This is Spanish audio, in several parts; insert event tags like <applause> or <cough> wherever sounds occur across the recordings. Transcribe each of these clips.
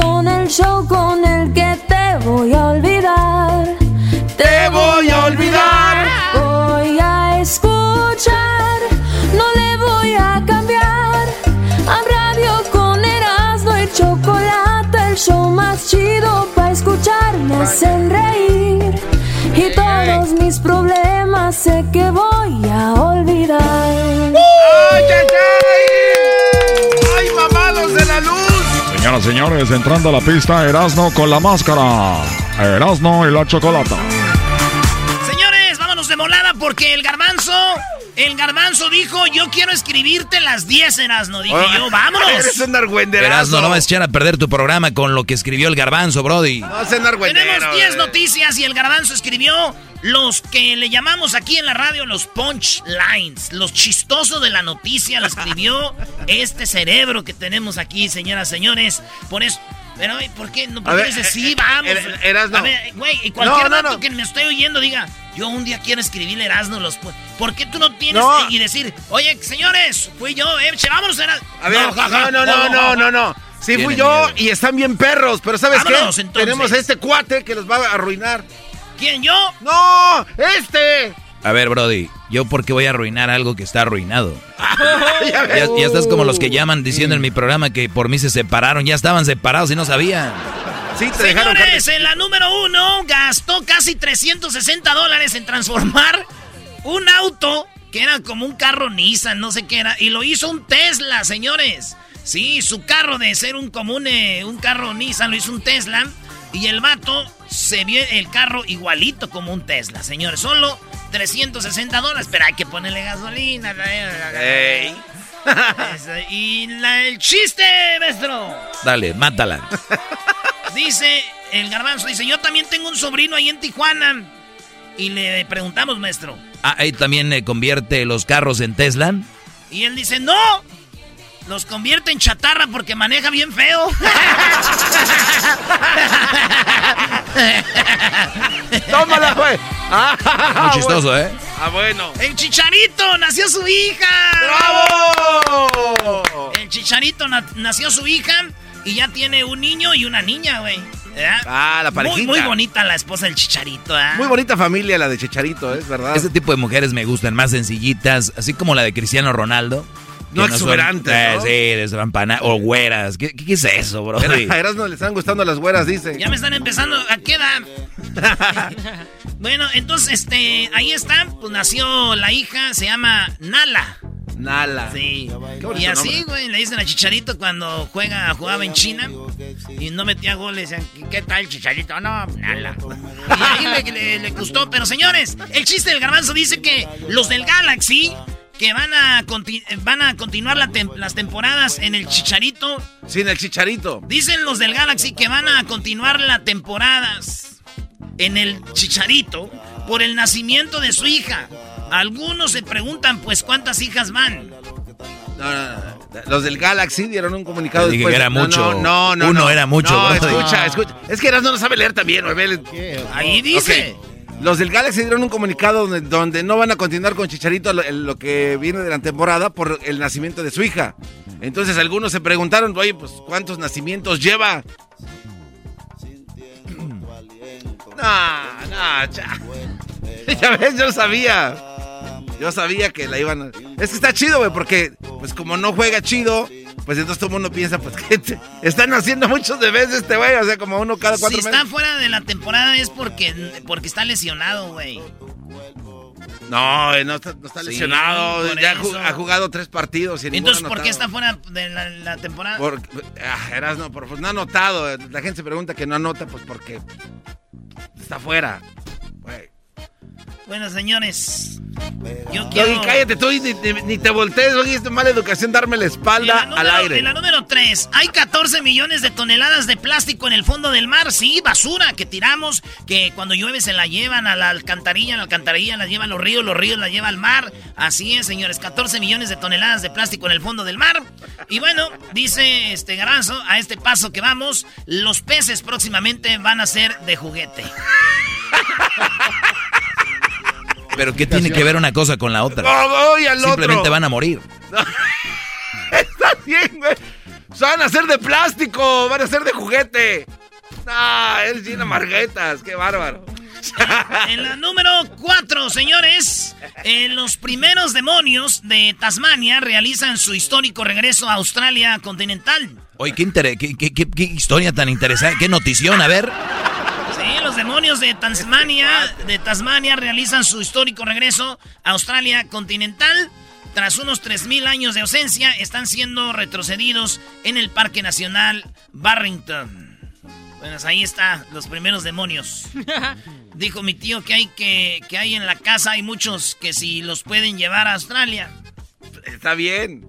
son el show con el que te voy a olvidar. Te voy a olvidar. Voy a escuchar, no le voy a cambiar. A radio con Erasmo y chocolate, el show más chido para escuchar. Me hacen reír y todos mis problemas sé que voy a olvidar. ¡Ay, ay, ay! Señoras y señores, entrando a la pista, Erasno con la máscara. Erasno y la chocolata. Señores, vámonos de molada porque el garbanzo, el garbanzo dijo, yo quiero escribirte las 10 Erasno. Dije yo, vámonos. Eres un argüenderazo. Erasno, no vas a echar a perder tu programa con lo que escribió el garbanzo, Brody. No. Tenemos 10 eh. noticias y el garbanzo escribió los que le llamamos aquí en la radio los punch lines, los chistosos de la noticia, lo escribió <laughs> este cerebro que tenemos aquí, señoras, señores. Por eso, pero ¿por qué no? ¿Por A qué ver, dices, eh, sí, eh, vamos? er- Erasno. A ver, güey, y cualquier No, no, no. que me estoy oyendo diga, yo un día quiero escribirle Erasmo los ¿Por qué tú no tienes que- y decir, oye, señores, fui yo, eh, vámonos, Erasmo? A ver, no, no, no, no, no, no. Sí fui yo miedo. y están bien perros, pero ¿sabes Vámonos, qué? entonces. Tenemos a este cuate que los va a arruinar. ¿Quién, yo? ¡No! ¡Este! A ver, Brody, ¿yo por qué voy a arruinar algo que está arruinado? <laughs> Ya estás como los que llaman diciendo en mi programa que por mí se separaron. Ya estaban separados y no sabían. Sí, te dejaron Señores, en la número uno gastó casi 360 dólares en transformar un auto que era como un carro Nissan, no sé qué era, y lo hizo un Tesla, señores. Sí, su carro de ser un común, eh, un carro Nissan, lo hizo un Tesla. Y el vato se vio el carro igualito como un Tesla, señores. Solo 360 dólares, pero hay que ponerle gasolina. <laughs> Y la- el chiste, maestro. Dale, mátala. Dice el garbanzo, dice, yo también tengo un sobrino ahí en Tijuana. Y le preguntamos, maestro. Ah, ahí también eh, convierte los carros en Tesla. Y él dice, no. Los convierte en chatarra porque maneja bien feo. <laughs> ¡Tómala, güey! Ah, Muy chistoso, ¿eh? Ah, bueno. El chicharito, nació su hija. ¡Bravo! El chicharito na- nació su hija y ya tiene un niño y una niña, güey. ¿verdad? Ah, la parejita. muy bonita la esposa del chicharito, ¿eh? Muy bonita familia la de Chicharito, es verdad. Ese tipo de mujeres me gustan, más sencillitas, así como la de Cristiano Ronaldo. No son- exuberantes, eh, ¿no? sí, destrampanadas, o güeras. ¿Qué, qué es eso, bro? A Erasmo le están gustando las güeras, dice. Ya me están empezando. ¿A qué edad? <laughs> bueno, entonces, este, ahí está. Pues nació la hija, se llama Nala. Nala. Sí. Y así, güey, le dicen a Chicharito cuando juega, jugaba en China y no metía goles. ¿qué tal, Chicharito? No, Nala. Y ahí le, le- le gustó. Pero señores, el chiste del garbanzo dice que los del Galaxy. Que van a, van a continuar la tem- las temporadas en el Chicharito. Sin el Chicharito. Dicen los del Galaxy que van a continuar las temporadas en el Chicharito por el nacimiento de su hija. Algunos se preguntan, pues, ¿cuántas hijas van? No, no, no. Los del Galaxy dieron un comunicado dije después. que era No, mucho. No, no, no. Uno no. era mucho, No, escucha, escucha. Es que Erasmo no sabe leer también. Ahí dice. Los del Galaxy dieron un comunicado donde, no van a continuar con Chicharito lo, lo que viene de la temporada por el nacimiento de su hija. Entonces algunos se preguntaron, oye, pues ¿cuántos nacimientos lleva? <clears throat> No, no, cha. <laughs> Ya ves, yo sabía. Yo sabía que la iban a... Es que está chido, güey, porque pues como no juega chido, pues entonces todo el mundo piensa, pues <laughs> que te- están haciendo muchos de veces este güey, o sea, como uno cada cuatro Si meses. está fuera de la temporada es porque, porque está lesionado, güey. No, no está, no está Sí, lesionado. por Ya eso. ha jugado tres partidos. Y Entonces, ¿por qué está fuera de la, la temporada? Por, ah, Erasmo, por- pues no ha anotado. La gente se pregunta que no anota, pues porque está fuera. Bueno, señores, yo quiero... Cállate tú y ni, ni- ni te voltees, Doggy, es mala educación darme la espalda la, al aire. en la número 3, hay 14 millones de toneladas de plástico en el fondo del mar. Sí, basura que tiramos, que cuando llueve se la llevan a la alcantarilla, la alcantarilla la llevan los ríos, los ríos la llevan al mar. Así es, señores, 14 millones de toneladas de plástico en el fondo del mar. Y bueno, dice este Garanzo, a este paso que vamos, los peces próximamente van a ser de juguete. <laughs> Pero ¿qué tiene que ver una cosa con la otra? No, voy al Simplemente otro. van a morir. <laughs> Está bien, güey. Van a ser de plástico, van a ser de juguete. No, es Gina Marguetas, qué bárbaro. <laughs> En la número 4, señores, eh, los primeros demonios de Tasmania realizan su histórico regreso a Australia continental. Oye, qué, inter- qué- qué- qué- qué historia tan interesante. Qué notición, a ver. Los demonios de Tasmania, de Tasmania realizan su histórico regreso a Australia continental. Tras unos 3.000 años de ausencia, están siendo retrocedidos en el Parque Nacional Barrington. Bueno, ahí está, los primeros demonios. <laughs> Dijo mi tío que hay que, que hay en la casa, hay muchos que si los pueden llevar a Australia. Está bien.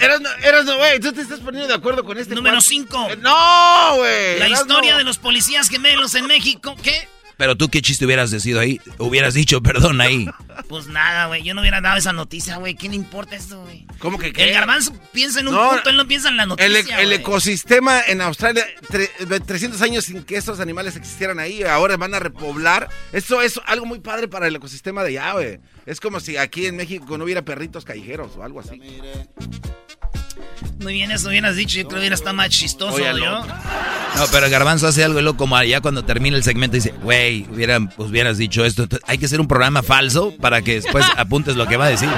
Eras, eras, güey, tú te estás poniendo de acuerdo con este. Número cuate? 5. Eh, No, güey. La historia de los policías gemelos en México. ¿Qué? Pero tú qué chiste hubieras decidido ahí. Hubieras dicho, perdón, ahí. Pues nada, güey. Yo no hubiera dado esa noticia, güey. ¿Qué le importa esto, güey? ¿Cómo que qué? El garbanzo piensa en un No, punto, él no piensa en la El, noticia. el ecosistema en Australia, tre- 300 años sin que estos animales existieran ahí, ahora van a repoblar. Eso es algo muy padre para el ecosistema de allá, güey. Es como si aquí en México no hubiera perritos callejeros o algo así. Muy bien, eso hubieras dicho. Yo creo que hubiera estado más chistoso, otro. No, pero el garbanzo hace algo y luego como ya cuando termina el segmento dice, güey, hubieran, pues, hubieras dicho esto. Hay que hacer un programa falso para que después <laughs> apuntes lo que va a decir.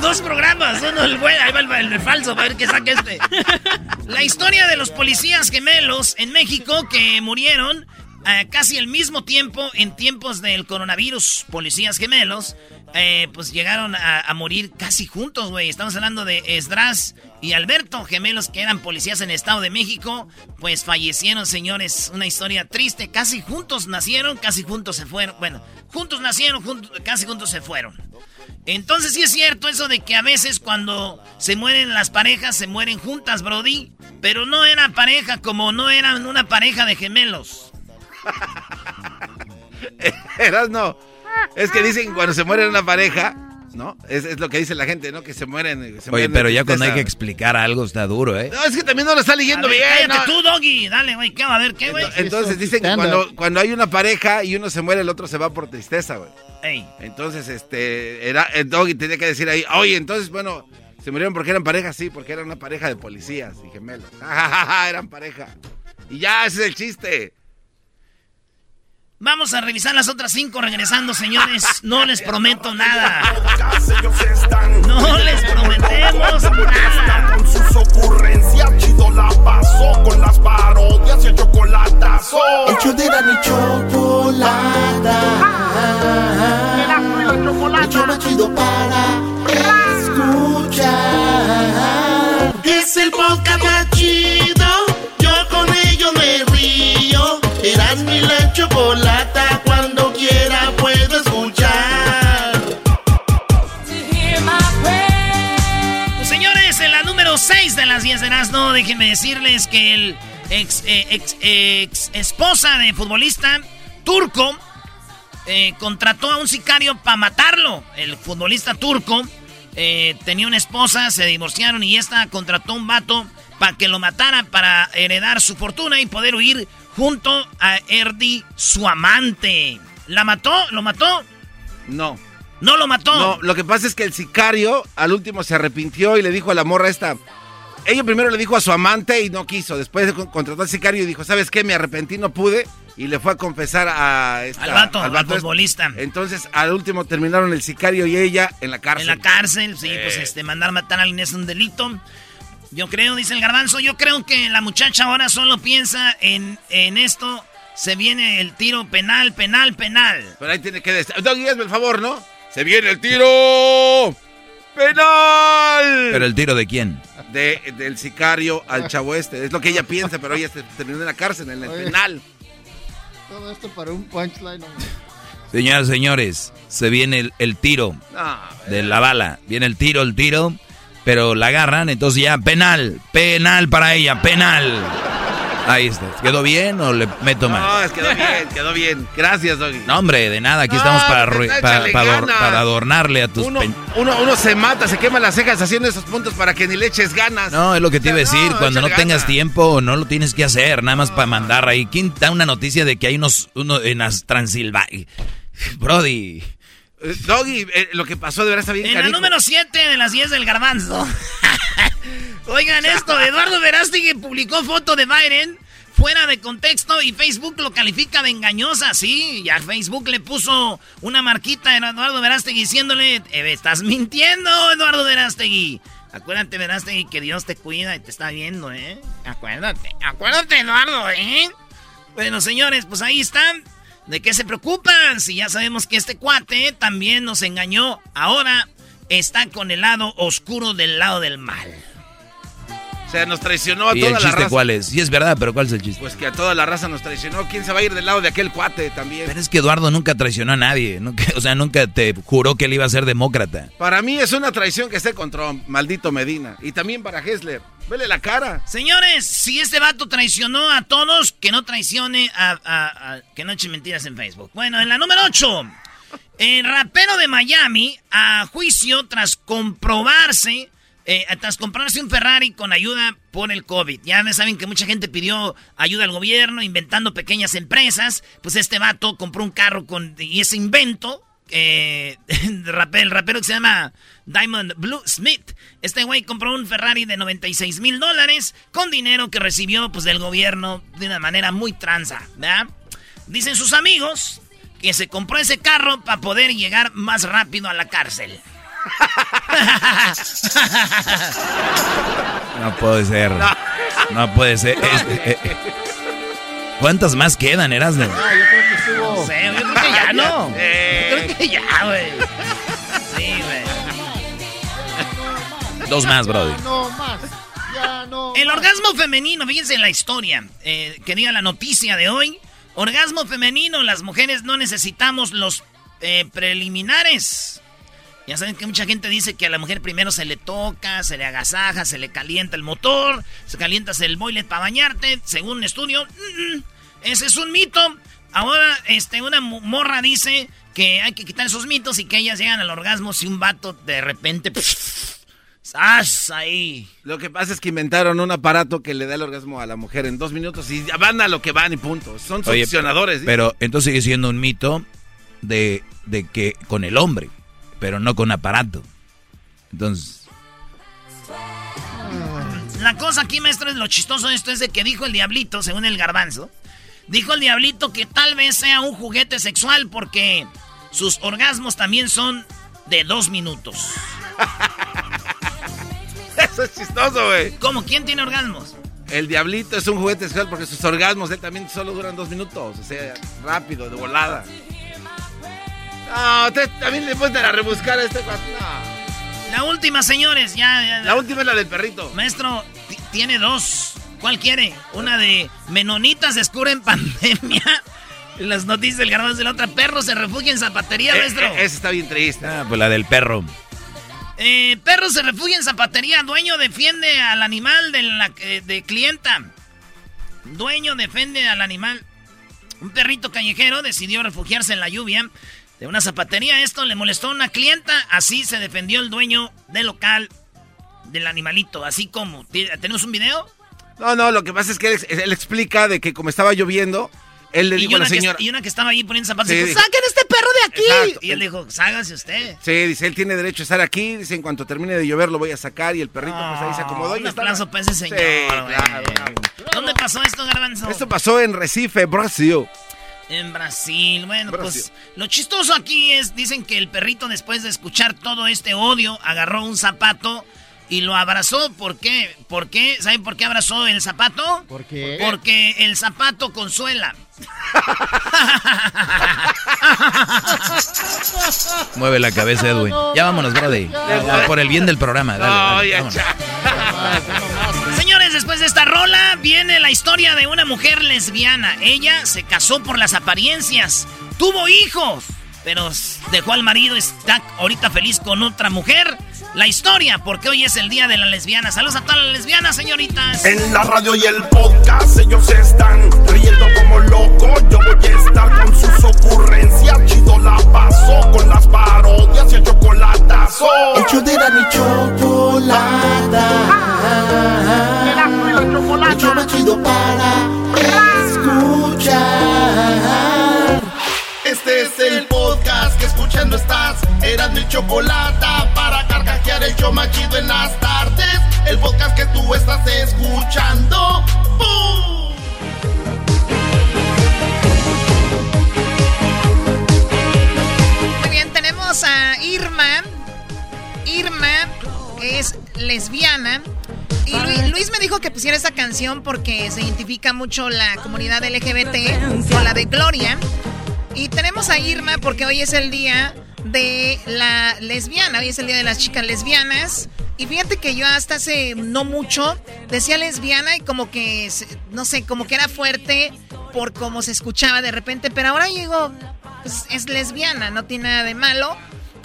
Dos programas. Uno el bueno, ahí va el, el falso, para ver qué saca este. La historia de los policías gemelos en México que murieron eh, casi al mismo tiempo en tiempos del coronavirus. Policías gemelos, eh, pues llegaron a, morir casi juntos, güey. Estamos hablando de Esdras y Alberto, gemelos que eran policías en el Estado de México. Pues fallecieron, señores. Una historia triste. Casi juntos nacieron, casi juntos se fueron. Bueno, juntos nacieron, casi juntos se fueron. Entonces sí es cierto eso de que a veces cuando se mueren las parejas se mueren juntas, Brody. Pero no era pareja como no eran una pareja de gemelos. <laughs> Eras no. Es que dicen que cuando se muere una pareja, ¿no? Es, es lo que dice la gente, ¿no? Que se mueren. se Oye, mueren pero ya cuando hay que explicar algo está duro, ¿eh? No, es que también no lo está leyendo ver, bien. cállate ¿no? tú, Doggy. Dale, güey. ¿Qué va a ver? ¿Qué, güey? Entonces dicen que cuando, cuando hay una pareja y uno se muere, el otro se va por tristeza, güey. Ey. Entonces, este, era, el doggy tenía que decir ahí, oye, entonces, bueno, se murieron porque eran pareja, sí, porque eran una pareja de policías y gemelos. <laughs> Ja, ja, ja, ja, eran pareja. Y ya, ese es el chiste. Vamos a revisar las otras cinco regresando, señores. No les prometo nada. No les prometemos nada. Con sus ocurrencias, chido la pasó con las parodias y el chocolatazo. El show de la chocolata. El más chido para escuchar. Mi la chocolata. Cuando quiera puedo escuchar. Señores, en la número 6 de las 10 de Erasmo, déjenme decirles que el ex, eh, ex- ex esposa de futbolista turco eh, contrató a un sicario para matarlo. El futbolista turco eh, tenía una esposa, se divorciaron y esta contrató un vato para que lo matara para heredar su fortuna y poder huir junto a Erdi, su amante. ¿La mató? ¿Lo mató? No. ¿No lo mató? No, lo que pasa es que el sicario al último se arrepintió y le dijo a la morra esta. Ella primero le dijo a su amante y no quiso. Después de contrató al sicario y dijo, ¿sabes qué? Me arrepentí, no pude. Y le fue a confesar a esta, al vato, al, vato futbolista. Entonces, al último terminaron el sicario y ella en la cárcel. En la cárcel, sí, pues este, mandar matar a alguien es un delito. Yo creo, dice el garbanzo, yo creo que la muchacha ahora solo piensa en, en esto. Se viene el tiro penal, penal, penal. Pero ahí tiene que decir. Doggy, hazme el favor, ¿no? Se viene el tiro penal. ¿Pero el tiro de quién? De, del sicario al chavo este. Es lo que ella piensa, pero ella se terminó en la cárcel, en el penal. Todo esto para un punchline. Señoras, señores, se viene el, el tiro de la bala. Viene el tiro, el tiro, pero la agarran, entonces ya penal, penal para ella, penal. Ahí está. ¿Quedó bien o le meto mal? No, es quedó bien, quedó bien. Gracias, Doggy. No, hombre, de nada. Aquí estamos para, para, para, adornarle a tus... Uno, uno, uno, se mata, se quema las cejas haciendo esos puntos para que ni le eches ganas. No, es lo que te iba a decir. Cuando no tengas tiempo, no lo tienes que hacer. Nada más para mandar ahí. ¿Quién da una noticia de que hay unos... Uno en las Transilvania? Brody... Doggy, eh, lo que pasó de verdad está bien En la número 7 de las 10 del garbanzo. <laughs> Oigan esto, Eduardo Verástegui publicó foto de Biden fuera de contexto y Facebook lo califica de engañosa, sí. Ya Facebook le puso una marquita a Eduardo Verástegui diciéndole, eh, estás mintiendo, Eduardo Verástegui. Acuérdate, Verástegui, que Dios te cuida y te está viendo, ¿eh? Acuérdate, acuérdate, Eduardo, ¿eh? Bueno, señores, pues ahí están. ¿De qué se preocupan? Si ya sabemos que este cuate también nos engañó. Ahora está con el lado oscuro del lado del mal. O sea, nos traicionó a ¿Y toda el la chiste raza. cuál es? Sí es verdad, pero ¿cuál es el chiste? Pues que a toda la raza nos traicionó. ¿Quién se va a ir del lado de aquel cuate también? Pero es que Eduardo nunca traicionó a nadie. Nunca, <laughs> o sea, nunca te juró que él iba a ser demócrata. Para mí es una traición que esté con Trump, maldito Medina. Y también para Hessler. Vele la cara. Señores, si este vato traicionó a todos, que no traicione a, a- a- que no eche mentiras en Facebook. Bueno, en la número 8, el rapero de Miami a juicio tras comprobarse, eh, tras comprarse un Ferrari con ayuda por el COVID. Ya saben que mucha gente pidió ayuda al gobierno, inventando pequeñas empresas. Pues este vato compró un carro con y ese invento eh, <laughs> el rapero que se llama Diamond Blue Smith. Este güey compró un Ferrari de 96 mil dólares con dinero que recibió pues del gobierno de una manera muy tranza, ¿verdad? Dicen sus amigos que se compró ese carro para poder llegar más rápido a la cárcel. <laughs> <laughs> No puede ser. No, puede ser. Es- eh, eh. ¿Cuántas más quedan, Erasmo? Ah, yo creo que estuvo. No sé, yo creo que ya no. Yo creo que ya, güey. Sí, güey. Dos más, Brody. No más. Ya no. El orgasmo femenino, fíjense en la historia, eh, que diga la noticia de hoy. Orgasmo femenino, las mujeres no necesitamos los eh, preliminares. Ya saben que mucha gente dice que a la mujer primero se le toca, se le agasaja, se le calienta el motor, se calientas el boiler para bañarte, según un estudio. mm, mm, ese es un mito. Ahora, este, una morra dice que hay que quitar esos mitos y que ellas llegan al orgasmo si un vato de repente... ¡Sas! Ahí. Lo que pasa es que inventaron un aparato que le da el orgasmo a la mujer en dos minutos y ya van a lo que van y punto. Son Oye, succionadores. ¿sí? Pero entonces sigue siendo un mito de, de que con el hombre, pero no con aparato. Entonces, La cosa aquí, maestro, es lo chistoso de esto es de que dijo el diablito, según el garbanzo. Dijo el diablito que tal vez sea un juguete sexual porque sus orgasmos también son de dos minutos. <laughs> Eso es chistoso, güey. ¿Cómo? ¿Quién tiene orgasmos? El diablito es un juguete sexual porque sus orgasmos él también solo duran dos minutos. O sea, rápido, de volada. No, usted también le pueden a rebuscar a este cuate. No. La última, señores, ya. ya- La última es la del perrito. Maestro, ti- tiene dos. ¿Cuál quiere? Una de menonitas descubren pandemia. <laughs> Las noticias del garbanzo de la otra. Perro se refugia en zapatería, Eh, maestro. eh, esa está bien triste. ah, pues la del perro. Eh, perro se refugia en zapatería. Dueño defiende al animal de, la, eh, de clienta. Dueño defiende al animal. Un perrito callejero decidió refugiarse en la lluvia de una zapatería. Esto le molestó a una clienta. Así se defendió el dueño del local del animalito. Así como. ¿Tenemos un video? No, no, lo que pasa es que él, explica de que como estaba lloviendo, él le dijo a la señora. y una que estaba ahí poniendo zapatos, dijo, ¡saquen este perro de aquí! Y él dijo, ¡ságase usted! Sí, dice, él tiene derecho a estar aquí. Dice, en cuanto termine de llover lo voy a sacar. Y el perrito, pues ahí se acomodó. Un aplauso para ese señor. ¿Dónde pasó esto, Garbanzo? Esto pasó en Recife, Brasil. En Brasil, bueno, pues lo chistoso aquí es, dicen que el perrito después de escuchar todo este odio, agarró un zapato y lo abrazó. ¿Por qué? ¿Por qué? ¿Saben por qué abrazó el zapato? ¿Por qué? Porque el zapato consuela. <laughs> Mueve la cabeza, Edwin. ya vámonos, Brody. Por el bien del programa. Señores, después de esta rola viene la historia de una mujer lesbiana. Ella se casó por las apariencias, tuvo hijos, pero dejó al marido, está ahorita feliz con otra mujer la historia, porque hoy es el día de la lesbiana. Saludos a todas las lesbianas, señoritas. En la radio y el podcast ellos están riendo como locos. Yo voy a estar con sus ocurrencias. Chido la paso con las parodias y el chocolatazo. Hecho de la ni chocolata. El show más chido para escuchar. Este es el podcast que escuchando estás. Eran mi chocolata para carcajear el show más chido en las tardes. El podcast que tú estás escuchando. Muy bien, tenemos a Irma. Irma es lesbiana. Y Luis, me dijo que pusiera esta canción porque se identifica mucho la comunidad LGBT con la de Gloria. Y tenemos a Irma porque hoy es el día de la lesbiana, hoy es el día de las chicas lesbianas. Y fíjate que yo hasta hace no mucho decía lesbiana y como que, no sé, como que era fuerte por cómo se escuchaba de repente, pero ahora digo, pues es lesbiana, no tiene nada de malo.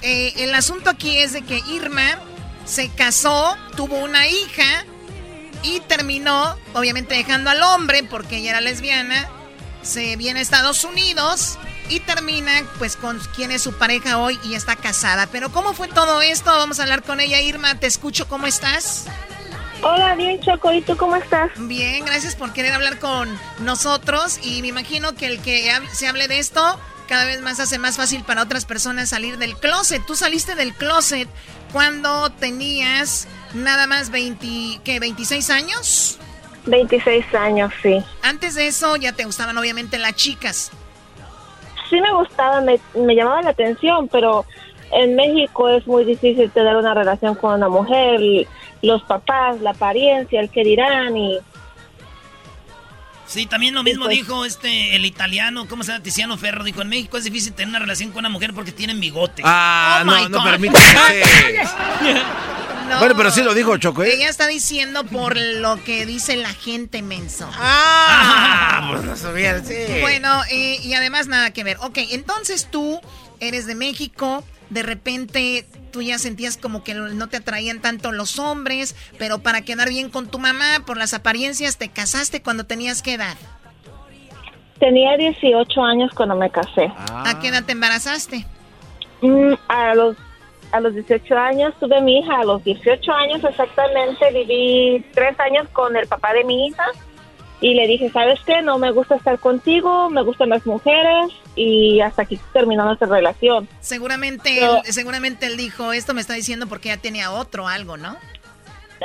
Eh, el asunto aquí es de que Irma se casó, tuvo una hija y terminó, obviamente dejando al hombre porque ella era lesbiana, se viene a Estados Unidos y termina pues con quién es su pareja hoy y está casada. Pero ¿cómo fue todo esto? Vamos a hablar con ella. Irma, te escucho, ¿cómo estás? Hola, bien Choco, ¿y tú cómo estás? Bien, gracias por querer hablar con nosotros y me imagino que el que se hable de esto cada vez más hace más fácil para otras personas salir del closet. Tú saliste del closet cuando tenías nada más 20, ¿qué, 26 años? 26 años, sí. Antes de eso ya te gustaban obviamente las chicas sí me gustaba, me, me llamaba la atención, pero en México es muy difícil tener una relación con una mujer, los papás, la apariencia, el que dirán y... Sí, también lo mismo pues. dijo este el italiano, ¿cómo se llama? Tiziano Ferro, dijo, en México es difícil tener una relación con una mujer porque tienen bigote. Ah, oh no, no permite. <laughs> Bueno, pero sí lo dijo Choco, ¿eh? Ella está diciendo por lo que dice la gente menso. Ah, pues no sabía, sí. Bueno, eh, y además nada que ver. Ok, entonces tú eres de México, de repente tú ya sentías como que no te atraían tanto los hombres, pero para quedar bien con tu mamá, por las apariencias, te casaste cuando tenías qué edad? Tenía 18 años cuando me casé. ¿A qué edad te embarazaste? Mm, a los a los 18 años tuve mi hija, a los 18 años exactamente viví tres años con el papá de mi hija y le dije, ¿sabes qué? No me gusta estar contigo, me gustan las mujeres y hasta aquí terminó nuestra relación. Seguramente, él, seguramente él dijo, esto me está diciendo porque ya tenía otro algo, ¿no?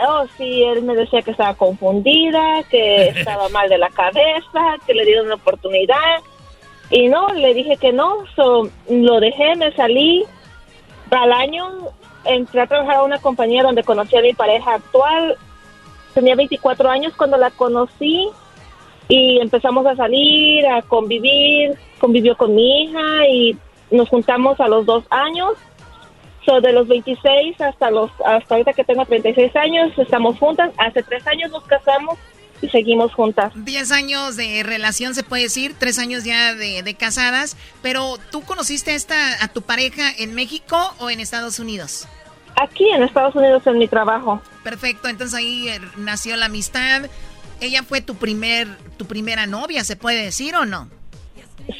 Oh, sí, él me decía que estaba confundida, que <laughs> estaba mal de la cabeza, que le dieron una oportunidad. Y no, le dije que no, lo dejé, me salí al año entré a trabajar a una compañía donde conocí a mi pareja actual. Tenía 24 años cuando la conocí y empezamos a salir, a convivir. Convivió con mi hija y nos juntamos a los dos años. So, de los 26 hasta los hasta ahorita que tengo 36 años, estamos juntas. Hace tres años nos casamos y seguimos juntas. Diez años de relación, se puede decir, tres años ya de, casadas, pero ¿tú conociste a, esta, a tu pareja en México o en Estados Unidos? Aquí en Estados Unidos en mi trabajo. Perfecto, entonces ahí eh, nació la amistad. ¿Ella fue tu primer tu primera novia, se puede decir o no?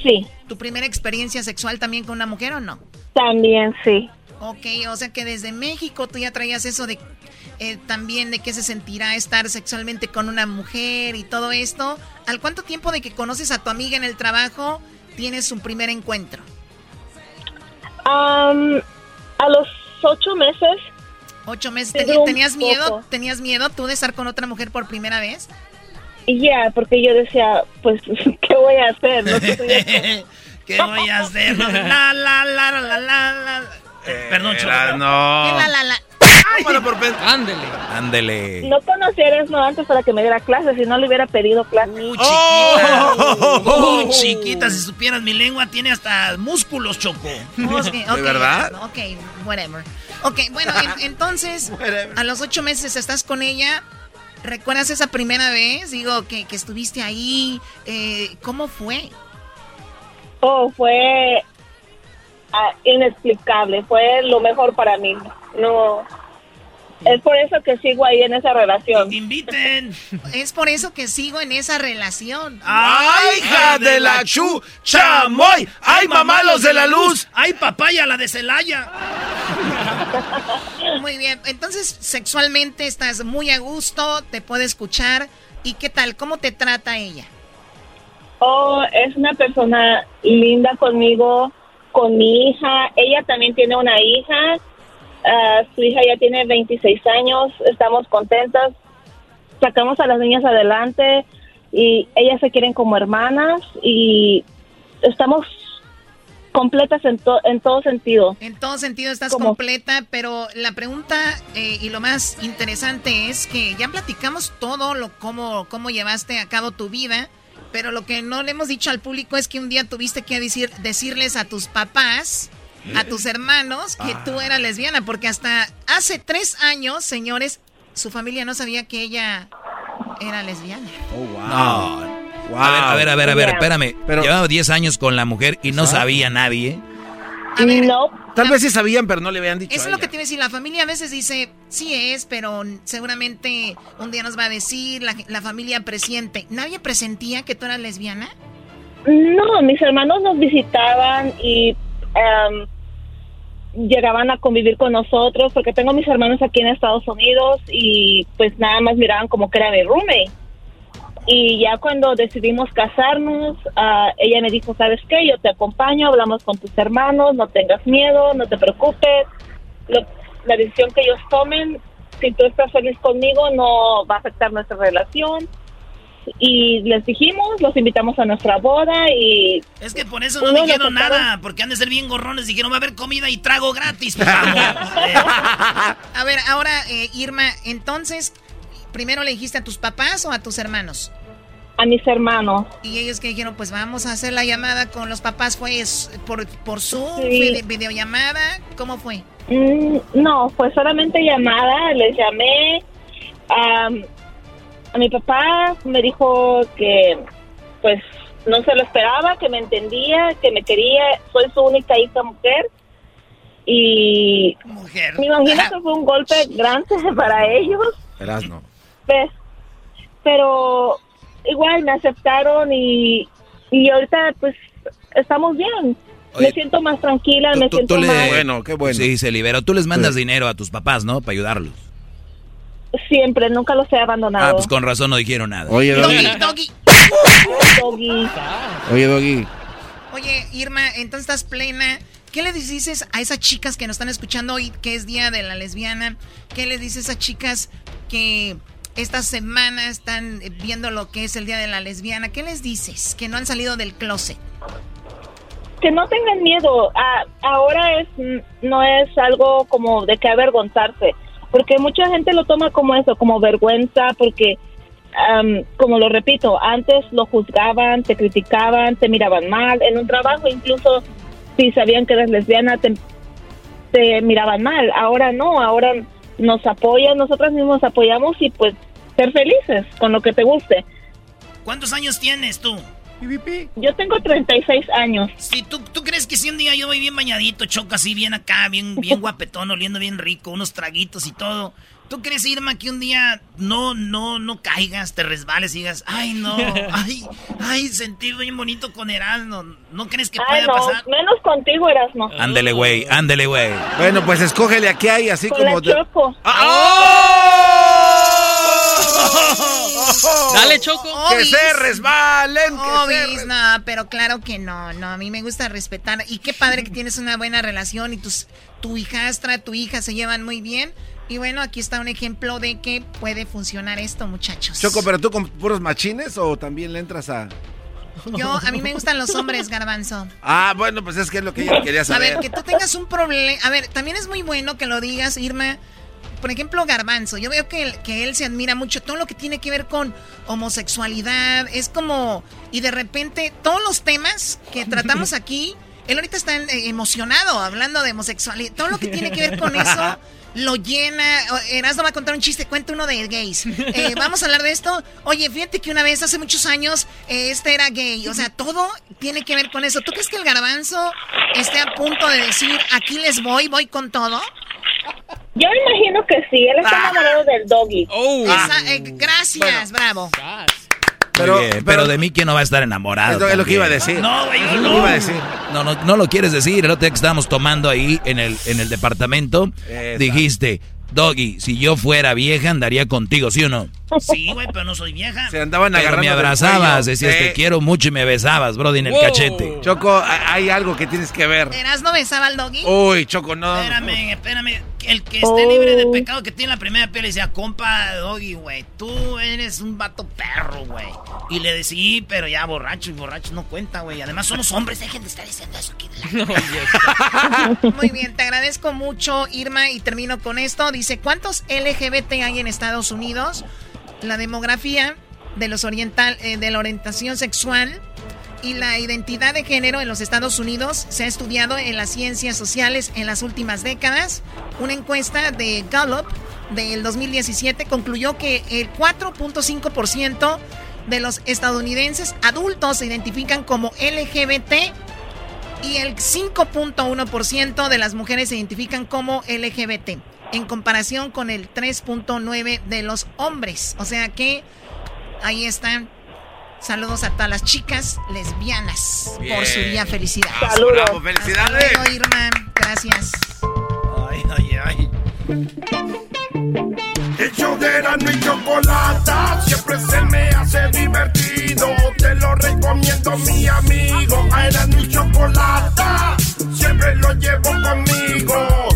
Sí. ¿Tu primera experiencia sexual también con una mujer o no? También sí. Ok, o sea que desde México tú ya traías eso de eh, también de qué se sentirá estar sexualmente con una mujer y todo esto. ¿Al cuánto tiempo de que conoces a tu amiga en el trabajo tienes un primer encuentro? Am, a los ocho meses. Ocho meses. Sí, ¿Teni- un ¿Tenías miedo? poco. ¿Tenías miedo tú de estar con otra mujer por primera vez? Ya, porque yo decía, pues, <laughs> ¿qué voy a hacer? No ¿Qué voy a hacer? <laughs> La, la, la, la, la, la, la. Perdón. Era- no. ¿Qué la, la, la? Ándele. Ándele. no conocía a Erasmo antes para que me diera clases, si no le hubiera pedido clases. Uh, chiquita. <laughs> Uh, chiquita, si supieras mi lengua tiene hasta músculos, Choco. Ok, ok, verdad? Ok, whatever. Ok, bueno, en- entonces, <laughs> a los ocho meses estás con ella. ¿Recuerdas esa primera vez? Digo, que, que estuviste ahí. eh, ¿Cómo fue? Oh, fue ah, inexplicable, fue lo mejor para mí. No, es por eso que sigo ahí en esa relación. Inviten. <laughs> Es por eso que sigo en esa relación. ¡Ay, hija de la chu! ¡Chamoy! ¡Ay, mamá, los de la luz! ¡Ay, papaya, la de Celaya! <laughs> Muy bien, entonces sexualmente estás muy a gusto, te puede escuchar. ¿Y qué tal? ¿Cómo te trata ella? Oh, es una persona linda conmigo, con mi hija. Ella también tiene una hija. Ah, su hija ya tiene 26 años. Estamos contentas. Sacamos a las niñas adelante y ellas se quieren como hermanas y estamos completas en, to- en todo sentido. En todo sentido estás ¿Cómo? completa, pero la pregunta eh, y lo más interesante es que ya platicamos todo lo cómo, cómo llevaste a cabo tu vida, pero lo que no le hemos dicho al público es que un día tuviste que decir, decirles a tus papás, a tus hermanos, que tú eras lesbiana, porque hasta hace tres años, señores, su familia no sabía que ella era lesbiana. No. A ver, a ver, a ver, a ver, espérame. Llevaba 10 años con la mujer y no sabía nadie. A ver, No, Tal vez sí sabían, pero no le habían dicho. Eso es lo que te iba a decir. La familia a veces dice, sí es, pero seguramente un día nos va a decir la, la familia presiente. ¿Nadie presentía que tú eras lesbiana? No, mis hermanos nos visitaban y em, llegaban a convivir con nosotros porque tengo mis hermanos aquí en Estados Unidos y pues nada más miraban como que era mi roommate. Y ya cuando decidimos casarnos, ah, ella me dijo, ¿sabes qué? Yo te acompaño, hablamos con tus hermanos, no tengas miedo, no te preocupes. Lo- la decisión que ellos tomen, si tú estás feliz conmigo, no va a afectar nuestra relación y les dijimos, los invitamos a nuestra boda y Es que por eso no dijeron aceptaron. nada, porque han de ser bien gorrones. Dijeron, va a haber comida y trago gratis. <laughs> Eh, a ver, ahora, eh, Irma, entonces, ¿primero le dijiste a tus papás o a tus hermanos? a mis hermanos. Y ellos que dijeron, pues vamos a hacer la llamada con los papás. ¿Fue por, por Zoom? Sí. ¿Fue de videollamada? ¿Cómo fue? Mm, no, fue solamente llamada, les llamé. am, a mi papá me dijo que pues no se lo esperaba, que me entendía, que me quería, soy su única hija mujer. Y Mujer. me imagino que fue un golpe grande <laughs> para ellos. Verás, no. Pues, pero igual me aceptaron y, y ahorita pues estamos bien. Oye, me siento más tranquila, me Tú- siento tú le- más... Bueno, qué bueno. Sí, se liberó. Tú les mandas dinero a tus papás, ¿no? Para ayudarlos. Siempre, nunca los he abandonado. Ah, pues con razón no dijeron nada. Oye, Doggy. Doggy, doggy. Oye, Doggy. Oye, Irma, entonces estás plena. ¿Qué le dices a esas chicas que nos están escuchando hoy, que es Día de la Lesbiana? ¿Qué les dices a esas chicas que esta semana están eh, viendo lo que es el Día de la Lesbiana? ¿Qué les dices? Que no han salido del closet. Que no tengan miedo. Ah, ahora es no es algo como de que avergonzarse, porque mucha gente lo toma como eso, como vergüenza, porque am, como lo repito, antes lo juzgaban, te criticaban, te miraban mal, en un trabajo incluso si sabían que eres lesbiana te, te miraban mal. Ahora no, ahora nos apoyan, nosotras mismos apoyamos y pues ser felices con lo que te guste. ¿Cuántos años tienes tú? Yo tengo 36 años. Si tú, tú crees que si un día yo voy bien bañadito, choco así bien acá, bien, bien <laughs> guapetón, oliendo bien rico, unos traguitos y todo? ¿Tú crees, Irma, que un día no, no, no caigas, te resbales y digas, ay, no, <laughs> ay, ay, sentir bien bonito con Erasmo? ¿No crees que Ay, pueda no, pasar? menos contigo, Erasmo. Ándele, güey, ándele, güey. Bueno, pues escógele aquí hay así Con como... la Choco. <laughs> Dale, Choco. Que se resbalen, que se Obis, no, pero claro que no, no, a mí me gusta respetar. Y qué padre que tienes una buena relación y tus, tu hijastra, tu hija se llevan muy bien. Y bueno, aquí está un ejemplo de que puede funcionar esto, muchachos. Choco, pero tú con puros machines o también le entras a... Yo, a mí me gustan los hombres, garbanzo. Ah, bueno, pues es que es lo que ella quería A saber. ver, que tú tengas un problema. A ver, también es muy bueno que lo digas, Irma. Por ejemplo, Garbanzo. Yo veo que, él- que él se admira mucho todo lo que tiene que ver con homosexualidad. Es como. Y de repente, todos los temas que <laughs> tratamos aquí. Él ahorita está eh, emocionado hablando de homosexualidad. Todo lo que tiene que ver con eso lo llena. Erasmo va a contar un chiste, cuenta uno de gays. Eh, vamos a hablar de esto. Oye, fíjate que una vez, hace muchos años, eh, este era gay. O sea, todo tiene que ver con eso. ¿Tú crees que el garbanzo esté a punto de decir, aquí les voy, voy con todo? Yo imagino que sí, él está enamorado del doggy. Esa- eh, gracias, bravo. Pero, pero, de mí, ¿quién no va a estar enamorado? Es lo- es lo que iba a decir. No, güey, lo no. iba a decir. No, no, no lo quieres decir. El otro día que estábamos tomando ahí en el, en el departamento, dijiste, Doggy, si yo fuera vieja andaría contigo, ¿sí o no? Sí, güey, pero no soy vieja. Se andaban Pero agarrando me del abrazabas, cuello. decías Sí. te quiero mucho y me besabas, brody, en el Wow. cachete. Choco, hay algo que tienes que ver. ¿Erasmo besaba al doggy? Uy, Choco, no. Espérame, espérame. El que esté libre de pecado que tiene la primera piel le decía, compa, Doggy, güey, tú eres un vato perro, güey. Y le decía, sí, pero ya borracho y borracho no cuenta, güey. Además somos hombres, dejen de estar diciendo eso aquí. <laughs> Muy bien, te agradezco mucho, Irma, y termino con esto. Dice, ¿cuántos LGBT hay en Estados Unidos? La demografía de los oriental, eh, de la orientación sexual y la identidad de género en los Estados Unidos se ha estudiado en las ciencias sociales en las últimas décadas. Una encuesta de Gallup del 2017 concluyó que el 4.5% de los estadounidenses adultos se identifican como LGBT y el 5.1% de las mujeres se identifican como LGBT, en comparación con el 3.9% de los hombres. O sea que ahí están. Saludos a todas las chicas lesbianas por su Bien. día felicidad. Saludos. Bravo, felicidades. Hasta luego, Irma. Gracias. Ay, ay, ay. El show de y Chocolata siempre se me hace divertido. Te lo recomiendo, mi amigo. A Erasmo y Chocolata siempre lo llevo conmigo.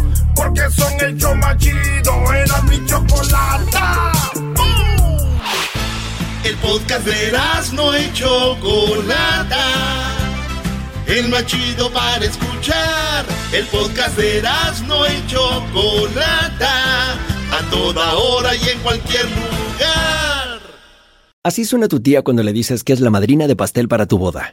Son el show más chido. Erasmo y Chocolata. El podcast de Erasmo y Chocolata. El más chido para escuchar. El podcast de Erasmo y Chocolata. A toda hora y en cualquier lugar. Así suena tu tía cuando le dices que es la madrina de pastel para tu boda.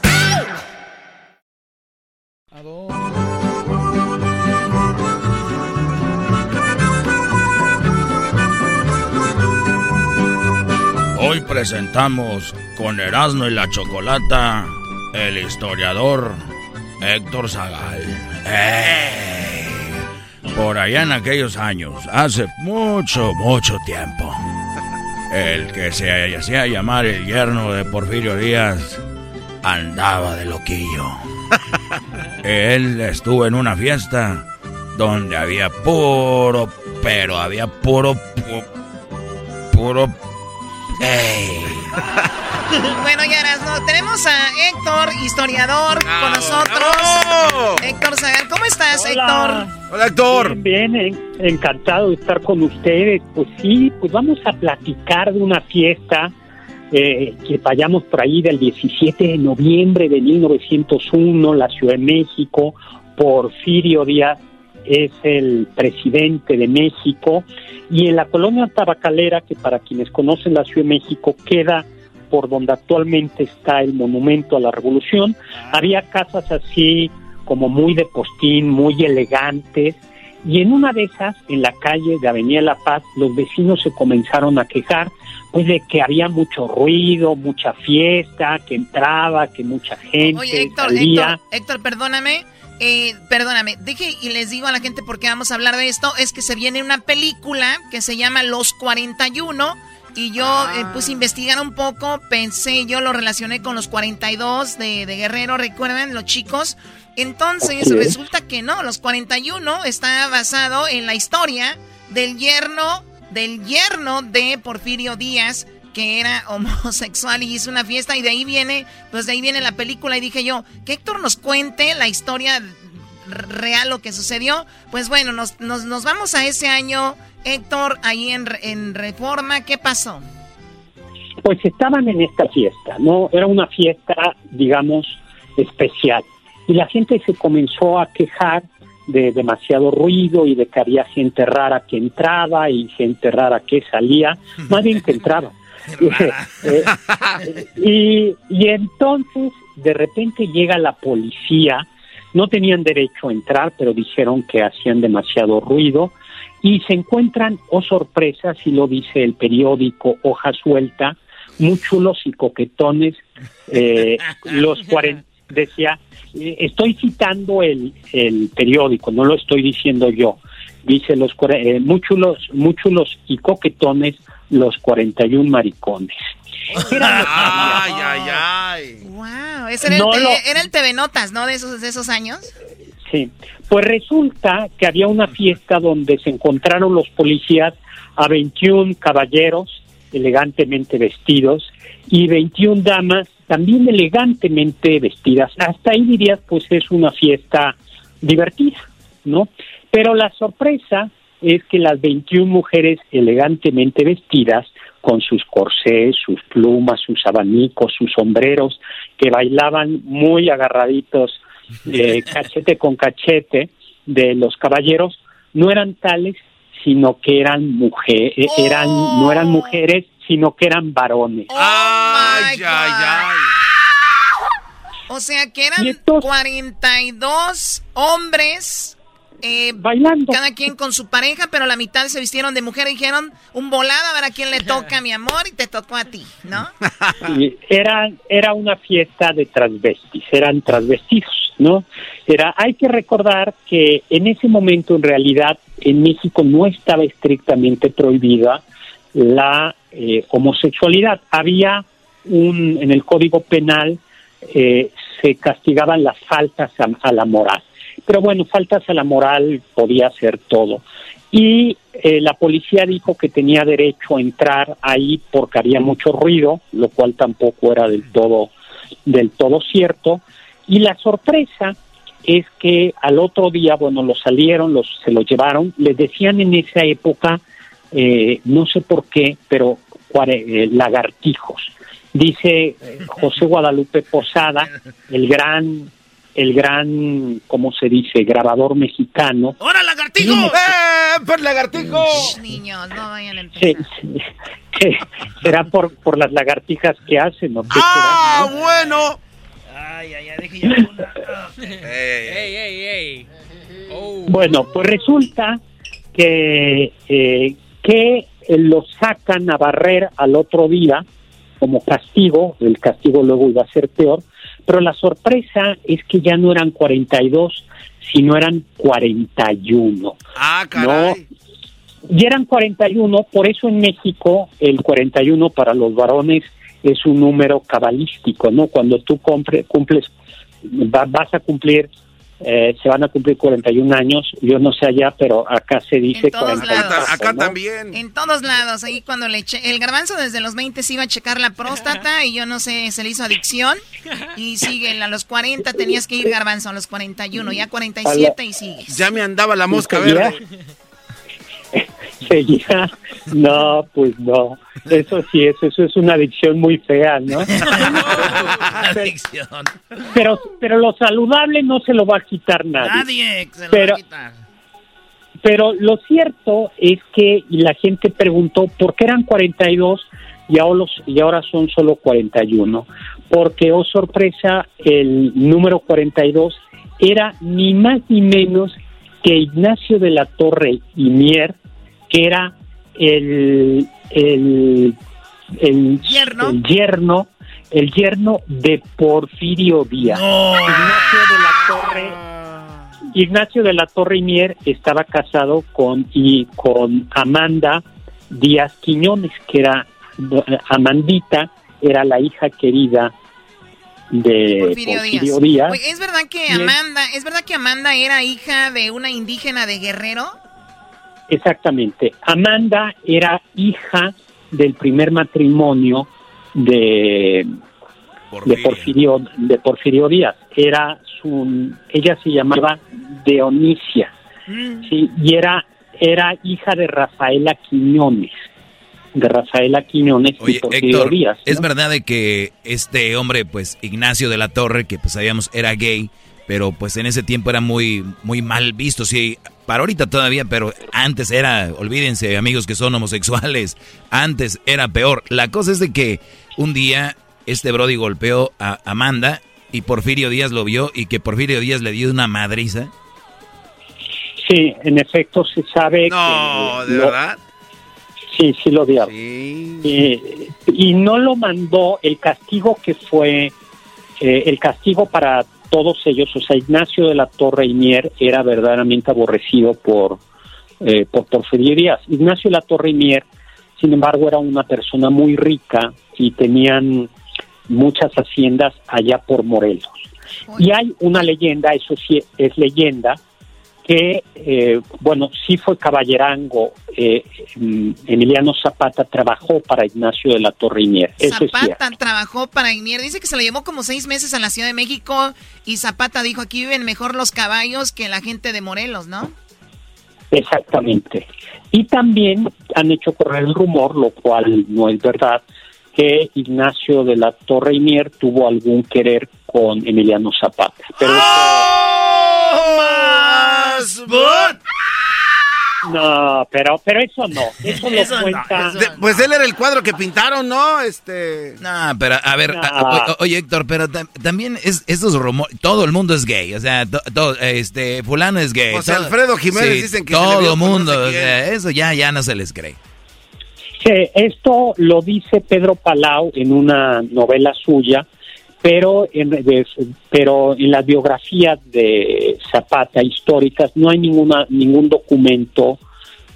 Presentamos con Erasmo y la Chocolata el historiador Héctor Zagal. ¡Ey! Por allá en aquellos años, hace mucho, mucho tiempo, el que se hacía llamar el yerno de Porfirio Díaz andaba de loquillo. Él estuvo en una fiesta donde había puro, pero había puro, pu- puro... ¡Ey! <laughs> bueno, ya no tenemos a Héctor, historiador, con nosotros. Héctor Zagal, ¿cómo estás, Héctor? Hola, Héctor. Bien, bien, en- encantado de estar con ustedes. Pues sí, pues vamos a platicar de una fiesta eh, que vayamos por ahí del 17 de noviembre de 1901, la Ciudad de México. Porfirio Díaz es el presidente de México y en la colonia tabacalera, que para quienes conocen la Ciudad de México queda por donde actualmente está el monumento a la revolución, había casas así como muy de postín, muy elegantes, y en una de esas, en la calle de Avenida La Paz, los vecinos se comenzaron a quejar pues de que había mucho ruido, mucha fiesta, que entraba, que mucha gente Oye, Héctor, salía. Héctor, Héctor, perdóname. Eh, perdóname, deje y les digo a la gente por qué vamos a hablar de esto. Es que se viene una película que se llama Los 41 y yo eh, Ah. puse a investigar un poco, pensé, yo lo relacioné con los 42 de, de Guerrero, recuerdan, los chicos. Entonces resulta que no, los 41 está basado en la historia del yerno, del yerno de Porfirio Díaz, que era <laughs> homosexual y hizo una fiesta y de ahí viene, pues de ahí viene la película y dije yo, que Héctor nos cuente la historia real, lo que sucedió. Pues bueno, nos, nos, nos vamos a ese año, Héctor, ahí en, en Reforma, ¿qué pasó? Pues estaban en esta fiesta, ¿no? Era una fiesta, digamos, especial. Y la gente se comenzó a quejar de demasiado ruido y de que había gente rara que entraba y gente rara que salía, más bien que entraba. <laughs> Eh, <laughs> y, y entonces, de repente llega la policía, no tenían derecho a entrar, pero dijeron que hacían demasiado ruido, y se encuentran, oh sorpresa, si lo dice el periódico Hoja Suelta, muy chulos y coquetones, eh, <laughs> los cuaren- decía, eh, estoy citando el, el periódico, no lo estoy diciendo yo, dice los eh, muy chulos, muy chulos y coquetones, los 41 maricones. <laughs> Ay, ay, ay. Wow, ese era, No el, lo- era el TV Notas, ¿no? De esos, de esos años. Sí, pues resulta que había una fiesta donde se encontraron los policías a 21 caballeros elegantemente vestidos y 21 damas también elegantemente vestidas. Hasta ahí dirías, pues es una fiesta divertida, ¿no? Pero la sorpresa es que las 21 mujeres elegantemente vestidas, con sus corsés, sus plumas, sus abanicos, sus sombreros, que bailaban muy agarraditos, <laughs> eh, cachete con cachete, de los caballeros, no eran tales, sino que eran mujeres, eran, no eran mujeres, sino que eran varones. Ay, ay, ay. O sea que eran 42 hombres eh, bailando. Cada quien con su pareja, pero la mitad se vistieron de mujer y dijeron un volado a ver a quién le toca, mi amor, y te tocó a ti, ¿no? <laughs> Era, era una fiesta de transvestis, eran transvestidos, ¿no? Era, hay que recordar que en ese momento, en realidad, en México no estaba estrictamente prohibida la eh, homosexualidad. Había un, en el Código Penal, eh, se castigaban las faltas a, a la moral. Pero bueno, faltas a la moral podía ser todo. Y eh, la policía dijo que tenía derecho a entrar ahí porque había mucho ruido, lo cual tampoco era del todo, del todo cierto. Y la sorpresa es que al otro día, bueno, los salieron, los, se los llevaron, les decían en esa época, eh, no sé por qué, pero eh, lagartijos. Dice eh, José Guadalupe Posada, el gran, el gran, ¿cómo se dice?, grabador mexicano. ¡Hora, lagartijo! ¡Eh, pues lagartijo! Niños, no vayan a sí. <laughs> ¿Será por, por las lagartijas que hacen o qué ¡Ah, será, no? bueno! Ay, ay, ay, deje ya una. <laughs> Ey, ey, ey. Oh. Bueno, pues resulta que, eh, que lo sacan a barrer al otro día como castigo, el castigo luego iba a ser peor, pero la sorpresa es que ya no eran 42, sino eran 41. Ah, caray. Y eran 41, por eso en México el 41 para los varones es un número cabalístico, ¿no? Cuando tú compre- cumples, va- vas a cumplir eh, se van a cumplir 41 años. Yo no sé allá, pero acá se dice En todos 40 y lados. Acá ¿no? también. En todos lados, ahí cuando le eché, el garbanzo desde los 20 se iba a checar la próstata y yo no sé, se le hizo adicción y sigue, a los 40 tenías que ir garbanzo, a los 41, ya 47 y sigues. Ya me andaba la mosca verde. <laughs> No, pues no. Eso sí, eso, eso es una adicción muy fea, ¿no? <laughs> Adicción. Pero, pero lo saludable no se lo va a quitar nadie. Nadie se lo Pero- va a quitar. Pero lo cierto es que la gente preguntó por qué eran 42 y ahora, y ahora son solo 41. Porque, oh sorpresa, el número 42 era ni más ni menos que Ignacio de la Torre y Mier, que era el, el, el, ¿Yerno? el yerno, el yerno de Porfirio Díaz. Ignacio de la Torre Ignacio de la Torre y Mier estaba casado con y con Amanda Díaz Quiñones, que era Amandita, era la hija querida de Porfirio, Porfirio, Díaz. Díaz. Oye, ¿es verdad que. Amanda, es verdad que Amanda era hija de una indígena de Guerrero? Exactamente. Amanda era hija del primer matrimonio de, de Porfirio de Porfirio Díaz. Era su ella se llamaba Dionisia. Sí, y era era hija de Rafaela Quiñones. De Rafaela Quiñones y Porfirio Héctor, Díaz. ¿no? es verdad de que este hombre, pues Ignacio de la Torre, que pues sabíamos era gay, pero pues en ese tiempo era muy, muy mal visto, sí, para ahorita todavía, pero antes era, olvídense amigos que son homosexuales, antes era peor. La cosa es de que un día este Brody golpeó a Amanda y Porfirio Díaz lo vio y que Porfirio Díaz le dio una madriza. Sí, en efecto se sabe No, que ¿de lo- verdad? Sí, sí lo dio. Eh, y no lo mandó el castigo que fue eh, el castigo para todos ellos, o sea, Ignacio de la Torre y Mier era verdaderamente aborrecido por, eh, por Porfirio Díaz. Ignacio de la Torre y Mier, sin embargo, era una persona muy rica y tenían muchas haciendas allá por Morelos. Y hay una leyenda, eso sí es leyenda, que, eh, bueno, sí fue caballerango. eh, mm, Emiliano Zapata trabajó para Ignacio de la Torre es cierto. Zapata trabajó para Inier. Dice que se lo llevó como seis meses a la Ciudad de México y Zapata dijo aquí viven mejor los caballos que la gente de Morelos, ¿no? Exactamente. Y también han hecho correr el rumor, lo cual no es verdad, que Ignacio de la Torre Mier tuvo algún querer con Emiliano Zapata. Pero no, pero pero eso no, eso no, cuenta. De- pues él era el cuadro que pintaron, ¿no? Este. No, pero a ver, a- o- oye Héctor, pero tam- también es estos rumores, todo el mundo es gay, o sea, to- todo, este, fulano es gay. José todo- Alfredo Jiménez dicen que todo el mundo, sé o sea, eso ya ya no se les cree. Sí, esto lo dice Pedro Palau en una novela suya, pero en, de- pero en las biografías de Zapata históricas no hay ninguna ningún documento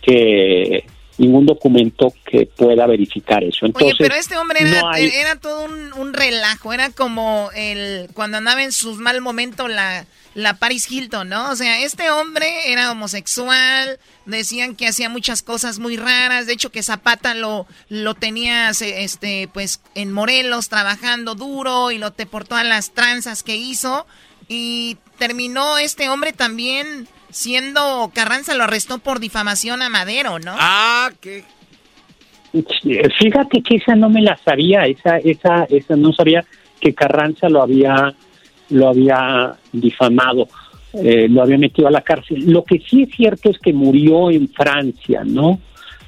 que ningún documento que pueda verificar eso. Entonces, Oye, pero este hombre era, no hay- era todo un, un relajo, era como el cuando andaba en sus mal momentos la, la Paris Hilton, ¿no? O sea, este hombre era homosexual, decían que hacía muchas cosas muy raras, de hecho que Zapata lo, lo tenía este, pues en Morelos trabajando duro y lo te por todas las tranzas que hizo y terminó este hombre también siendo Carranza lo arrestó por difamación a Madero, ¿no? Ah, ¿qué? Fíjate que esa no me la sabía, esa, esa, esa no sabía que Carranza lo había, lo había difamado, eh, lo había metido a la cárcel. Lo que sí es cierto es que murió en Francia, ¿no?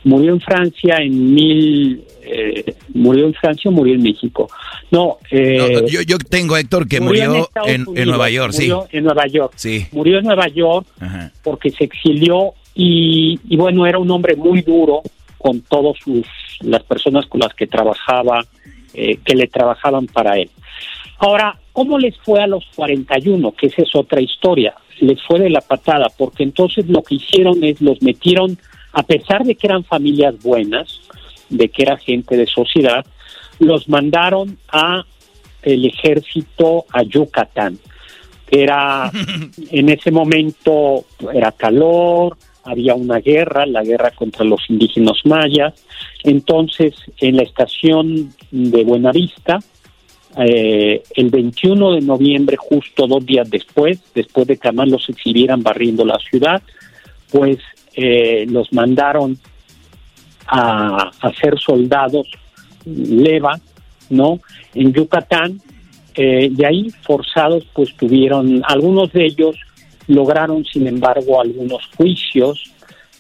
Murió en Francia en mil, eh, murió en Francia o murió en México. No, eh, No, yo, yo tengo Héctor que murió en murió Estados en, en Unidos, Nueva York, sí. murió en Nueva York. Sí. Murió en Nueva York Ajá. porque se exilió y, y bueno, era un hombre muy duro con todas sus las personas con las que trabajaba, eh, que le trabajaban para él. Ahora, ¿cómo les fue a los 41? Que esa es otra historia. Les fue de la patada, porque entonces lo que hicieron es los metieron, a pesar de que eran familias buenas, de que era gente de sociedad, los mandaron a el ejército a Yucatán. Era <laughs> en ese momento era calor, había una guerra, la guerra contra los indígenas mayas. Entonces, en la estación de Buenavista, eh, el 21 de noviembre, justo dos días después, después de que además los exhibieran barriendo la ciudad, pues eh, los mandaron a, a ser soldados leva, ¿no? En Yucatán, eh, de ahí forzados, pues tuvieron, algunos de ellos lograron, sin embargo, algunos juicios,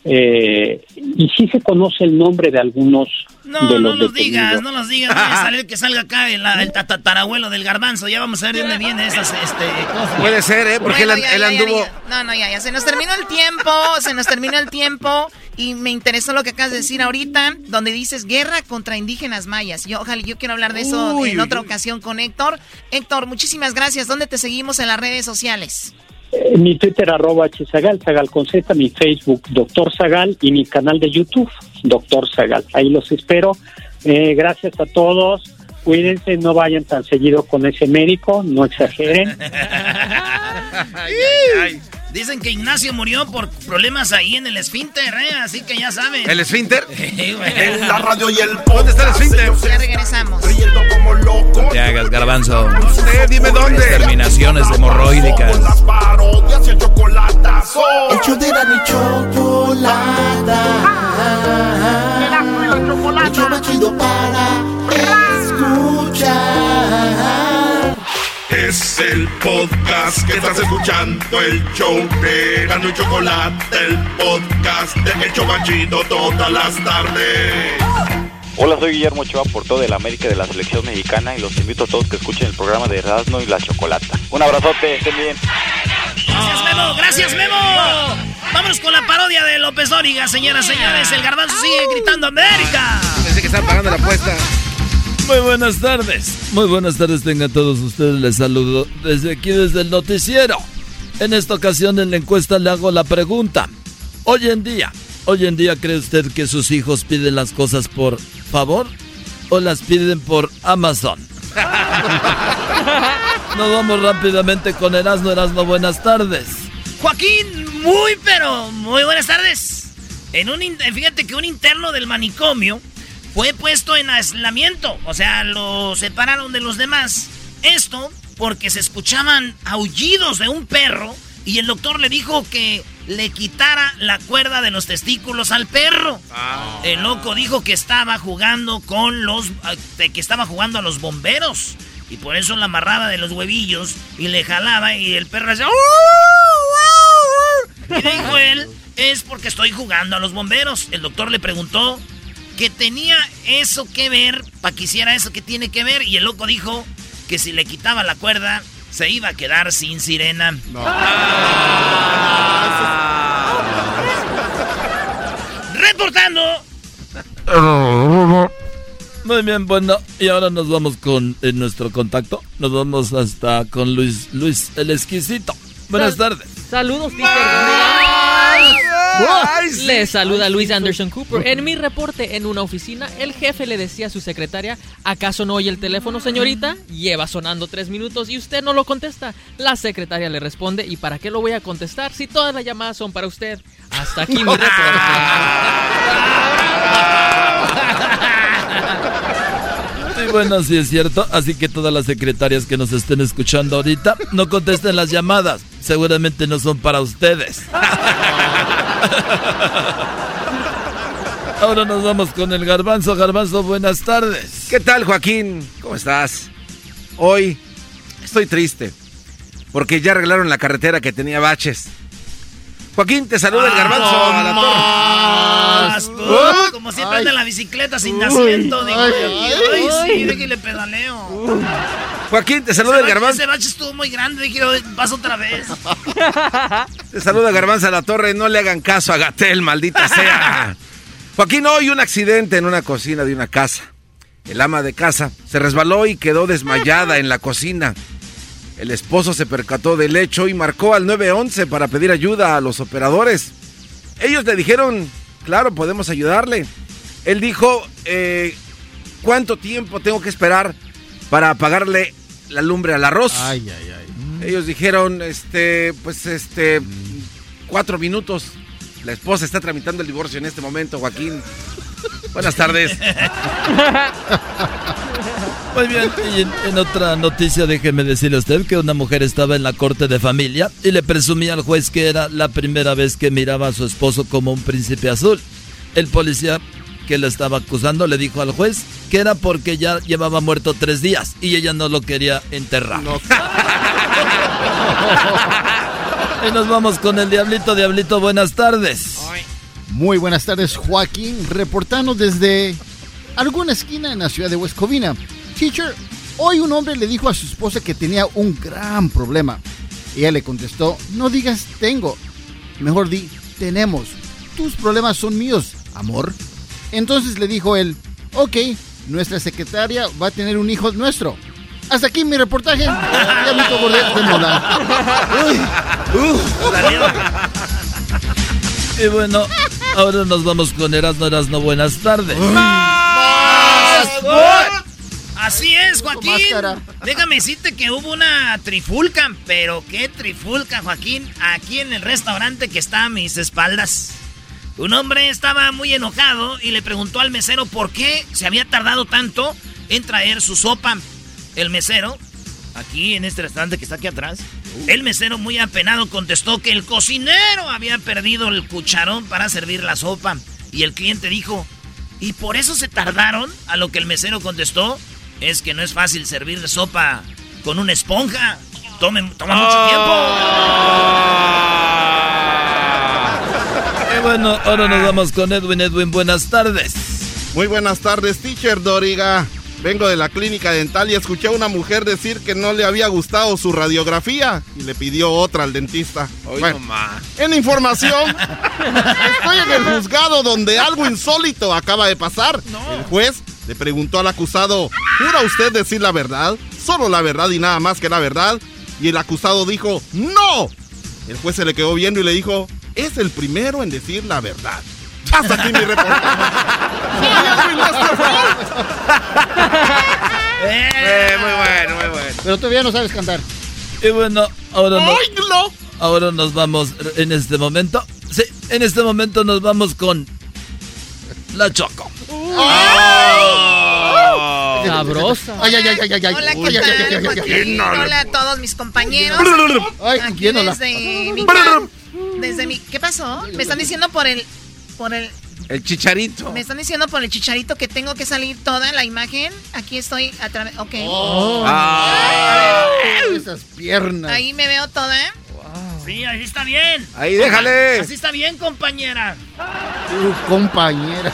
eh, y sí se conoce el nombre de algunos No, de no los digas, no los digas. Vaya a salir <laughs> que salga acá el, el tatarabuelo del garbanzo. Ya vamos a ver de dónde viene esas este, cosas. Puede ser, ¿eh? Porque Bueno, él, ya, él ya, ya, anduvo... ya. No, no, ya, ya. Se nos terminó el tiempo, se nos terminó el tiempo. Y me interesó lo que acabas de decir ahorita, donde dices guerra contra indígenas mayas. Yo, ojalá, yo quiero hablar de eso Uy, en uy, otra uy. ocasión con Héctor. Héctor, muchísimas gracias. ¿Dónde te seguimos en las redes sociales? Eh, mi Twitter arroba hzagal, Zagal con Z, mi Facebook Doctor Zagal y mi canal de YouTube Doctor Zagal. Ahí los espero. Eh, gracias a todos. Cuídense, no vayan tan seguido con ese médico, no exageren. <laughs> Dicen que Ignacio murió por problemas ahí en el esfínter, ¿eh? Así que ya saben. ¿El esfínter? <laughs> En la radio y el ¿Dónde está el esfínter? Ya regresamos. como loco. No te hagas, garbanzo. sé, dime dónde. Terminaciones hemorroídicas. Las parodias y el chocolatazo. El show de la chocolata. El show más chido para escuchar. Es el podcast que estás escuchando, el show de Gano y Chocolate, el podcast de El Chobachito todas las tardes. Hola, soy Guillermo Ochoa, portero de la América de la Selección Mexicana y los invito a todos que escuchen el programa de Erasmo y la Chocolata. Un abrazote, estén bien. Gracias, Memo. Gracias, Memo. Vámonos con la parodia de López Dóriga, señoras y señores. El garbanzo sigue gritando América. Pensé que estaban pagando la apuesta. Muy buenas tardes. Muy buenas tardes tengan todos ustedes. Les saludo desde aquí, desde el noticiero. En esta ocasión en la encuesta le hago la pregunta. Hoy en día, hoy en día cree usted que sus hijos piden las cosas por favor o las piden por Amazon. <laughs> Nos vamos rápidamente con Erasmo. Erasmo, buenas tardes. Joaquín, muy, pero muy buenas tardes. En un, fíjate que un interno del manicomio fue puesto en aislamiento. O sea, lo separaron de los demás. Esto porque se escuchaban aullidos de un perro y el doctor le dijo que le quitara la cuerda de los testículos al perro. El loco dijo que estaba jugando con los... que estaba jugando a los bomberos. Y por eso la amarraba de los huevillos y le jalaba y el perro hacía... Y dijo <laughs> él, es porque estoy jugando a los bomberos. El doctor le preguntó que tenía eso que ver, para que hiciera eso que tiene que ver. Y el loco dijo que si le quitaba la cuerda, se iba a quedar sin sirena. Reportando. Muy bien, bueno, y ahora nos vamos con eh, nuestro contacto. Nos vamos hasta con Luis, Luis el exquisito. Buenas Sal- tardes. Saludos, Peter. Le saluda Luis Anderson Cooper. En mi reporte en una oficina, el jefe le decía a su secretaria, ¿acaso no oye el teléfono, señorita? Lleva sonando tres minutos y usted no lo contesta. La secretaria le responde, ¿y para qué lo voy a contestar si todas las llamadas son para usted? Hasta aquí mi reporte. Y bueno, sí es cierto. Así que todas las secretarias que nos estén escuchando ahorita, no contesten las llamadas. Seguramente no son para ustedes. <laughs> Ahora nos vamos con el garbanzo. Garbanzo, buenas tardes. ¿Qué tal, Joaquín? ¿Cómo estás? Hoy estoy triste porque ya arreglaron la carretera que tenía baches. Joaquín, te saluda el garbanzo a la torre. Como siempre anda en la bicicleta sin asiento. Digo, ay, ay, ay, sí, ay. déjale pedaleo. Joaquín, te saluda el garbanzo. Ese bache estuvo muy grande. Dije, "Oye, vas otra vez. <laughs> Te saluda Garbanza a la Torre, no le hagan caso a Gatel, maldita <laughs> sea. Joaquín, hoy un accidente en una cocina de una casa. El ama de casa se resbaló y quedó desmayada en la cocina. El esposo se percató del hecho y marcó al 911 para pedir ayuda a los operadores. Ellos le dijeron, claro, podemos ayudarle. Él dijo, eh, ¿cuánto tiempo tengo que esperar para apagarle la lumbre al arroz? Ay, ay, ay. Ellos dijeron, este, pues, este, cuatro minutos. La esposa está tramitando el divorcio en este momento, Joaquín. <laughs> Buenas tardes. Muy bien, y en, en otra noticia déjeme decirle a usted que una mujer estaba en la corte de familia y le presumía al juez que era la primera vez que miraba a su esposo como un príncipe azul. El policía que lo estaba acusando le dijo al juez que era porque ya llevaba muerto tres días y ella no lo quería enterrar. <laughs> y nos vamos con el Diablito. Diablito, buenas tardes. Muy buenas tardes, Joaquín, reportando desde alguna esquina en la ciudad de West Covina. Teacher, hoy un hombre le dijo a su esposa que tenía un gran problema. Ella le contestó, no digas tengo, mejor di tenemos. Tus problemas son míos, amor. Entonces le dijo él, ok, nuestra secretaria va a tener un hijo nuestro. Hasta aquí mi reportaje. Ya me tocó de, de moda. Y bueno, ahora nos vamos con Erasmo Erasmo. Buenas tardes. Así es, Joaquín. Déjame decirte que hubo una trifulca, pero qué trifulca, Joaquín, aquí en el restaurante que está a mis espaldas. Un hombre estaba muy enojado y le preguntó al mesero por qué se había tardado tanto en traer su sopa. El mesero, aquí en este restaurante que está aquí atrás, el mesero muy apenado contestó que el cocinero había perdido el cucharón para servir la sopa. Y el cliente dijo, ¿y por eso se tardaron? A lo que el mesero contestó, es que no es fácil servir sopa con una esponja. Tome, toma mucho tiempo. Y bueno, ahora nos vamos con Edwin. Edwin, buenas tardes. Muy buenas tardes, teacher Doriga. Vengo de la clínica dental y escuché a una mujer decir que no le había gustado su radiografía y le pidió otra al dentista. Bueno, en información, estoy en el juzgado donde algo insólito acaba de pasar. El juez le preguntó al acusado, ¿jura usted decir la verdad? Solo la verdad y nada más que la verdad. Y el acusado dijo, ¡No! El juez se le quedó viendo y le dijo, es el primero en decir la verdad. Hasta aquí mi reportaje. <laughs> Eh, muy bueno, muy bueno. Pero todavía no sabes cantar. Y bueno, ahora nos, ¡Ay, no! ahora nos vamos en este momento. Sí, en este momento nos vamos con la Choco. Sabrosa. Ay, ay, ay, ay, ay. Hola, ¿qué Ay, ay, ay, tal, ay, ay, ay. Hola a todos mis compañeros. Ay, Aquí ¿quién hola? desde mi desde mi ¿Qué pasó? Me están diciendo por el por el El chicharito. me están diciendo por el chicharito que tengo que salir toda la imagen. Aquí estoy a través. Ok. Oh. Ah. Esas piernas. Ahí me veo toda. Sí, así está bien. Ahí, déjale. Así está bien, compañera. Tu compañera.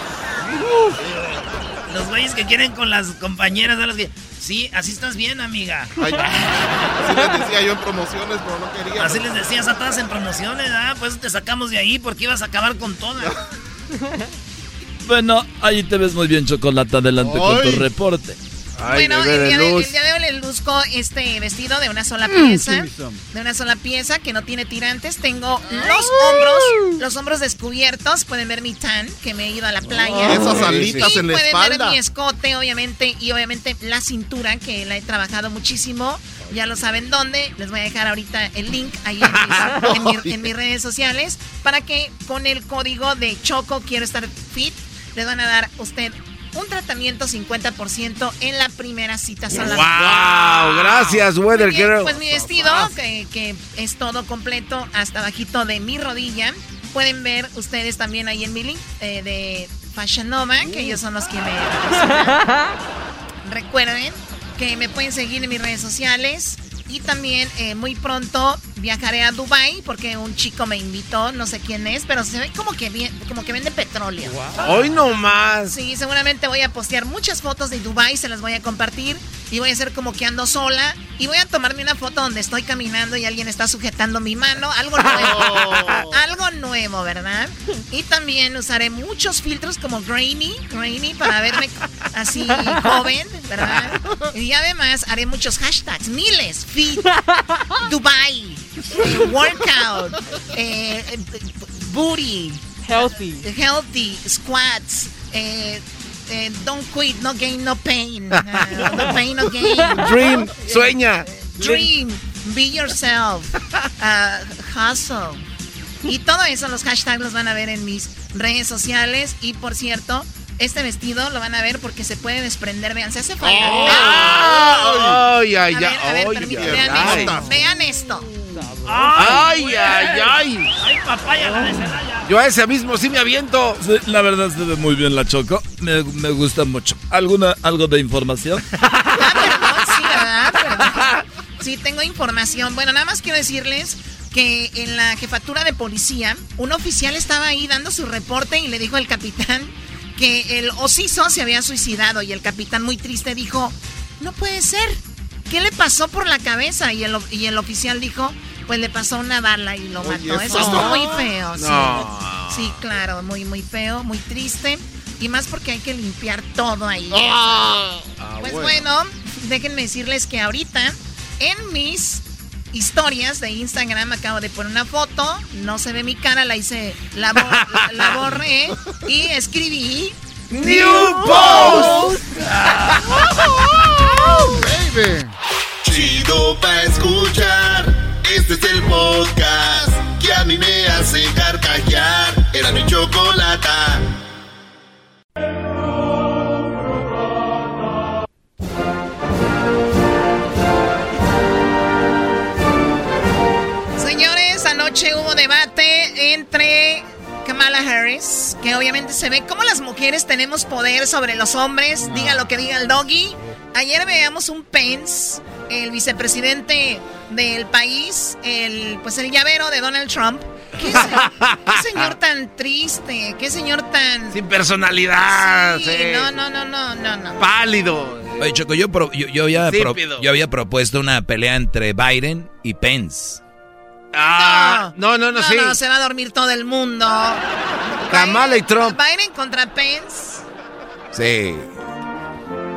Los güeyes que quieren con las compañeras de los que... Sí, así estás bien, amiga. Ay, así les decía yo en promociones, pero no quería. Así les decías a todas en promociones, ¿ah? Pues te sacamos de ahí porque ibas a acabar con todas. <laughs> Bueno, ahí te ves muy bien, Chocolata. Adelante con tu reporte. Ay, bueno, el día, de, el día de hoy les luzco este vestido de una sola Mm, pieza. de una sola pieza que no tiene tirantes. Tengo los hombros, los hombros descubiertos. Pueden ver mi tan, que me he ido a la playa. Esas Sí, alitas en la pueden espalda. ver mi escote, obviamente, y obviamente la cintura, que la he trabajado muchísimo. Ya lo saben dónde. Les voy a dejar ahorita el link ahí en mis, <laughs> en mi- en mis redes sociales para que con el código de Choco Quiero Estar Fit les van a dar usted un tratamiento 50% en la primera cita solamente. Wow, gracias, Weather bien, Girl. Pues mi vestido, que, que es todo completo hasta bajito de mi rodilla. Pueden ver ustedes también ahí en mi link eh, de Fashion Nova, que ellos son los que me. <laughs> Recuerden que me pueden seguir en mis redes sociales. Y también eh, muy pronto viajaré a Dubai porque un chico me invitó, no sé quién es, pero se ve como que, como que vende petróleo. Hoy no más. Sí, seguramente voy a postear muchas fotos de Dubai, se las voy a compartir y voy a hacer como que ando sola y voy a tomarme una foto donde estoy caminando y alguien está sujetando mi mano, algo <laughs> nuevo. algo nuevo, ¿verdad? Y también usaré muchos filtros como grainy, grainy para verme así joven, ¿verdad? Y además haré muchos hashtags, miles, fit, Dubai, eh, workout, eh, eh, booty, Healthy. healthy, squats, eh, eh, don't quit, no gain, no pain. <laughs> Ah, no pain, no gain. Dream, sueña. Dream. be yourself, uh, <laughs> hustle. Y todo eso, los hashtags los van a ver en mis redes sociales. Y por cierto, este vestido lo van a ver porque se puede desprender. Vean, se hace falta. Ay, ay, ay. A ver, a ver, ay, vean esto. Ay, ay, ay. Ay, papaya, la de Celaya. Yo a ese mismo sí me aviento. Sí, la verdad se ve muy bien la Choco. Me, me gusta mucho. ¿Alguna, ¿Algo de información? <laughs> Sí, ¿verdad? ¿verdad? Sí, tengo información. Bueno, nada más quiero decirles que en la jefatura de policía, un oficial estaba ahí dando su reporte y le dijo al capitán que el osiso se había suicidado y el capitán muy triste dijo, no puede ser, ¿qué le pasó por la cabeza? Y el, y el oficial dijo, pues le pasó una bala y lo mató. Eso no. muy feo. sí. No. Sí, claro, muy, muy feo, muy triste. Y más porque hay que limpiar todo ahí. Ah, pues bueno. bueno. déjenme decirles que ahorita en mis historias de Instagram acabo de poner una foto. No se ve mi cara, la hice, la, bo- la borré y escribí. New Post. Baby. Chido pa' escuchar. Este es el podcast que a mí me hace carcajear. Era mi chocolata. Señores, anoche hubo debate entre Kamala Harris, que obviamente se ve como las mujeres tenemos poder sobre los hombres, diga lo que diga el doggy. Ayer veíamos un Pence, el vicepresidente del país, el pues el llavero de Donald Trump. ¿Qué, se- qué señor tan triste, qué señor tan Sin personalidad. Sí, sí. no, no, no, no, no, no. Pálido. Oye, Choco, yo, pro- yo, yo había pro- yo había propuesto una pelea entre Biden y Pence. Ah, no, no, no, No, sí. no, se va a dormir todo el mundo. Kamala y Trump. Biden contra Pence. Sí.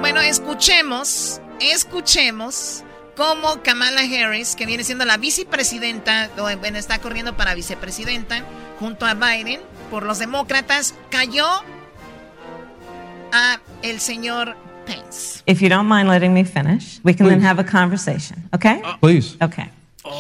Bueno, escuchemos, escuchemos cómo Kamala Harris, que viene siendo la vicepresidenta, bueno, está corriendo para vicepresidenta, junto a Biden, por los demócratas, cayó a el señor Pence. If you don't mind letting me finish, we can then have a conversation, okay? Please. Okay.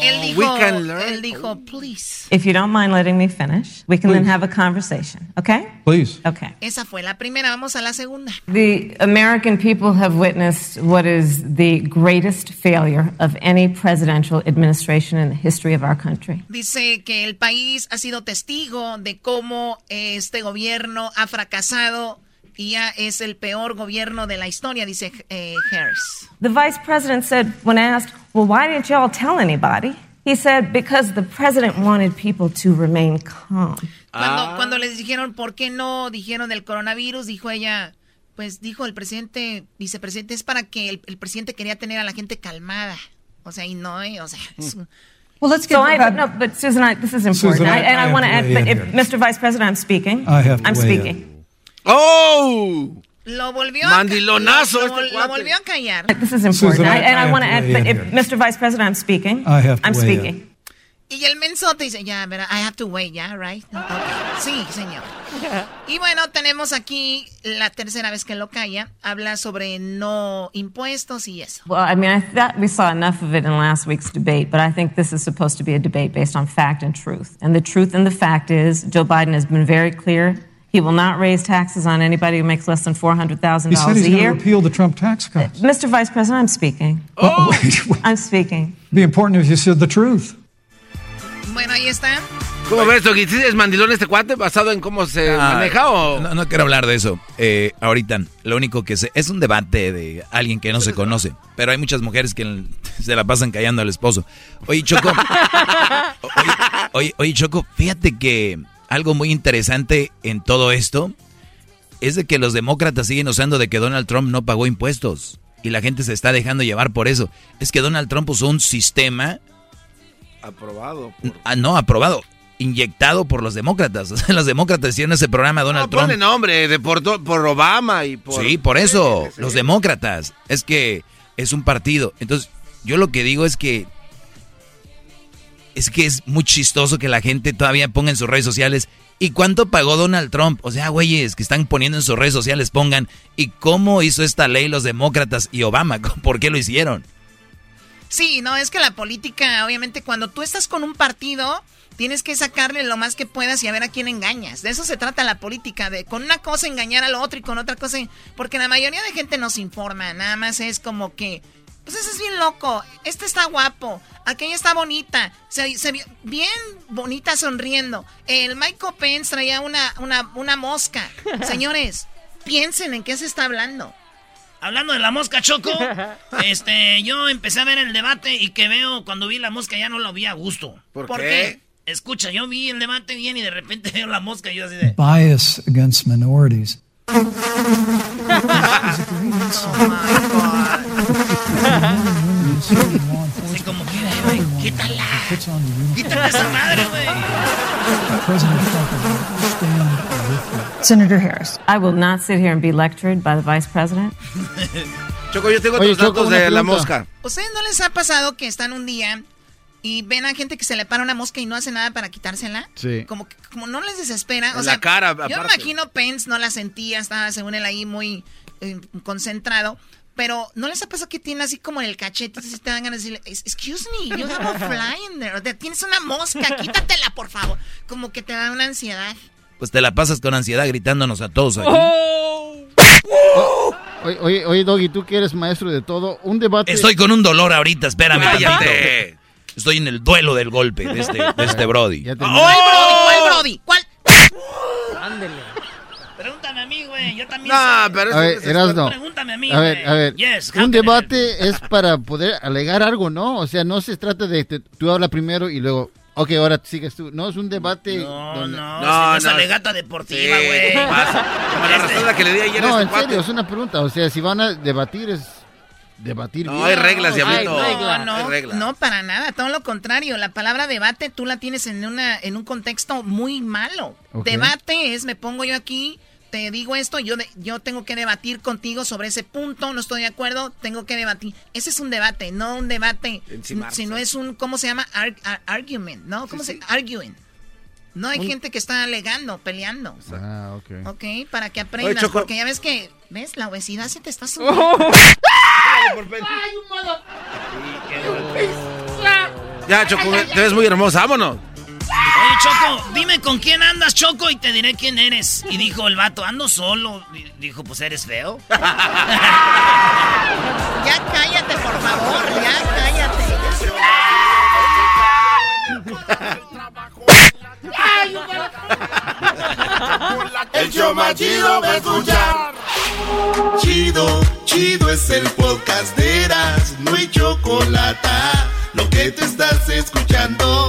Él dijo, we can learn. él dijo, please. If you don't mind letting me finish, we can then have a conversation, okay? Please. Okay. Esa fue la primera, vamos a la segunda. The American people have witnessed what is the greatest failure of any presidential administration in the history of our country. Dice que el país ha sido testigo de cómo este gobierno ha fracasado y ya es el peor gobierno de la historia, dice eh, Harris. The vice president said, when asked, well, why didn't y'all tell anybody? He said, because the president wanted people to remain calm. Cuando, cuando les dijeron por qué no dijeron del coronavirus, dijo ella, pues dijo el presidente, vicepresidente, es para que el, el presidente quería tener a la gente calmada. O sea, y no, eh, o sea, es un- Well, let's get so I, no, but Susan, I, this is important, Susan, I- and I I, want to add. if. Mr. Vice President, I'm speaking. I have to I'm weigh in. Speaking. ¡Oh! lo volvió Mandilonazo a, lo, este lo volvió a callar. This is important, Susan, I- I, and I I, want to to add. But if. Mr. Vice President, I'm speaking. I have to I'm weigh in. speaking. Y el mensote dice, ya, pero I have to wait, ya, right? Ok. Sí, señor. Y bueno, tenemos aquí la tercera vez que lo calla. Habla sobre no impuestos y eso. Well, I mean, I thought we saw enough of it in last week's debate, but I think this is supposed to be a debate based on fact and truth. And the truth and the fact is, Joe Biden has been very clear. He will not raise taxes on anybody who makes less than $400,000 He said a he's going to year. repeal the Trump tax cuts. Mr. Vice President, I'm speaking. Oh, <laughs> wait, wait. I'm speaking. It'd be important if you said the truth. Bueno, ahí está. ¿Cómo ves, Doggy? ¿Sí es mandilón este cuate basado en cómo se Ah, maneja o...? No, no quiero hablar de eso. Eh, ahorita, lo único que sé, es un debate de alguien que no se conoce. Pero hay muchas mujeres que se la pasan callando al esposo. Oye, Choco. <laughs> oye, oye, oye, Choco, fíjate que algo muy interesante en todo esto es de que los demócratas siguen usando de que Donald Trump no pagó impuestos. Y la gente se está dejando llevar por eso. Es que Donald Trump usó un sistema Aprobado. Ah, no, aprobado. Inyectado por los demócratas. <laughs> O sea, los demócratas hicieron ese programa Donald No, Trump. ponle nombre, de por, por Obama y por... Sí, por eso. Los demócratas. Es que es un partido. Entonces, yo lo que digo es que. Es que es muy chistoso que la gente todavía ponga en sus redes sociales. ¿Y cuánto pagó Donald Trump? O sea, güeyes que están poniendo en sus redes sociales pongan. ¿Y cómo hizo esta ley los demócratas y Obama? <laughs> ¿Por qué lo hicieron? Sí, no, es que la política, obviamente, cuando tú estás con un partido, tienes que sacarle lo más que puedas y a ver a quién engañas. De eso se trata la política, de con una cosa engañar al otro y con otra cosa. Porque la mayoría de gente no se informa, nada más es como que. Pues ese es bien loco. Este está guapo. Aquella está bonita. Se, se vio bien bonita sonriendo. El Michael Pence traía una, una, una mosca. <laughs> Señores, piensen en qué se está hablando. Hablando de la mosca, Choco, <laughs> este, yo empecé a ver el debate y que veo, cuando vi la mosca ya no la vi a gusto. ¿Por, qué? Escucha, yo vi el debate bien y de repente <laughs> veo la mosca y yo así de... Bias against minorities. Así como que, güey, quítala. Quítala esa madre, güey. Senator Harris. I will not sit here and be lectured by the vice president. <laughs> Choco, yo tengo Oye, otros Choco, datos de la mosca. ¿Ustedes no les ha pasado que están un día y ven a gente que se le para una mosca y no hace nada para quitársela? Sí. Como, que- como no les desespera. O En sea, la cara, Yo me aparte. imagino Pence no la sentía, estaba según él ahí muy eh, concentrado. Pero ¿no les ha pasado que tiene así como en el cachete? Entonces te dan ganas de decirle, excuse me, you have a <laughs> fly in there. O sea, tienes una mosca, quítatela, por favor. Como que te da una ansiedad. Pues te la pasas con ansiedad gritándonos a todos aquí. Oye, oye, oye, Doggy, tú que eres maestro de todo, un debate... Estoy con un dolor ahorita, espérame Cállate. Estoy en el duelo del golpe de este, de este <laughs> Brody. ¿Cuál Brody? ¿Cuál Brody? ¿Cuál? Güey. Yo también. No, sé. pero A ver, eso es Erasno. Pregúntame a mí, A ver, a ver. Yes, un debate es para poder alegar algo, ¿no? O sea, no se trata de que tú hablas primero y luego, ok, ahora sigues tú. No, es un debate. No, donde- no, No, no, es no. alegata Sí, deportiva, güey. ¿qué pasa? Como la arrastrada que le di ayer No, a en este serio, es una pregunta. O sea, si van a debatir, es debatir No, hay reglas, No, diablito. No, reglas. no, Hay reglas. no, para nada, todo lo contrario. La palabra debate tú la tienes en una en un contexto muy malo. Ok. Debate es me pongo yo aquí, te digo esto, yo de- yo tengo que debatir contigo sobre ese punto, no estoy de acuerdo, tengo que debatir. Ese es un debate, no un debate, Encimarse. si no es un ¿cómo se llama? Ar- ar- argument, ¿no? ¿Cómo se arguing? No hay gente que está alegando, peleando. Ah, ok. Ok, para que aprendas, porque ya ves que, ¿ves? La obesidad se te está <laughs> subiendo. Ya, Choco, te ves muy hermosa, vámonos. Oye, Choco, dime con quién andas, Choco, y te diré quién eres. Y dijo el vato, ando solo. Y dijo, pues eres feo. Ya cállate, por favor, ya cállate. El show más chido va a escuchar. Chido, chido es el podcast de Eras, no hay chocolate. Lo que te estás escuchando,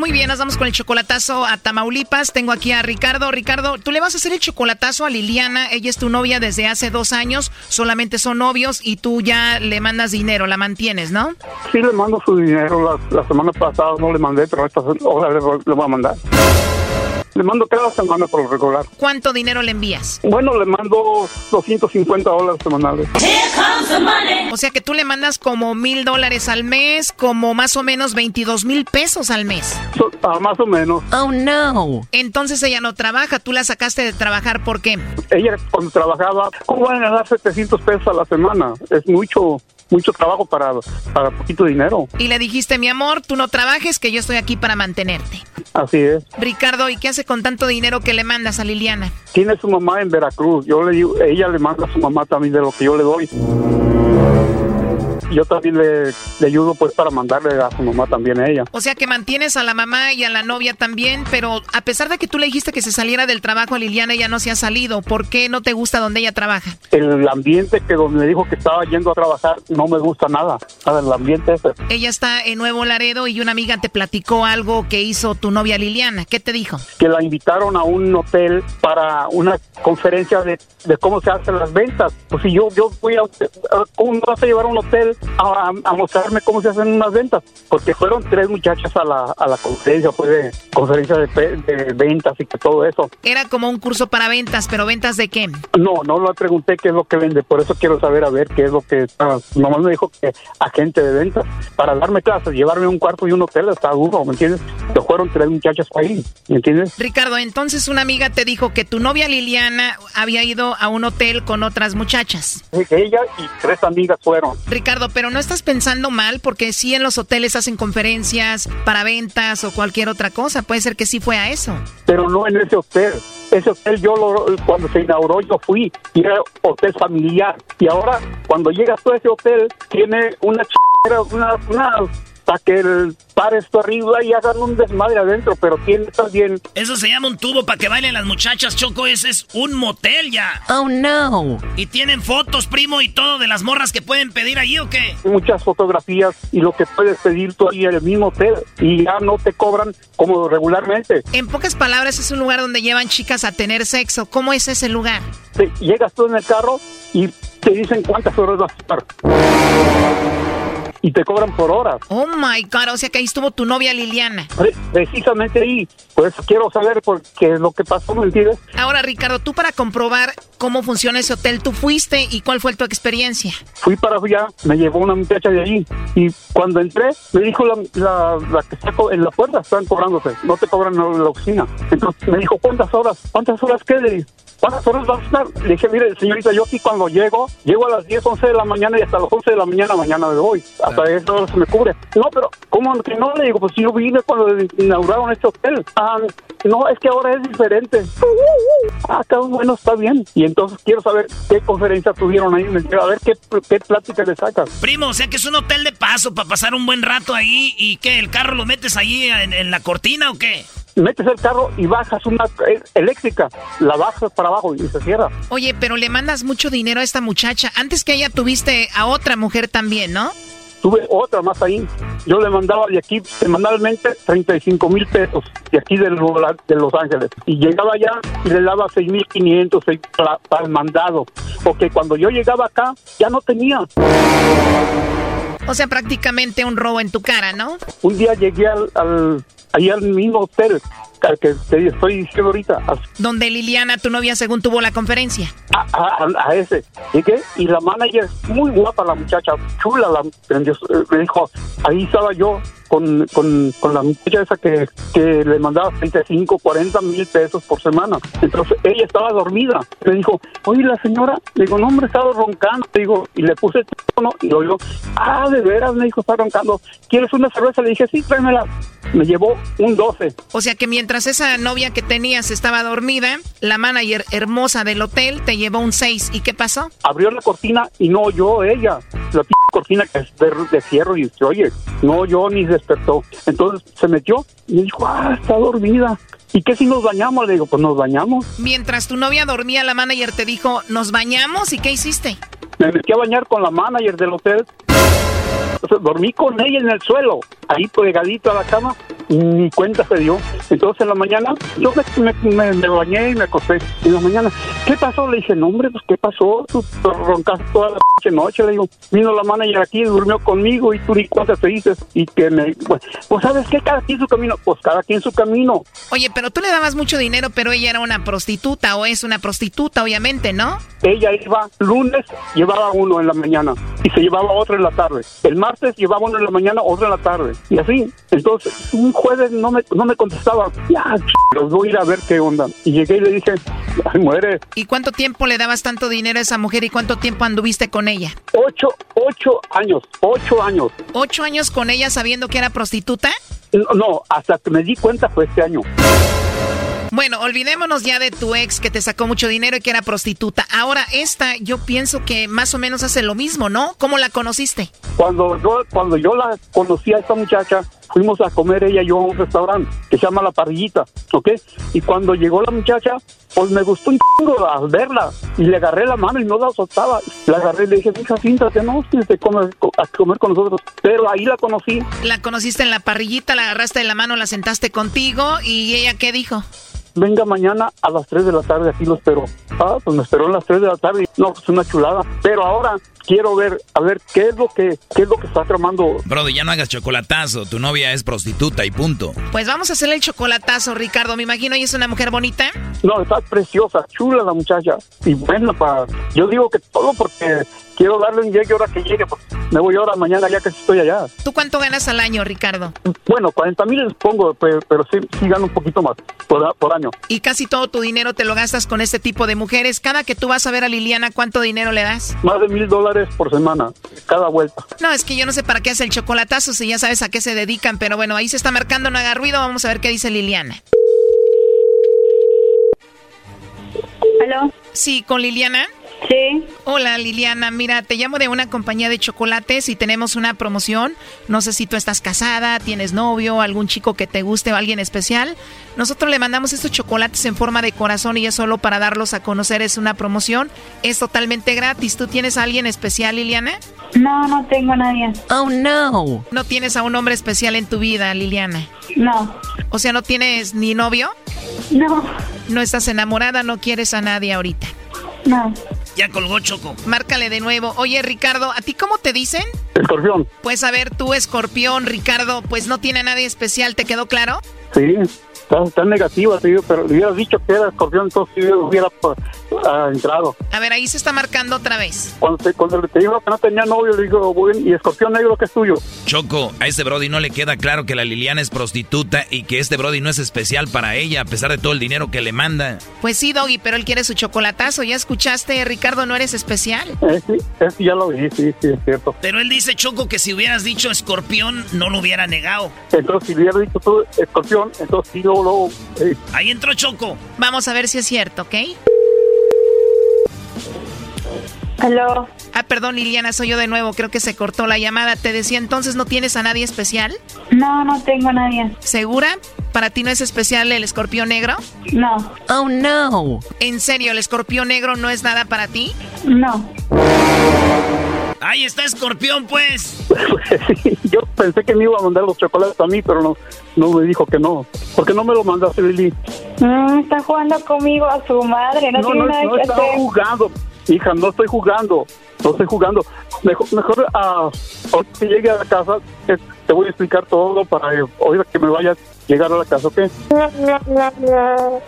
Muy bien, nos vamos con el chocolatazo a Tamaulipas. Tengo aquí a Ricardo. Ricardo, tú le vas a hacer el chocolatazo a Liliana. Ella es tu novia desde hace dos años. Solamente son novios y tú ya le mandas dinero, la mantienes, ¿no? Sí, le mando su dinero. La, semana pasada no le mandé, pero esta hora le, le voy a mandar. Le mando cada semana por lo regular. ¿Cuánto dinero le envías? Bueno, le mando 250 dólares semanales. O sea que tú le mandas como mil dólares al mes, como más o menos 22 mil pesos al mes. Ah, más o menos. Oh, no. Entonces ella no trabaja, tú la sacaste de trabajar, ¿por qué? Ella cuando trabajaba, ¿cómo van a ganar 700 pesos a la semana? Es mucho mucho trabajo para, para poquito dinero. Y le dijiste, mi amor, tú no trabajes, que yo estoy aquí para mantenerte. Así es. Ricardo, ¿y qué hace con tanto dinero que le mandas a Liliana? Tiene su mamá en Veracruz. Yo le digo, ella le manda a su mamá también de lo que yo le doy yo también le, ayudo pues para mandarle a su mamá también a ella. O sea que mantienes a la mamá y a la novia también, pero a pesar de que tú le dijiste que se saliera del trabajo a Liliana, ella no se ha salido. ¿Por qué no te gusta donde ella trabaja? El ambiente que donde me dijo que estaba yendo a trabajar no me gusta nada. Nada, el ambiente ese. Ella está en Nuevo Laredo y una amiga te platicó algo que hizo tu novia Liliana. ¿Qué te dijo? Que la invitaron a un hotel para una conferencia de, cómo se hacen las ventas. Pues si yo, yo voy a... ¿Cómo vas a llevar a un hotel a, mostrarme cómo se hacen unas ventas, porque fueron tres muchachas a la, a la conferencia, fue de conferencia de, ventas y que todo eso. Era como un curso para ventas, pero ¿ventas de qué? No, no le pregunté qué es lo que vende, por eso quiero saber a ver qué es lo que... Ah, nomás me dijo que agente de ventas, para darme clases, llevarme un cuarto y un hotel está duro, ¿me entiendes? Que fueron tres muchachas ahí, ¿me entiendes? Ricardo, entonces una amiga te dijo que tu novia Liliana había ido a un hotel con otras muchachas. Ella y tres amigas fueron. Ricardo, pero no estás pensando mal porque sí en los hoteles hacen conferencias para ventas o cualquier otra cosa. Puede ser que sí fue a eso. Pero no en ese hotel. Ese hotel yo lo, cuando se inauguró yo fui y era hotel familiar. Y ahora cuando llegas a ese hotel tiene una ch... una, una que el par esto arriba y hagan un desmadre adentro, pero tiene también... Eso se llama un tubo para que bailen las muchachas, Choco, ese es un motel ya. Oh, no. ¿Y tienen fotos, primo, y todo de las morras que pueden pedir allí o qué? Muchas fotografías y lo que puedes pedir tú ahí en el mismo hotel y ya no te cobran como regularmente. En pocas palabras, es un lugar donde llevan chicas a tener sexo. ¿Cómo es ese lugar? llegas tú en el carro y te dicen cuántas horas vas a estar y te cobran por horas. Oh my God, o sea que ahí estuvo tu novia Liliana. Precisamente ahí, pues quiero saber por qué es lo que pasó, ¿me entiendes? Ahora, Ricardo, tú para comprobar cómo funciona ese hotel, tú fuiste y cuál fue tu experiencia. Fui para allá, me llevó una muchacha de allí y cuando entré me dijo la, la, que está en la puerta, están cobrándose, no te cobran en la oficina. Entonces me dijo, ¿cuántas horas? ¿Cuántas horas qué? ¿Cuántas horas vas a estar? Le dije, mire, señorita, yo aquí cuando llego, llego a las 10, 11 de la mañana y hasta las 11 de la mañana mañana me voy. Hasta eso se me cubre. No, pero ¿cómo que no? Le digo, pues yo vine cuando inauguraron este hotel. Ah, no, es que ahora es diferente. Ah, está bueno, está bien. Y entonces quiero saber qué conferencia tuvieron ahí. A ver qué, qué plática le sacas. Primo, o sea que es un hotel de paso para pasar un buen rato ahí y que el carro lo metes ahí en la cortina o qué? metes el carro y bajas una eléctrica, la bajas para abajo y se cierra. Oye, pero le mandas mucho dinero a esta muchacha. Antes que ella tuviste a otra mujer también, ¿no? Tuve otra más ahí. Yo le mandaba de aquí semanalmente 35 mil pesos, de aquí de, de Los Ángeles. Y llegaba allá y le daba 6.500 para, para el mandado. Porque cuando yo llegaba acá, ya no tenía. O sea, prácticamente un robo en tu cara, ¿no? Un día llegué al ahí al mismo hotel al que te estoy diciendo ahorita. Donde Liliana, tu novia, según tuvo la conferencia. A, ese. Llegué y la manager, muy guapa la muchacha, chula, la, me dijo, ahí estaba yo con, con, con la muchacha esa que, que le mandaba 35, 40 mil pesos por semana. Entonces ella estaba dormida. Me dijo, oye, la señora, le digo, no, hombre, estaba roncando. digo, y le puse el teléfono y lo digo, ah, de veras, me dijo, está roncando. ¿Quieres una cerveza? Le dije, sí, tráemela. Me llevó un 12. O sea que mientras esa novia que tenías estaba dormida, la manager hermosa del hotel te llevó un 6. ¿Y qué pasó? Abrió la cortina y no oyó ella. La cortina que es de, de fierro y dice, oye, no oyó ni despertó. Entonces se metió y me dijo, ah, está dormida. ¿Y qué si nos bañamos? Le digo, pues nos bañamos. Mientras tu novia dormía, la manager te dijo, ¿nos bañamos? ¿Y qué hiciste? Me metí a bañar con la manager del hotel. dormí con ella en el suelo, ahí pegadito a la cama, ni cuenta se dio. Entonces en la mañana yo me, me, me bañé y me acosté. En la mañana, ¿qué pasó? Le dije, no hombre, pues ¿qué pasó? Tú roncaste toda la noche. Le digo, vino la manager aquí, durmió conmigo y tú ni cuenta te dices. Y que me, pues, pues ¿sabes qué? Cada quien su camino. Pues cada quien su camino. Oye, pero tú le dabas mucho dinero, pero ella era una prostituta o es una prostituta, obviamente, ¿no? Ella iba lunes, llevaba uno en la mañana y se llevaba otro en la tarde. El martes llevaba uno en la mañana, otro en la tarde. Y así. Entonces, un jueves no me, no me contestaba. Ya, los voy a ir a ver qué onda. Y llegué y le dije, ay, muere. ¿Y cuánto tiempo le dabas tanto dinero a esa mujer y cuánto tiempo anduviste con ella? Ocho, ocho años, ocho años. ¿Ocho años con ella sabiendo que era prostituta? No, no hasta que me di cuenta fue este año. Bueno, olvidémonos ya de tu ex que te sacó mucho dinero y que era prostituta. Ahora esta, yo pienso que más o menos hace lo mismo, ¿no? ¿Cómo la conociste? Cuando yo, cuando yo la conocí a esta muchacha, fuimos a comer ella y yo a un restaurante que se llama La Parrillita, ¿ok? Y cuando llegó la muchacha, pues me gustó un chingo verla y le agarré la mano y no la soltaba. La agarré y le dije, hija, siéntate, no, siéntate comer, a comer con nosotros. Pero ahí la conocí. La conociste en la parrillita, la agarraste de la mano, la sentaste contigo y ella, ¿qué dijo? Venga mañana a las 3 de la tarde, aquí lo espero. Ah, pues me esperó a las 3 de la tarde. No, pues una chulada. Pero ahora quiero ver, a ver, qué es lo que, qué es lo que está tramando. Brody, ya no hagas chocolatazo. Tu novia es prostituta y punto. Pues vamos a hacerle el chocolatazo, Ricardo. Me imagino, ¿y es una mujer bonita? No, está preciosa, chula la muchacha. Y bueno, para, yo digo que todo porque quiero darle un llegue ahora que llegue. Pues me voy ahora, mañana ya que estoy allá. ¿Tú cuánto ganas al año, Ricardo? Bueno, 40 mil les pongo, pero, pero sí, sí, gano un poquito más por, por, año. Y casi todo tu dinero te lo gastas con este tipo de mujeres. Cada que tú vas a ver a Liliana, ¿cuánto dinero le das? Más de mil dólares por semana, cada vuelta. No, es que yo no sé para qué hace el chocolatazo si ya sabes a qué se dedican, pero bueno, ahí se está marcando, no haga ruido, vamos a ver qué dice Liliana. ¿Aló? Sí, con Liliana. Sí. Hola Liliana, mira, te llamo de una compañía de chocolates y tenemos una promoción. No sé si tú estás casada, tienes novio, algún chico que te guste o alguien especial. Nosotros le mandamos estos chocolates en forma de corazón y es solo para darlos a conocer, es una promoción. Es totalmente gratis. ¿Tú tienes a alguien especial, Liliana? No, no tengo a nadie. Oh, no. ¿No tienes a un hombre especial en tu vida, Liliana? No. O sea, ¿no tienes ni novio? No. ¿No estás enamorada? ¿No quieres a nadie ahorita? No. Ya colgó Choco. Márcale de nuevo. Oye, Ricardo, ¿a ti cómo te dicen? Escorpión. Pues a ver, tú, escorpión, Ricardo, pues no tiene a nadie especial, ¿te quedó claro? Sí. Está, negativa, pero le hubieras dicho que era escorpión, entonces sí hubiera uh, entrado. A ver, ahí se está marcando otra vez. Cuando te, cuando te dijo que no tenía novio, le digo, ¿y escorpión negro que es tuyo? Choco, a ese Brody no le queda claro que la Liliana es prostituta y que este Brody no es especial para ella, a pesar de todo el dinero que le manda. Pues sí, Doggy, pero él quiere su chocolatazo. ¿Ya escuchaste, Ricardo, no eres especial? Eh, sí, sí, ya lo vi, sí, sí, es cierto. Pero él dice, Choco, que si hubieras dicho escorpión, no lo hubiera negado. Entonces, si hubiera dicho tú escorpión, entonces sí, luego, luego eh, Ahí entró Choco. Vamos a ver si es cierto, ¿ok? Aló. Ah, perdón, Liliana, soy yo de nuevo. Creo que se cortó la llamada. Te decía entonces, ¿no tienes a nadie especial? No, no tengo a nadie. ¿Segura? ¿Para ti no es especial el escorpión negro? No. Oh, no. ¿En serio, el escorpión negro no es nada para ti? No. Ahí está Escorpión, pues. <laughs> Yo pensé que me iba a mandar los chocolates a mí, pero no, no me dijo que no. ¿Por qué no me lo mandaste, Lili? Mm, está jugando conmigo a su madre, no, no tiene no, nada no que estaba hacer. jugando. Hija, no estoy jugando. No estoy jugando. Mejor, mejor ahorita que llegue a la casa, eh, te voy a explicar todo para eh, que me vayas a llegar a la casa, ¿ok?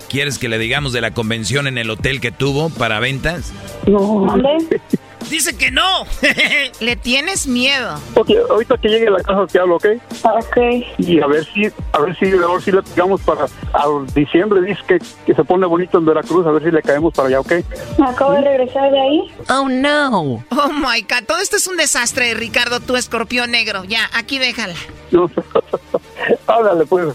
¿Quieres que le digamos de la convención en el hotel que tuvo para ventas? No. <laughs> Dice que no. <laughs> Le tienes miedo. Ok, ahorita que llegue a la casa te hablo, ¿ok? Ok. Y a ver si, a ver si, a ver si le pegamos para al diciembre, dice que, que se pone bonito en Veracruz, a ver si le caemos para allá, ¿ok? Acabo de regresar de ahí. Oh, no. Oh, my God. Todo esto es un desastre, Ricardo, tu escorpión negro. Ya, aquí déjala. No, <laughs> háblale, pues.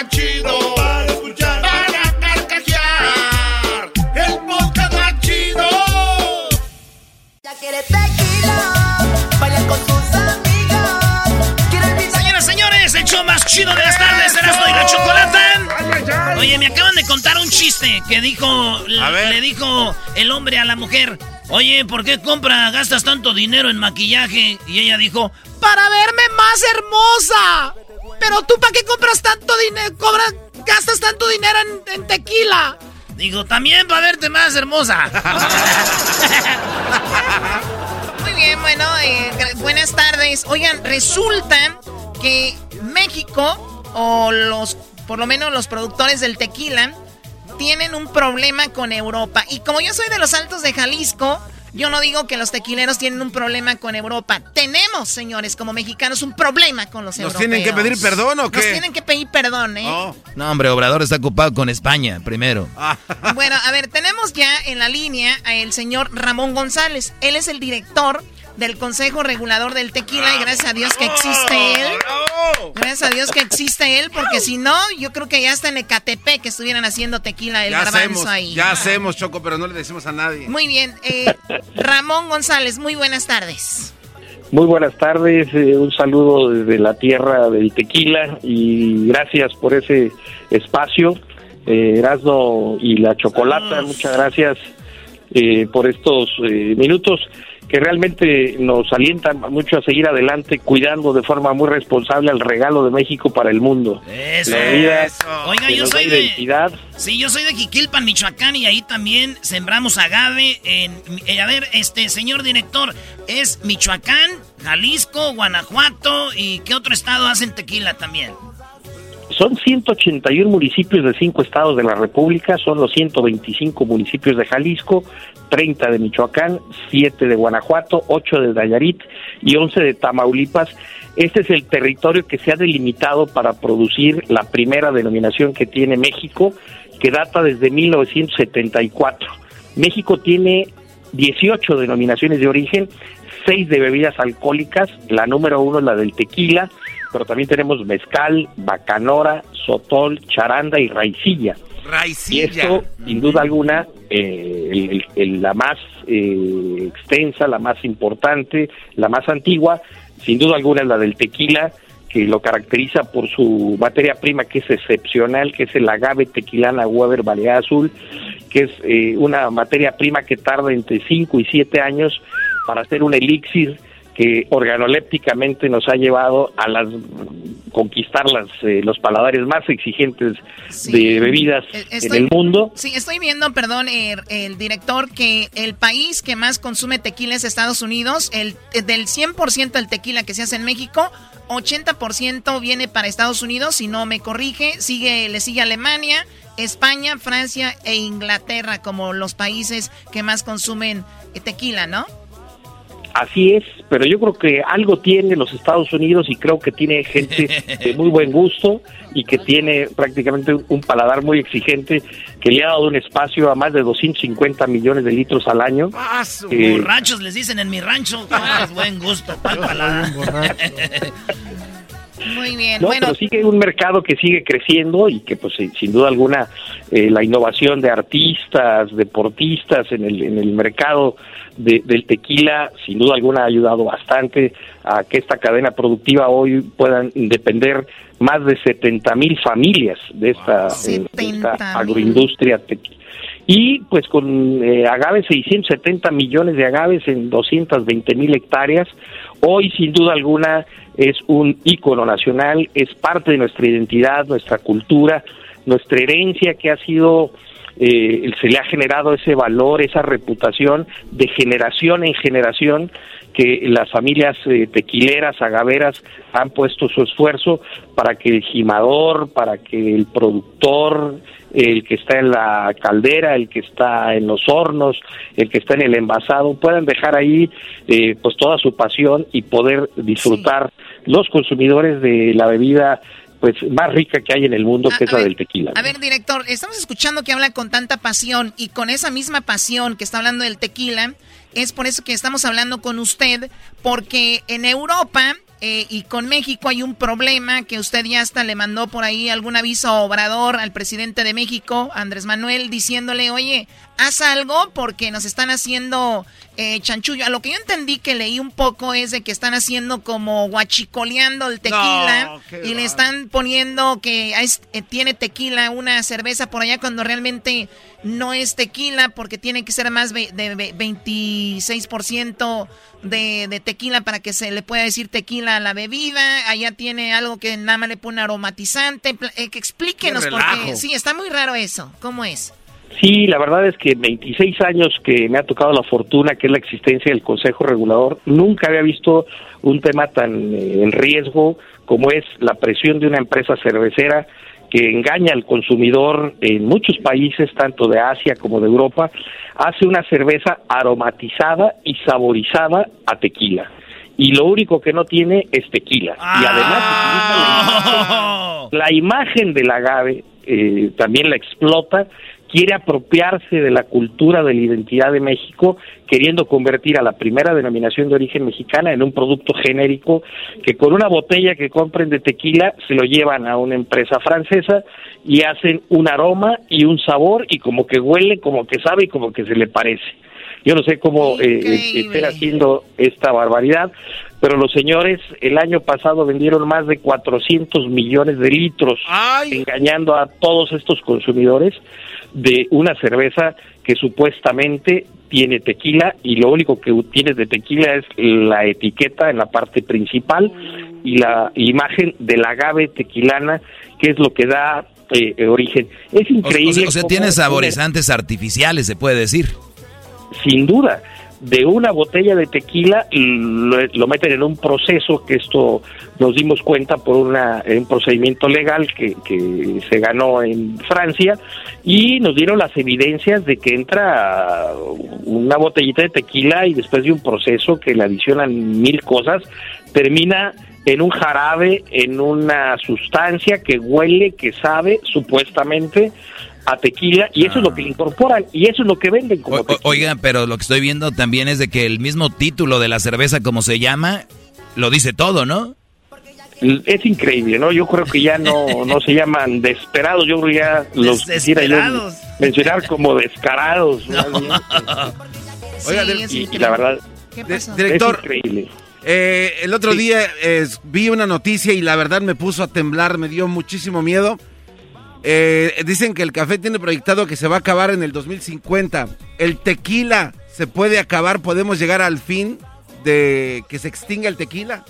de contar un chiste que dijo, le dijo el hombre a la mujer. Oye, ¿por qué compra, gastas tanto dinero en maquillaje? Y ella dijo, para verme más hermosa. Pero tú, ¿para qué compras tanto dinero? Cobras, gastas tanto dinero en, en tequila. Digo, también para verte más hermosa. <laughs> Muy bien, bueno, eh, buenas tardes. Oigan, resulta que México, o los, por lo menos los productores del tequila, tienen un problema con Europa. Y como yo soy de los Altos de Jalisco, yo no digo que los tequileros tienen un problema con Europa. Tenemos, señores, como mexicanos, un problema con los ¿Nos europeos. tienen que pedir perdón o Nos qué? tienen que pedir perdón, ¿eh? No, hombre, Obrador está ocupado con España primero. Bueno, a ver, tenemos ya en la línea al señor Ramón González. Él es el director del Consejo Regulador del Tequila y gracias a Dios que existe él. Gracias a Dios que existe él, porque si no, yo creo que ya está en Ecatepec que estuvieran haciendo tequila el Ya garbanzo hacemos, ahí. ya hacemos, Choco, pero no le decimos a nadie. Muy bien, eh, Ramón González, muy buenas tardes. Muy buenas tardes, eh, un saludo desde la tierra del tequila y gracias por ese espacio. Eh, Erasmo y la Chocolata, muchas gracias eh, por estos eh, minutos que realmente nos alientan mucho a seguir adelante cuidando de forma muy responsable al regalo de México para el mundo. Eso. La bebida Oiga, yo soy de... identidad. Sí, yo soy de Jiquilpan, Michoacán, y ahí también sembramos agave. En, eh, a ver, este señor director, ¿es Michoacán, Jalisco, Guanajuato y qué otro estado hacen tequila también? Son 181 municipios de cinco estados de la República, son los 125 municipios de Jalisco, 30 de Michoacán, 7 de Guanajuato, 8 de Nayarit y 11 de Tamaulipas. Este es el territorio que se ha delimitado para producir la primera denominación que tiene México, que data desde 1974. México tiene 18 denominaciones de origen, 6 de bebidas alcohólicas, la número uno es la del tequila, pero también tenemos mezcal, bacanora, sotol, charanda y raicilla. Raicilla. Y esto, sin duda alguna, eh, el- el- el- la más eh, extensa, la más importante, la más antigua, sin duda alguna es la del tequila, que lo caracteriza por su materia prima que es excepcional, que es el agave tequilana Weber Balear Azul, que es eh, una materia prima que tarda entre 5 y 7 años para hacer un elixir que organolépticamente nos ha llevado a las conquistar las, eh, los paladares más exigentes de bebidas Eh, en el mundo. Sí, estoy viendo, perdón, el, el director, que el país que más consume tequila es Estados Unidos. El, eh, del 100% del tequila que se hace en México, 80% viene para Estados Unidos, si no me corrige. Sigue, le sigue Alemania, España, Francia e Inglaterra como los países que más consumen eh, tequila, ¿no? Así es, pero yo creo que algo tiene los Estados Unidos y creo que tiene gente <laughs> de muy buen gusto y que tiene prácticamente un paladar muy exigente que le ha dado un espacio a más de 250 millones de litros al año. Eh, Borrachos les dicen en mi rancho. Ah, buen gusto, pa'l <laughs> paladar. <laughs> Muy bien, No, bueno. pero sigue un mercado que sigue creciendo y que pues sin- sin duda alguna eh, la innovación de artistas, deportistas en el, en el mercado de- del tequila sin duda alguna ha ayudado bastante a que esta cadena productiva hoy puedan depender más de 70 mil familias de esta, eh, de esta 70,000. agroindustria tequila. Y pues con eh, agaves, 670 millones de agaves en 220 mil hectáreas, hoy sin duda alguna es un ícono nacional, es parte de nuestra identidad, nuestra cultura, nuestra herencia que ha sido, eh, se le ha generado ese valor, esa reputación de generación en generación que las familias eh, tequileras, agaveras han puesto su esfuerzo para que el gimador, para que el productor, el que está en la caldera, el que está en los hornos, el que está en el envasado, puedan dejar ahí eh, pues toda su pasión y poder disfrutar los consumidores de la bebida pues más rica que hay en el mundo, que es la del tequila. A ver, director, estamos escuchando que habla con tanta pasión y con esa misma pasión que está hablando del tequila, es por eso que estamos hablando con usted, porque en Europa Eh, y con México hay un problema que usted ya hasta le mandó por ahí algún aviso Obrador, al presidente de México, Andrés Manuel, diciéndole, oye, haz algo porque nos están haciendo eh, chanchullo. A lo que yo entendí que leí un poco es de que están haciendo como guachicoleando el tequila y le están poniendo que eh, tiene tequila una cerveza por allá cuando realmente no es tequila porque tiene que ser más de 26% de, de tequila para que se le pueda decir tequila a la bebida. Allá tiene algo que nada más le pone aromatizante. Eh, que explíquenos porque sí, está muy raro eso. ¿Cómo es? Sí, la verdad es que 26 años que me ha tocado la fortuna, que es la existencia del Consejo Regulador, nunca había visto un tema tan eh, en riesgo como es la presión de una empresa cervecera que engaña al consumidor en muchos países, tanto de Asia como de Europa, hace una cerveza aromatizada y saborizada a tequila. Y lo único que no tiene es tequila. Y además Ah. la, imagen del agave, eh, también la explota quiere apropiarse de la cultura de la identidad de México, queriendo convertir a la primera denominación de origen mexicana en un producto genérico que con una botella que compren de tequila se lo llevan a una empresa francesa y hacen un aroma y un sabor y como que huele, como que sabe y como que se le parece. Yo no sé cómo eh, estén haciendo esta barbaridad, pero los señores el año pasado vendieron más de 400 millones de litros, engañando a todos estos consumidores de una cerveza que supuestamente tiene tequila y lo único que tiene de tequila es la etiqueta en la parte principal y la imagen del agave tequilana, que es lo que da eh, origen. Es increíble. O, sea, o sea, cómo tiene saborizantes artificiales, se puede decir. sin duda, de una botella de tequila lo, lo meten en un proceso que esto nos dimos cuenta por una, un procedimiento legal que, que se ganó en Francia y nos dieron las evidencias de que entra una botellita de tequila y después de un proceso que le adicionan mil cosas, termina en un jarabe, en una sustancia que huele, que sabe, supuestamente, a tequila, y eso es lo que le incorporan, y eso es lo que venden como O- o- oiga, pero lo que estoy viendo también es de que el mismo título de la cerveza, como se llama, lo dice todo, ¿no? Es increíble, ¿no? Yo creo que ya no, no se llaman desesperados, yo creo que ya los quisiera yo Desesperados. mencionar como descarados. más bien. <laughs> Oiga, Sí, es y, y la verdad, ¿Qué pasó? director, es increíble. eh, el otro Sí. día eh, vi una noticia y la verdad me puso a temblar, me dio muchísimo miedo. Eh, dicen que el café tiene proyectado que se va a acabar en el 2050. El tequila se puede acabar, podemos llegar al fin de que se extinga el tequila.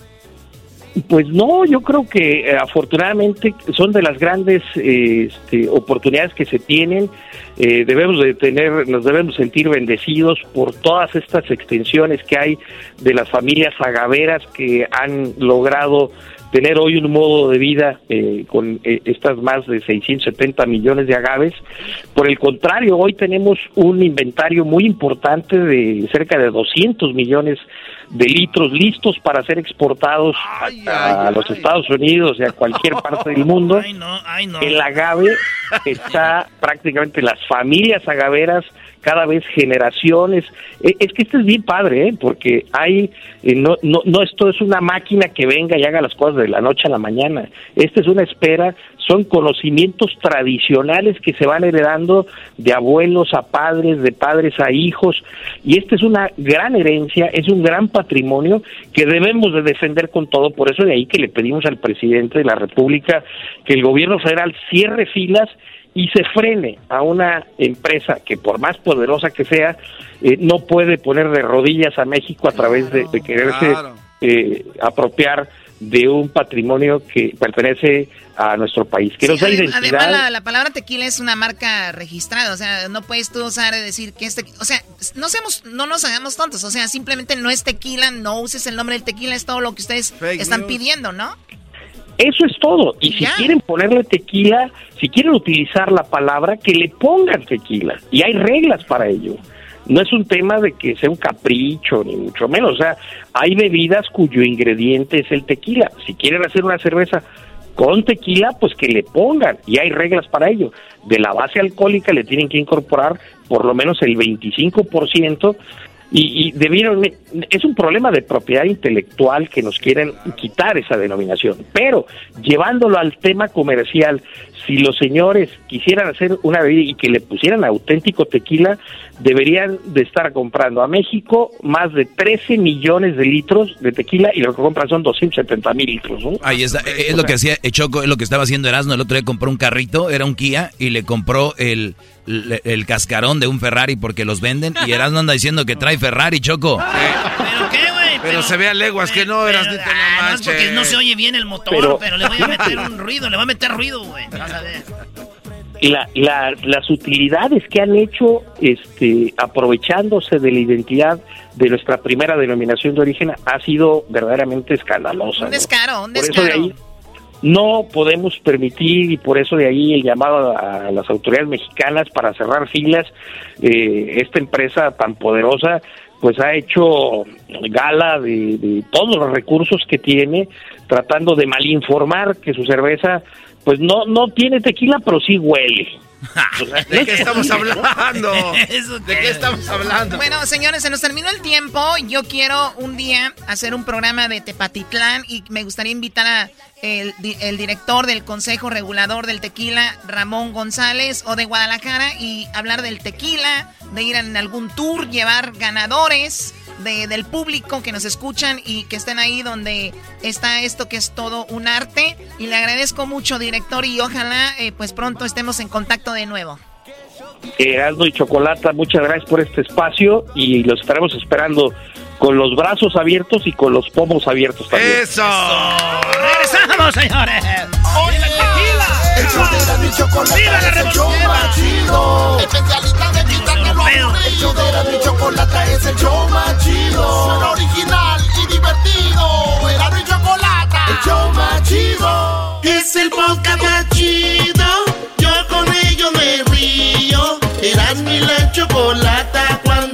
Pues no, yo creo que eh, afortunadamente son de las grandes eh, este, oportunidades que se tienen. Eh, debemos de tener, nos debemos sentir bendecidos por todas estas extensiones que hay de las familias agaveras que han logrado tener hoy un modo de vida eh, con eh, estas más de 670 millones de agaves. Por el contrario, hoy tenemos un inventario muy importante de cerca de 200 millones de litros listos para ser exportados a, a los Estados Unidos y a cualquier parte del mundo. <laughs> No, no. El agave está <laughs> prácticamente las familias agaveras cada vez generaciones. Eh, Es que esto es bien padre, ¿eh? porque hay, eh, no, no, no esto es una máquina que venga y haga las cosas de la noche a la mañana. Esta es una espera, son conocimientos tradicionales que se van heredando de abuelos a padres, de padres a hijos, y esta es una gran herencia, es un gran patrimonio que debemos de defender con todo. Por eso de ahí que le pedimos al presidente de la República que el gobierno federal cierre filas y se frene a una empresa que por más poderosa que sea, eh, no puede poner de rodillas a México a través de, de quererse claro. eh, apropiar de un patrimonio que pertenece a nuestro país, que Sí, nos da adem- identidad. además, la, la palabra tequila es una marca registrada, o sea, no puedes tú usar y decir que este, o sea, no seamos, no nos hagamos tontos, o sea, simplemente no es tequila, no uses el nombre del tequila, es todo lo que ustedes están news. pidiendo, ¿no? Eso es todo. Y si Ya. quieren ponerle tequila, si quieren utilizar la palabra, que le pongan tequila. Y hay reglas para ello. No es un tema de que sea un capricho, ni mucho menos. O sea, hay bebidas cuyo ingrediente es el tequila. Si quieren hacer una cerveza con tequila, pues que le pongan. Y hay reglas para ello. De la base alcohólica le tienen que incorporar por lo menos el 25% y, y debieron, es un problema de propiedad intelectual que nos quieren quitar esa denominación, pero llevándolo al tema comercial, si los señores quisieran hacer una bebida y que le pusieran auténtico tequila, deberían de estar comprando a México más de 13 millones de litros de tequila y lo que compran son 270 mil litros. ¿no? Ahí está, es lo que hacía Choco, es lo que estaba haciendo Erasmo. El otro día compró un carrito, era un Kia, y le compró el, el, cascarón de un Ferrari porque los venden. Y Erasmo anda diciendo que trae Ferrari, Choco. ¿Pero qué, güey? Pero, se ve a leguas que no, eras ah, no, es porque no se oye bien el motor, pero, le voy a meter un <laughs> ruido, le voy a meter ruido, güey. Vas a ver la, la, las utilidades que han hecho este, aprovechándose de la identidad de nuestra primera denominación de origen ha sido verdaderamente escandalosa. Un descaro, un descaro. Por eso de ahí no podemos permitir y por eso de ahí el llamado a las autoridades mexicanas para cerrar filas. Eh, esta empresa tan poderosa pues ha hecho gala de, de todos los recursos que tiene tratando de malinformar que su cerveza pues no, no tiene tequila, pero sí huele. ¿De <laughs> qué estamos hablando? <laughs> ¿De qué estamos hablando? Bueno, señores, se nos terminó el tiempo. Yo quiero un día hacer un programa de Tepatitlán y me gustaría invitar a el, el director del Consejo Regulador del Tequila, Ramón González, o de Guadalajara, y hablar del tequila, de ir en algún tour, llevar ganadores del público que nos escuchan y que estén ahí donde está esto que es todo un arte. Y le agradezco mucho, director, y ojalá eh, pues pronto estemos en contacto de nuevo. Aldo y Chocolata, muchas gracias por este espacio y los estaremos esperando con los brazos abiertos y con los pomos abiertos también. ¡Eso! ¡Regresamos, señores! ¡Oye, tequila! El show de la chocolate ¡Viva la chido! Especialista de El show de la chocolate es el show más chido. Suena original y divertido. Era mi chocolate. El show más chido. Es el podcast más chido. Yo con ello me río. Eras mi la chocolata cuando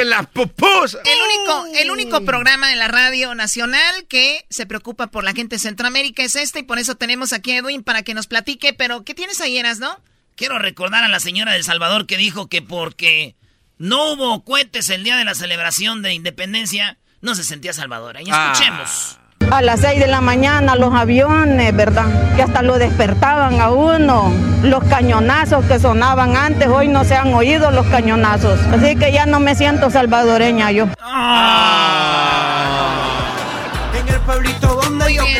¡Saquen las pupus! El único, el único programa de la radio nacional que se preocupa por la gente de Centroamérica es este y por eso tenemos aquí a Edwin para que nos platique. Pero, ¿qué tienes ahí, Eras, no? Quiero recordar a la señora de Salvador que dijo que porque no hubo cohetes el día de la celebración de independencia, no se sentía salvadora. Y ah. A las 6 de la mañana los aviones, ¿verdad? Que hasta lo despertaban a uno. Los cañonazos que sonaban antes, hoy no se han oído los cañonazos. Así que ya no me siento salvadoreña yo. Ah. En el pueblito donde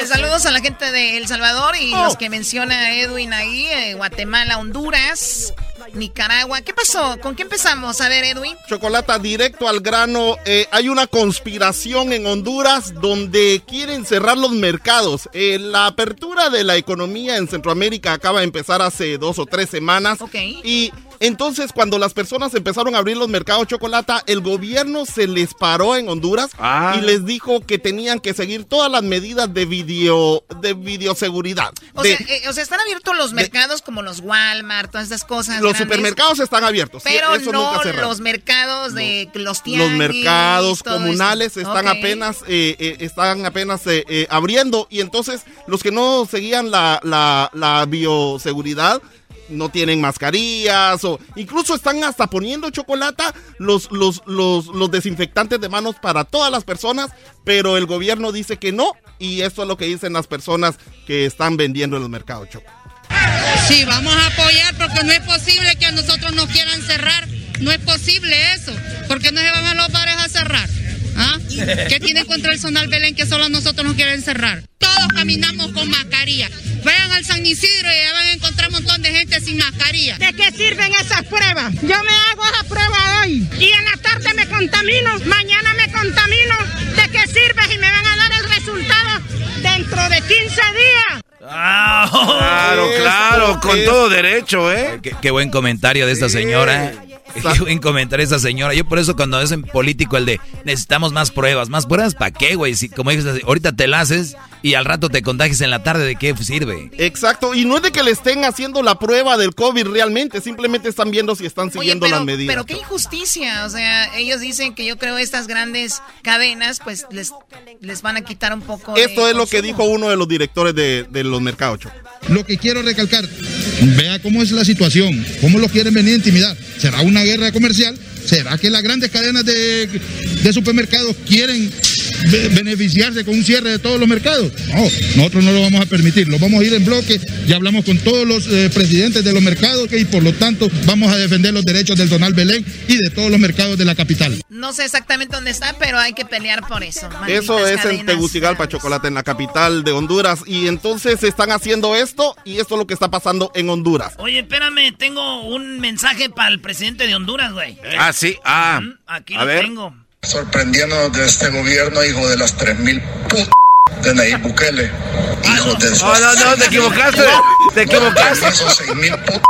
saludos a la gente de El Salvador y los oh. que menciona Edwin ahí, eh, Guatemala, Honduras. Nicaragua. ¿Qué pasó? ¿Con qué empezamos? A ver, Edwin. Chocolata, directo al grano. Eh, hay una conspiración en Honduras donde quieren cerrar los mercados. Eh, la apertura de la economía en Centroamérica acaba de empezar hace dos o tres semanas. Ok. Y entonces, cuando las personas empezaron a abrir los mercados chocolata, el gobierno se les paró en Honduras ah. y les dijo que tenían que seguir todas las medidas de video de videoseguridad. O, sea, eh, o sea, están abiertos los mercados como los Walmart, todas esas cosas. Los supermercados están abiertos. Pero no los mercados de los tianguis. Los mercados comunales están apenas eh, eh, están apenas abriendo y entonces los que no seguían la, la, la bioseguridad no tienen mascarillas o incluso están hasta poniendo chocolate los, los, los, los desinfectantes de manos para todas las personas, pero el gobierno dice que no y eso es lo que dicen las personas que están vendiendo en el mercado choco. Sí, vamos a apoyar porque no es posible que a nosotros nos quieran cerrar, no es posible eso, porque no se van a los bares a cerrar. ¿Qué tiene contra el Zonal Belén que solo nosotros nos quieren cerrar? Todos caminamos con mascarilla. Vayan al San Isidro y ya van a encontrar un montón de gente sin mascarilla. ¿De qué sirven esas pruebas? Yo me hago esa prueba hoy y en la tarde me contamino, mañana me contamino. ¿De qué sirve si me van a dar el resultado dentro de 15 días. Ah, claro, claro, con todo derecho, ¿eh? Qué, qué buen comentario de esta señora. <laughs> Qué buen comentario esta señora. Yo por eso cuando hacen político el de necesitamos más pruebas. ¿Más pruebas para qué, güey? Si como dices, ahorita te la haces y al rato te contagias en la tarde, ¿de qué sirve? Exacto, y no es de que le estén haciendo la prueba del COVID realmente, simplemente están viendo si están siguiendo pero, las medidas. Pero qué injusticia, o sea, ellos dicen que yo creo estas grandes cadenas pues les, les van a quitar un poco Esto de es lo que dijo uno de los directores de, de los mercados, Choco. Lo que quiero recalcar, vea cómo es la situación, cómo lo quieren venir a intimidar. ¿Será una guerra comercial? ¿Será que las grandes cadenas de, supermercados quieren beneficiarse con un cierre de todos los mercados? No, nosotros no lo vamos a permitir. Lo vamos a ir en bloque. Ya hablamos con todos los eh, presidentes de los mercados y por lo tanto vamos a defender los derechos del Donal Belén y de todos los mercados de la capital. No sé exactamente dónde está, pero hay que pelear por eso. Eso es en cadenas. Tegucigalpa, Chocolate, en la capital de Honduras. Y entonces están haciendo esto y esto es lo que está pasando en Honduras. Oye, espérame, tengo un mensaje para el presidente de Honduras, güey. Ah, sí, ah. Aquí A lo ver. tengo. Sorprendiéndonos de este gobierno, hijo de las 3000 p de Nayib Bukele. Hijo de No, no, no, te equivocaste. Te equivocaste. Esos 6000 p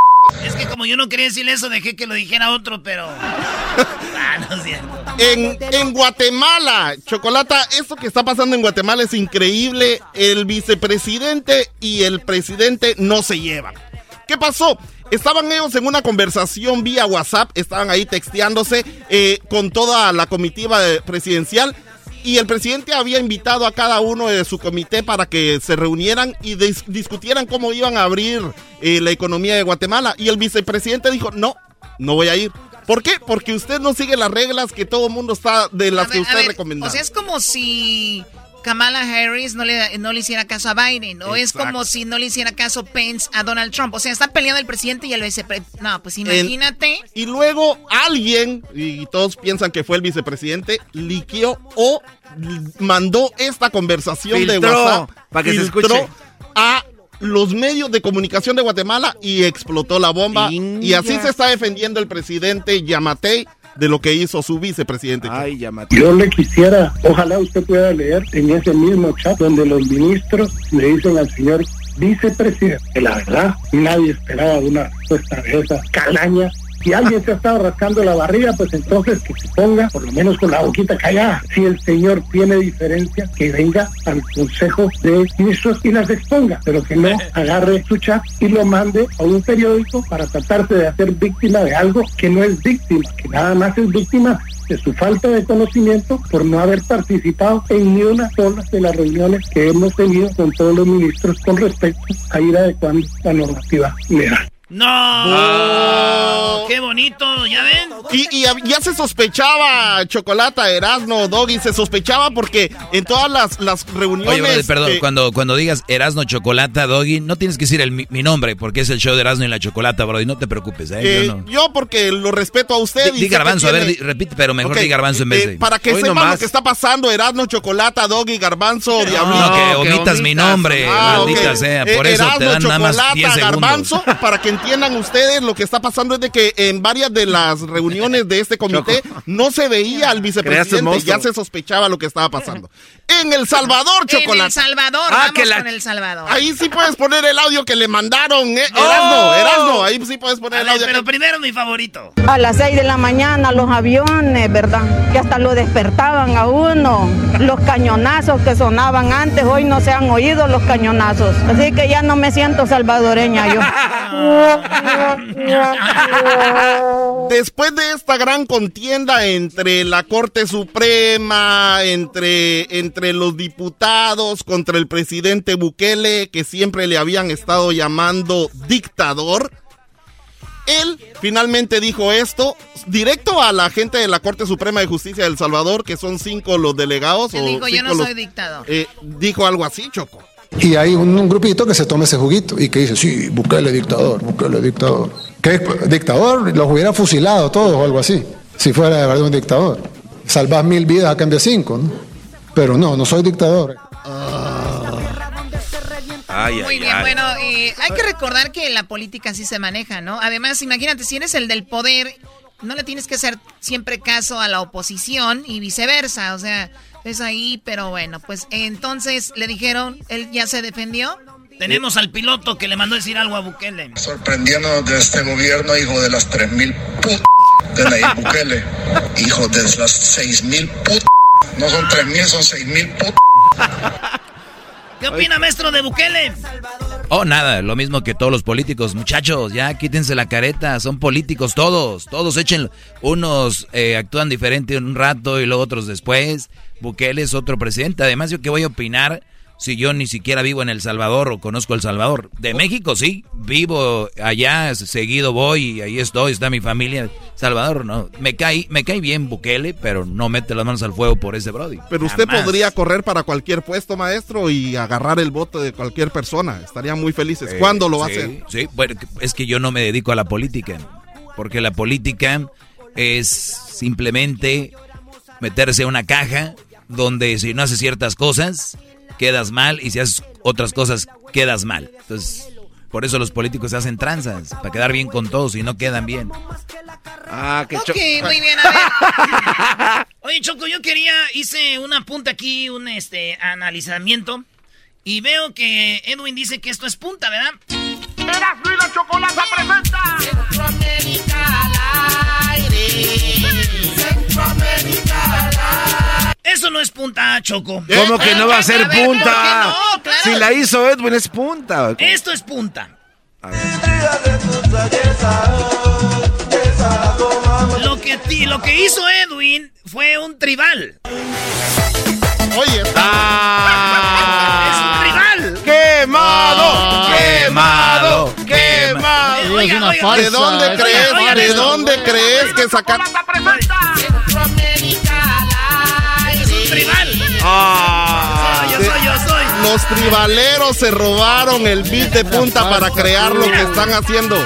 Es que como yo no quería decirle eso, dejé que lo dijera otro, pero... <laughs> ah, no es cierto. En, en Guatemala, Chocolata, esto que está pasando en Guatemala es increíble. El vicepresidente y el presidente no se llevan. ¿Qué pasó? Estaban ellos en una conversación vía WhatsApp, estaban ahí texteándose eh, con toda la comitiva de- presidencial y el presidente había invitado a cada uno de su comité para que se reunieran y dis- discutieran cómo iban a abrir eh, la economía de Guatemala. Y el vicepresidente dijo, no, no voy a ir. ¿Por qué? Porque usted no sigue las reglas que todo el mundo está, de las A que ver, usted ver, recomendó. O sea, es como si Kamala Harris no le, no le hiciera caso a Biden. O es como si no le hiciera caso Pence a Donald Trump. O sea, están peleando el presidente y el vicepresidente. No, pues imagínate. y luego alguien, y todos piensan que fue el vicepresidente, liqueó o mandó esta conversación de WhatsApp para que se escuche. a los medios de comunicación de Guatemala y explotó la bomba. Y así se está defendiendo el presidente Yamatei de lo que hizo su vicepresidente. Ay. Yo le quisiera, ojalá usted pueda leer en ese mismo chat donde los ministros le dicen al señor vicepresidente, que la verdad nadie esperaba una respuesta de esa calaña. Si alguien se ha estado rascando la barriga, pues entonces que se ponga por lo menos con la boquita callada. Si el señor tiene diferencia, que venga al Consejo de Ministros y las exponga, pero que no agarre su chat y lo mande a un periódico para tratarse de hacer víctima de algo que no es víctima, que nada más es víctima de su falta de conocimiento por no haber participado en ni una sola de las reuniones que hemos tenido con todos los ministros con respecto a ir adecuando la normativa legal. ¡No! ¡Qué bonito! ¿Ya ven? Y, y ya se sospechaba, Chocolata, Erasmo, Doggy, se sospechaba porque en todas las, las reuniones... Oye, brother, perdón, eh, cuando, cuando digas Erasno Chocolata Doggy, no tienes que decir el, mi, mi nombre, porque es el show de Erasno y la Chocolata, bro, y no te preocupes, ¿eh? eh, Yo no. yo porque lo respeto a usted. Di, que Garbanzo, a ver, tiene- di- repite, pero mejor Ok, di Garbanzo en vez eh, de... Para que Hoy sepan nomás. lo que está pasando, Erasmo, Chocolata, Doggy, Garbanzo, Diablito. No, que omitas mi nombre, maldita ok. sea, Eh, por eso te Erasmo, dan nada más Chocolata, 10 segundos. Garbanzo, para que entiendan ustedes, lo que está pasando es de que en varias de las reuniones de este comité <laughs> no se veía al vicepresidente, ya se sospechaba lo que estaba pasando. En El Salvador, Chocolata. En El Salvador, Ah, vamos que la- con El Salvador. Ahí sí puedes poner el audio que le mandaron, eh, Erasmo, Oh. Erasmo, ahí sí puedes poner A el ver, audio. pero primero mi favorito. A las 6 de la mañana los aviones, ¿verdad? Que hasta lo despertaban a uno. Los cañonazos que sonaban antes, hoy no se han oído los cañonazos. Así que ya no me siento salvadoreña yo. <laughs> <laughs> Después de esta gran contienda entre la Corte Suprema, entre, entre los diputados, contra el presidente Bukele, que siempre le habían estado llamando dictador, él finalmente dijo esto directo a la gente de la Corte Suprema de Justicia de El Salvador, que son cinco los delegados. Él dijo, yo no los- soy dictador. eh, dijo algo así, Choco. Y hay un, un grupito que se toma ese juguito y que dice, sí, Bukele dictador, Bukele dictador. ¿Qué es? dictador? Los hubiera fusilado todos o algo así, si fuera de verdad un dictador. Salvas mil vidas a cambio de cinco, ¿no? Pero no, no soy dictador. Ay, Muy ay, bien, ay. bueno, eh, hay que recordar que la política así se maneja, ¿no? Además, imagínate, si eres el del poder, no le tienes que hacer siempre caso a la oposición y viceversa. O sea, Es ahí, pero bueno, pues entonces le dijeron, él ya se defendió. Tenemos al piloto que le mandó decir algo a Bukele. Sorprendiéndonos de este gobierno, hijo de las 3.000 put de Nayib <laughs> Bukele. Hijo de las 6.000 put. No son 3.000, son 6.000 put. ¿Qué opina, maestro de Bukele? Oh, nada, lo mismo que todos los políticos. Muchachos, ya quítense la careta, son políticos todos. Todos echen, unos eh, actúan diferente un rato y luego otros después. Bukele es otro presidente. Además, yo qué voy a opinar si yo ni siquiera vivo en El Salvador o conozco El Salvador. De México sí, vivo allá, seguido voy y ahí estoy, está mi familia. Salvador no, me cae, me cae bien Bukele, pero no mete las manos al fuego por ese Brody. Pero usted Jamás. podría correr para cualquier puesto, maestro, y agarrar el voto de cualquier persona. Estarían muy felices. Eh, ¿Cuándo lo va sí, a hacer? Sí, bueno, es que yo no me dedico a la política, porque la política es simplemente meterse a una caja donde si no haces ciertas cosas, quedas mal, y si haces otras cosas, quedas mal. Entonces, por eso los políticos se hacen tranzas, para quedar bien con todos y no quedan bien. Ah, qué Ok, muy bien, a ver. <laughs> Oye, Choco, yo quería, hice una punta aquí, un este analizamiento. Y veo que Edwin dice que esto es punta, ¿verdad? Erasmo y la Chocolata presenta Eso no es punta, Choco. ¿Cómo que no va a ser ver, ¿por punta? qué no? Claro. Si la hizo Edwin es punta. Esto es punta. Lo que, lo que hizo Edwin fue un tribal. Oye, es un tribal. ¡Quemado! ¡Quemado! ¡Quemado! Oiga, una oiga, ¿De dónde oiga, crees? oiga, ¿De oiga. dónde crees que sacaron? Ah, Yo soy, yo soy. Los tribaleros se robaron el beat de punta para crear lo que están haciendo.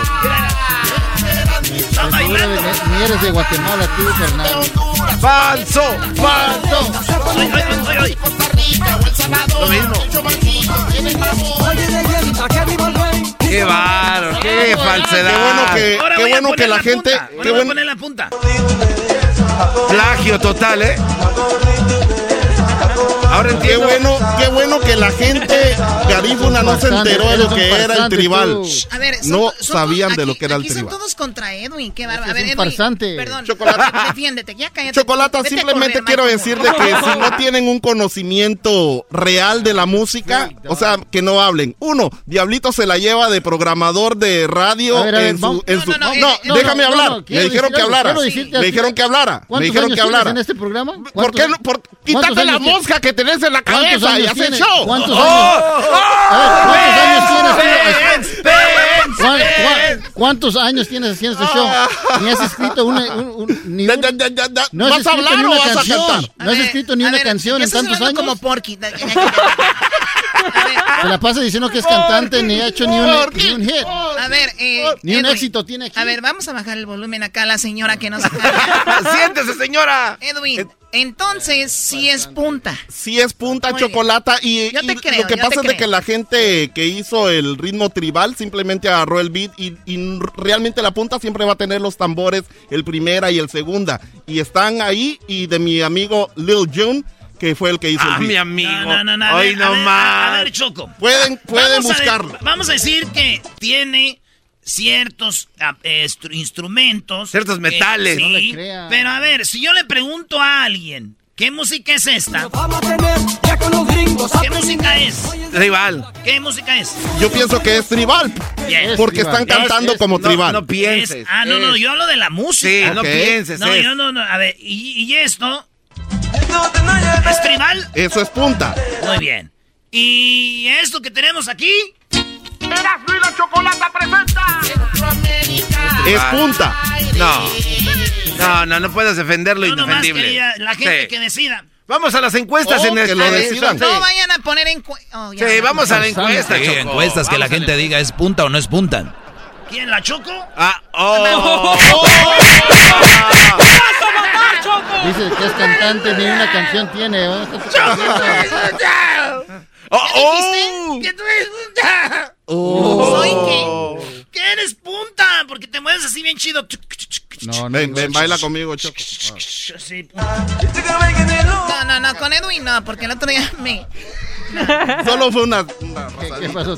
Ni eres de Guatemala tú, Fernando. ¡Falso! ¡Falso! Lo mismo. ¡Qué bárbaro! ¡Qué falsedad! Qué bueno que, Ahora qué voy a bueno poner que la gente, qué bueno, poner la punta. Plagio total, ¿eh? Chicago Ahora qué bueno, qué bueno que la gente garífuna no se enteró de lo que era el tribal. A ver, son- No son- sabían de lo que era el aquí son tribal. todos contra Edwin, qué bárbaro. A Es ver, un Edwin, farsante. perdón. Chocolata. <laughs> Defiéndete, ya cállate. Chocolata, Vete simplemente correr, quiero decirle que si no tienen un conocimiento real de la música, o sea, que no hablen. Uno, Diablito se la lleva de programador de radio A ver, a ver, en su... en su- No, no, no, eh, eh, déjame no, no, hablar. Me dijeron que hablara. Me dijeron que hablara. Me ¿Cuántos dijeron años que hablara. en este programa? ¿Por ¿Cuántos- qué no? Por, ¿Cuántos quítate la mosca que tenés en la ¿Cuántos cabeza y tienes? show. ¿Cuántos Oh, años? A ver, ¿cuántos años tienes? Spence, ¿Cuán- Spence, cuán- ¿Cuántos años tienes haciendo este show? Ni has escrito una, un- un- ni un- da- da- da- da- no has ¿Vas a escrito hablar o a canción. cantar? No has escrito ni a una ver, canción en tantos años. como Porky. Se la pasa diciendo que es cantante, ni ha hecho ni un, ni un hit. A ver, eh, Ni un Edwin, éxito tiene aquí. A ver, vamos a bajar el volumen acá a la señora que nos <laughs> ¡Siéntese, señora! Edwin, entonces sí es punta. Sí es punta Muy chocolata y, Yo te y creo, lo que yo pasa te es de que la gente que hizo el ritmo tribal simplemente agarró el beat y, y realmente la punta siempre va a tener los tambores, el primera y el segunda. Y están ahí y de mi amigo Lil June, que fue el que hizo ¡Ah, el beat. mi amigo! No, no, no, no. A ¡Ay, ver, no a ver, a- más! A ver, Choco. Pueden, pueden Vamos a buscarlo. vamos a decir que tiene ciertos ah, eh, instrumentos. Ciertos que- metales. sí, No le crea. pero a ver, si yo le pregunto a alguien, ¿qué música es esta? ¿Qué música es? Rival. ¿Qué música es? Yo pienso que es tribal, porque tribal. están cantando Es- es- como No, tribal. no Es- pienses. ah, no, no, yo hablo de la música. Sí, no Ok. pienses. No, es. yo no, no, a ver, ¿y, y esto? ¿Es tribal? Eso es punta. Muy bien. ¿Y esto que tenemos aquí? Erasmo y la Chocolata presenta Centroamérica Es punta. No. No, no, no puedes defender lo Yo nomás indefendible. quería la gente Sí. que decida. Vamos a las encuestas Oh, en que este. lo decidan. No vayan a poner en... oh, ya, Sí, ya. vamos a la encuesta, Sí, Choco. encuestas que la Vamos a gente diga es punta o no es punta. ¿Quién la choco? Ah, oh. <laughs> Dice que es cantante, ni una canción tiene. ¿no? <laughs> Oh, ¿Qué oh. dijiste? ¿Que tú eres punta? Oh. ¿Soy qué? ¿Qué eres punta? Porque te mueves así bien chido. No, ven, ven, baila conmigo, Choco. No, no, no, con Edwin no, porque el otro día me... <laughs> Solo fue una.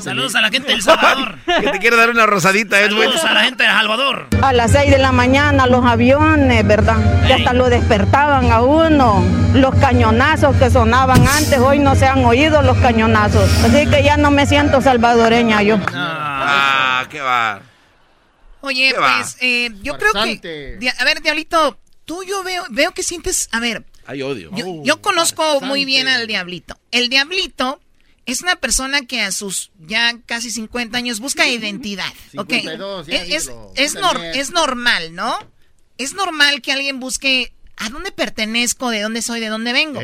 Saludos a la gente del Salvador. <laughs> que te quiero dar una rosadita, Edwin. Saludos a la gente de Salvador. A las 6 de la mañana los aviones, ¿verdad? Que hasta lo despertaban a uno. Los cañonazos que sonaban antes, hoy no se han oído los cañonazos. Así que ya no me siento salvadoreña yo. Ah, qué va. Oye, ¿Qué va? pues eh, yo creo que... A ver, Diablito, tú yo veo, veo que sientes... A ver, Hay odio. yo, yo conozco muy bien al Diablito. El Diablito es una persona que a sus ya casi 50 años busca identidad. ¿ok? 52, ya Es, es, nor- es normal, ¿no? Es normal que alguien busque a dónde pertenezco, de dónde soy, de dónde vengo.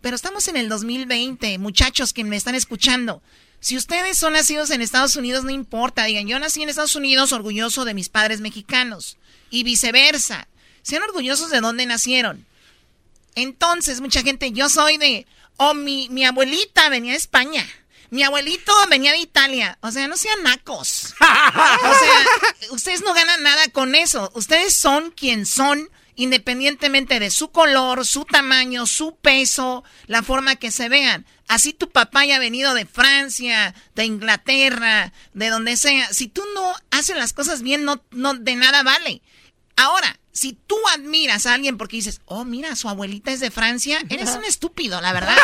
Pero estamos en el 2020, muchachos que me están escuchando. Si ustedes son nacidos en Estados Unidos, no importa. Digan, yo nací en Estados Unidos orgulloso de mis padres mexicanos. Y viceversa. Sean orgullosos de dónde nacieron. Entonces, mucha gente, yo soy de, oh, mi, mi abuelita venía de España. Mi abuelito venía de Italia. O sea, no sean nacos. O sea, ustedes no ganan nada con eso. Ustedes son quien son, independientemente de su color, su tamaño, su peso, la forma que se vean. Así tu papá haya venido de Francia, de Inglaterra, de donde sea. Si tú no haces las cosas bien, no, no de nada vale. Ahora, si tú admiras a alguien porque dices, oh, mira, su abuelita es de Francia, eres un estúpido, la verdad.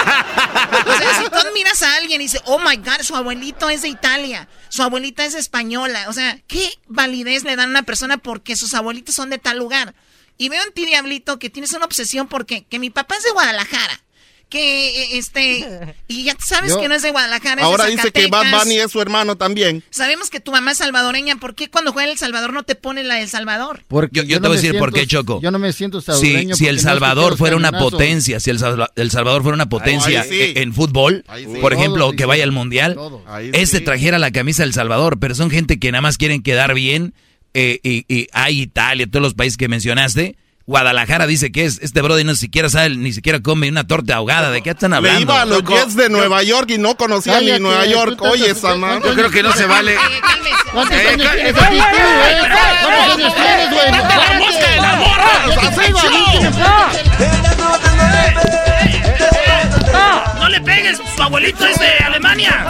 O sea, si tú admiras a alguien y dices, oh my God, su abuelito es de Italia, su abuelita es española, o sea, ¿qué validez le dan a una persona porque sus abuelitos son de tal lugar? Y veo en ti, Diablito, que tienes una obsesión porque que mi papá es de Guadalajara. Que eh, este. Y ya sabes Yo- que no es de Guadalajara. es de Ahora dice que Bad. Bunny es su hermano también. Sabemos que tu mamá es salvadoreña. ¿Por qué cuando juega El Salvador no te pone la del Salvador? Porque Yo, yo te no voy a decir por qué, Choco. Yo no me siento Si, salvadoreño si El Salvador fuera una potencia, si el, Salva- El Salvador fuera una potencia ahí sí. en fútbol, sí. por ejemplo, que vaya al Mundial, ese sí. trajera la camisa del Salvador, pero son gente que nada más quieren quedar bien, eh, y, y hay Italia, todos los países que mencionaste. Guadalajara dice que es, este brother no siquiera sabe, ni siquiera come una torta ahogada. ¿De qué están hablando? Le iba a los Loco? Jets de Nueva York y no conocía ni Nueva York. estás- Oye. ¿cuántos Yo creo que no se vale. Te ¡No le pegues! ¡Su abuelito es de Alemania!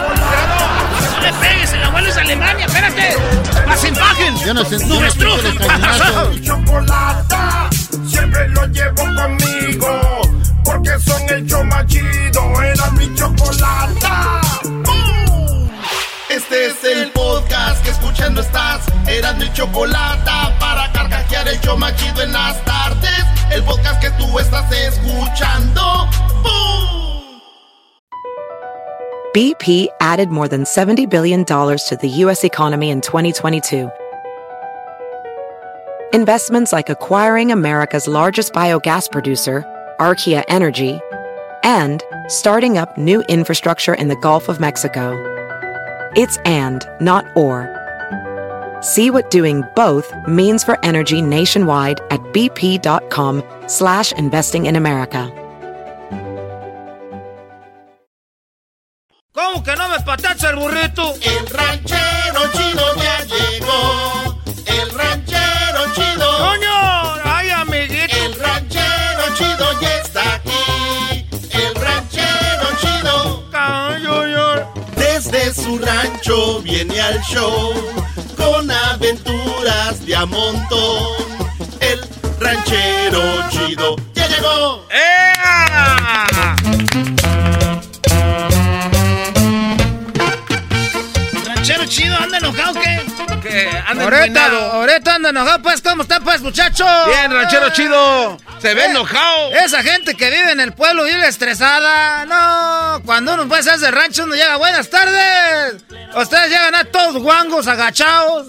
¡No le pegues! ¡El abuelo es de Alemania! ¡Espérate! Cañonazos. <laughs> Mi chocolata, siempre lo llevo conmigo, porque son el show más chido, era mi chocolata. Este es el podcast que escuchando estás. Eran mi chocolata para carcajear el show más chido en las tardes. El podcast que tú estás escuchando. ¡Bum! BP added more than $70 billion to the U.S. economy in 2022. Investments like acquiring America's largest biogas producer, Archaea Energy, and starting up new infrastructure in the Gulf of Mexico. It's and, not or. See what doing both means for energy nationwide at bp.com slash investing in America. ¿Cómo que no me patacha el burrito? El ranchero chido ya llegó. Su rancho viene al show con aventuras de a montón. El ranchero chido ya llegó. ¿Ranchero chido anda enojado o qué? Que anda encuenado. ahorita anda enojado, pues, ¿cómo está, pues, muchacho? Bien, ranchero chido. Se ve Eh, enojado. Esa gente que vive en el pueblo vive estresada. No, cuando uno pues hace rancho, uno llega, buenas tardes. Ustedes llegan a todos guangos, agachados.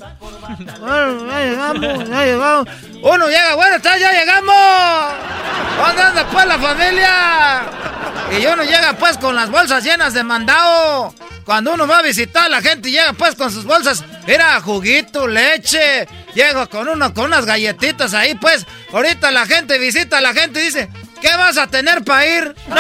Bueno, ya llegamos, ya llegamos. Uno llega, buenas tardes, ya llegamos. ¿Dónde anda pues la familia? Y uno llega pues con las bolsas llenas de mandado. Cuando uno va a visitar la gente llega pues con sus bolsas, era juguito, leche, llega con uno con unas galletitas ahí pues. Ahorita la gente visita a la gente y dice, ¿qué vas a tener para ir? ¡No!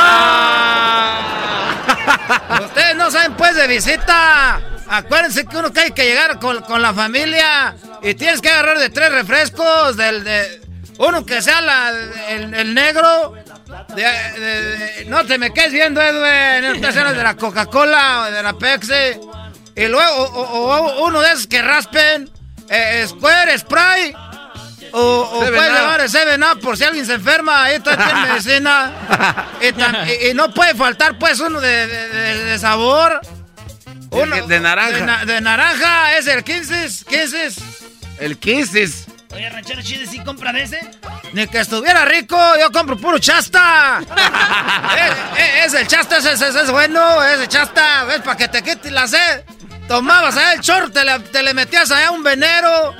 <laughs> Ustedes no saben pues de visita. Acuérdense que uno que hay que llegar con, con la familia. Y tienes que agarrar de tres refrescos, del de uno que sea la, el, el negro. De, de- de- no te me quedes viendo, Edwin. No te de la Coca-Cola o de la Pepsi. Y luego, o, o- o uno de esos que raspen. eh, Square, Spray. O, o Up. llevar el 7-Up por si alguien se enferma. Ahí está tiene <laughs> medicina. y, tam- y- y no puede faltar, pues, uno de, de- de- de sabor. Uno, de naranja. De, na- de naranja, es el 15. 15. El Kisses. Oye, ranchero chile, ¿sí compra de ese? Ni que estuviera rico, yo compro puro chasta. <laughs> Eh, eh, es el chasta, ese, ese- ese es bueno, ese chasta, es para que te quites la sed. Tomabas allá el chorro, te le, te le metías allá un venero,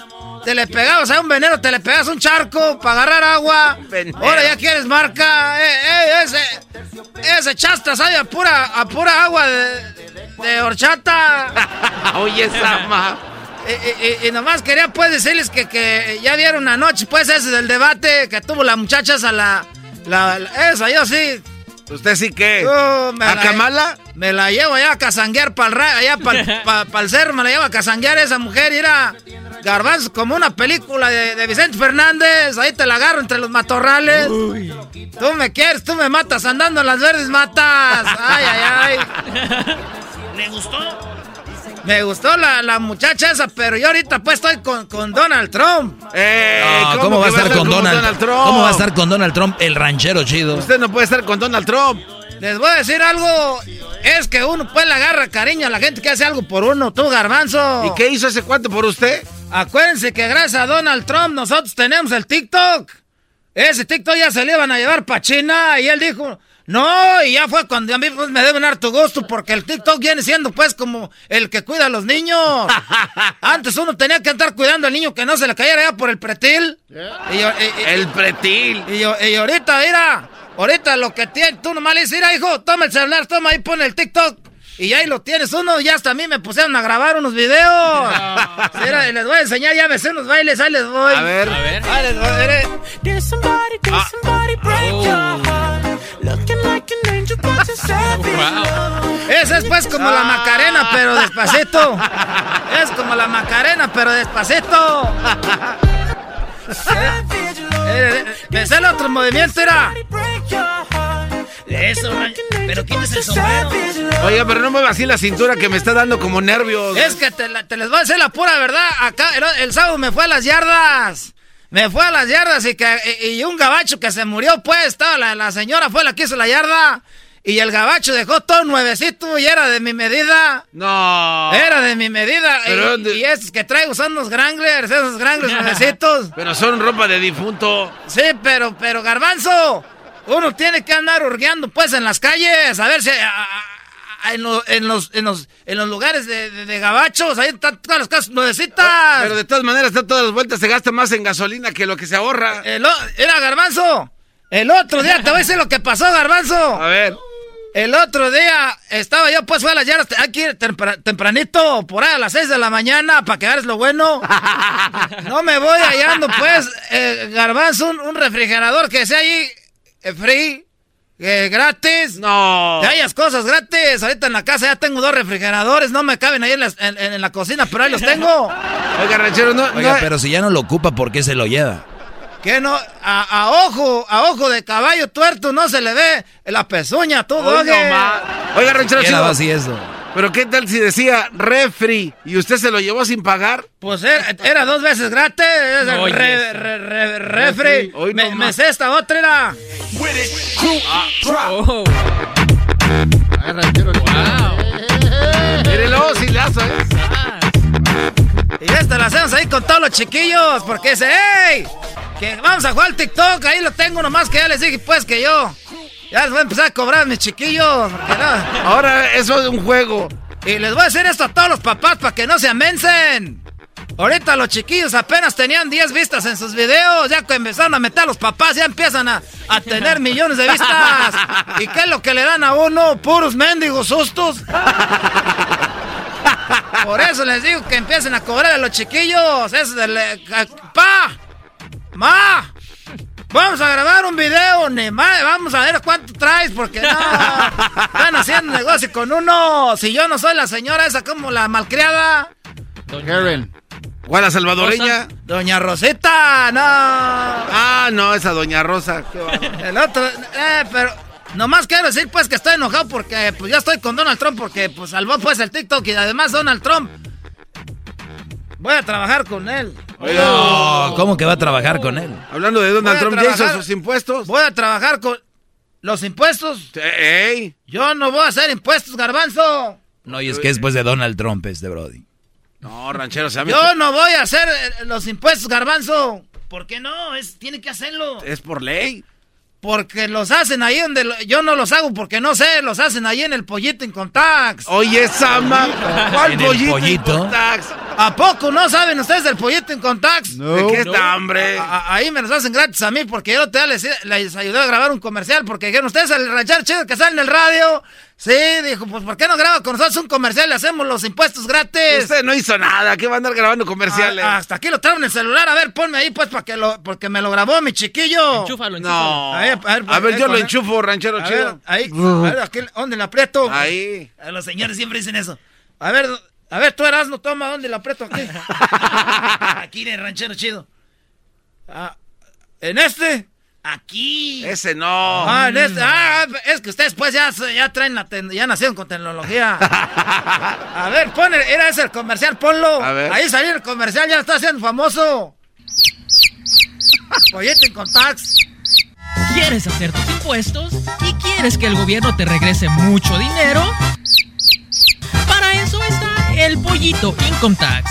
te le pegabas allá un venero, te le pegabas un charco para agarrar agua. Ahora ya quieres marca, eh, eh, ese, ese chasta sabe a pura, a pura agua de, de horchata. <laughs> Oye, Sama. Y, y- y nomás quería pues decirles que, que ya vieron anoche pues ese del debate que tuvo la muchacha esa la, la, la- esa yo sí. ¿Usted sí qué? Uh, ¿A la- Kamala? Me la llevo allá a casanguear para el allá para el cerro, me la llevo a casanguear esa mujer y era garbanzo como una película de, de Vicente Fernández, ahí te la agarro entre los matorrales. Tú me quieres, tú me matas, andando en las verdes matas. Ay, ay, ay. <laughs> ¿Le gustó? Me gustó la, la muchacha esa, pero yo ahorita pues estoy con, con Donald Trump. No, ¿cómo, va a estar con Donald, Trump? ¿Cómo va a estar con Donald Trump, el ranchero chido? Usted no puede estar con Donald Trump. Les voy a decir algo. Es que uno pues le agarra cariño a la gente que hace algo por uno, tú, garbanzo. ¿Y qué hizo ese cuánto por usted? Acuérdense que gracias a Donald Trump nosotros tenemos el TikTok. Ese TikTok ya se le iban a llevar para China y él dijo, no, y ya fue cuando a mí pues, me deben dar tu gusto porque el TikTok viene siendo pues como el que cuida a los niños. <laughs> Antes uno tenía que estar cuidando al niño que no se le cayera ya por el pretil. Y yo- y- y- El pretil. y, yo- y ahorita, mira, ahorita lo que tiene, tú nomás le dices, mira, hijo, toma el celular, toma ahí, pon el TikTok. Y ahí lo tienes uno, y hasta a mí me pusieron a grabar unos videos. Sí, mira, les voy a enseñar, ya me sé unos bailes, ahí les voy. A ver. A ver. Ahí les voy, mire. Esa es pues como la Macarena, pero despacito. <laughs> Es como la Macarena, pero despacito. Eh, eh, Me sale otro movimiento, era. Eso, pero quítese el sombrero. Oiga, pero no mueva así la cintura que me está dando como nervios. Es que te, la- te les voy a decir la pura verdad. Acá el, el sábado me fue a las yardas. Me fue a las yardas y que y, y un gabacho que se murió, pues, estaba la, la señora fue la que hizo la yarda. Y el gabacho dejó todo nuevecito y era de mi medida. No. Era de mi medida. Pero y, ¿dónde? y esos que traigo son los Granglers, esos Granglers <laughs> nuevecitos. Pero son ropa de difunto. Sí, pero, pero Garbanzo, uno tiene que andar hurgueando pues en las calles, a ver si a- en, lo- en los, en, los, en los lugares de, de- de gabachos, ahí están todas las casas nuevecitas. Pero de todas maneras, está todas las vueltas, se gasta más en gasolina que lo que se ahorra. El era Garbanzo, el otro día te voy a decir lo que pasó, Garbanzo. A ver. El otro día estaba yo, pues fue a las yardas, hay que ir tempra- tempranito, por ahí a las 6 de la mañana, para que veas lo bueno. <laughs> No me voy hallando, pues, eh, garbanzo, un, un refrigerador que sea ahí, eh, free, eh, gratis. No. Te hallas cosas gratis. Ahorita en la casa ya tengo dos refrigeradores, no me caben ahí en, las- en- en la cocina, pero ahí los tengo. <laughs> Oiga, ranchero, no. Oiga, no- pero si ya no lo ocupa, ¿por qué se lo lleva? Que no, a, a ojo, a ojo de caballo tuerto no se le ve la pezuña, tú, Hoy doge. no. Oiga, ranchero, ¿Qué era chido. así eso? Pero qué tal si decía refri y usted se lo llevó sin pagar? Pues era, era dos veces gratis. Oye, re- re- re- refri. Hoy me, no me sé esta otra era. Mírelo, sin lazo, ¿eh? Y esta la hacemos ahí con todos los chiquillos. Porque dice, ¡Ey! Que vamos a jugar al TikTok. Ahí lo tengo nomás que ya les dije, pues que yo. Ya les voy a empezar a cobrar mis chiquillos. no. Ahora eso es un juego. Y les voy a decir esto a todos los papás para que no se amencen. Ahorita los chiquillos apenas tenían 10 vistas en sus videos. Ya que empezaron a meter a los papás, ya empiezan a, a tener millones de vistas. ¿Y qué es lo que le dan a uno? Puros mendigos sustos. Por eso les digo que empiecen a cobrar a los chiquillos. Eso del. eh, ca- ¡Pa! Vamos a grabar un video, ni más, vamos a ver cuánto traes, porque no, están haciendo negocio con uno. Si yo no soy la señora esa como la malcriada. Karen. ¿Cuál, la salvadoreña? Doña Rosita, no. Ah, no, esa Doña Rosa. El otro, eh, pero nomás quiero decir pues que estoy enojado porque pues ya estoy con Donald Trump porque pues salvó pues el TikTok y además Donald Trump. Voy a trabajar con él. No, ¿cómo que va a trabajar con él? Hablando de Donald Trump, ¿ya hizo trabajar- sus impuestos? Voy a trabajar con los impuestos. Ey. Yo no voy a hacer impuestos, garbanzo. No, y es que después de Donald Trump este Brody. No, ranchero, se Yo no voy a hacer eh, los impuestos, garbanzo. ¿Por qué no? Es, tiene que hacerlo. Es por ley. Porque los hacen ahí donde lo- yo no los hago porque no sé, los hacen ahí en el pollito en Contax. Oye, Sama, ¿cuál ¿En el pollito? pollito? ¿A poco no saben ustedes del pollito en Contax? ¿De qué está, hombre? A- a- ahí me los hacen gratis a mí porque yo te les, les ayudé a grabar un comercial porque dijeron ustedes al ranchar chido que sale en el radio. Sí, dijo, pues ¿por qué no graba con nosotros un comercial y hacemos los impuestos gratis? Usted no hizo nada, ¿qué va a andar grabando comerciales? Ah, hasta aquí lo traigo en el celular, a ver, ponme ahí pues para que lo, porque me lo grabó mi chiquillo. Enchúfalo, No. A ver, a ver, A ver, ahí yo lo enchufo, ranchero A chido. ver, ahí, a ver, aquí, ¿dónde le aprieto? Ahí. A Los señores siempre dicen eso. A ver, a ver, tú eras, no toma, ¿dónde le aprieto aquí? <laughs> aquí en el ranchero chido. Ah, ¿En este? Aquí. Ese no. Ah, en este. Ah, es que ustedes pues ya, ya traen la ten- ya nacieron con tecnología. <laughs> A ver, pon el- era ese el comercial, ponlo. A ver. Ahí salió el comercial, ya está haciendo famoso. Pollete en contacts. ¿Quieres hacer tus impuestos y quieres que el gobierno te regrese mucho dinero? Para eso está el pollito Income Tax.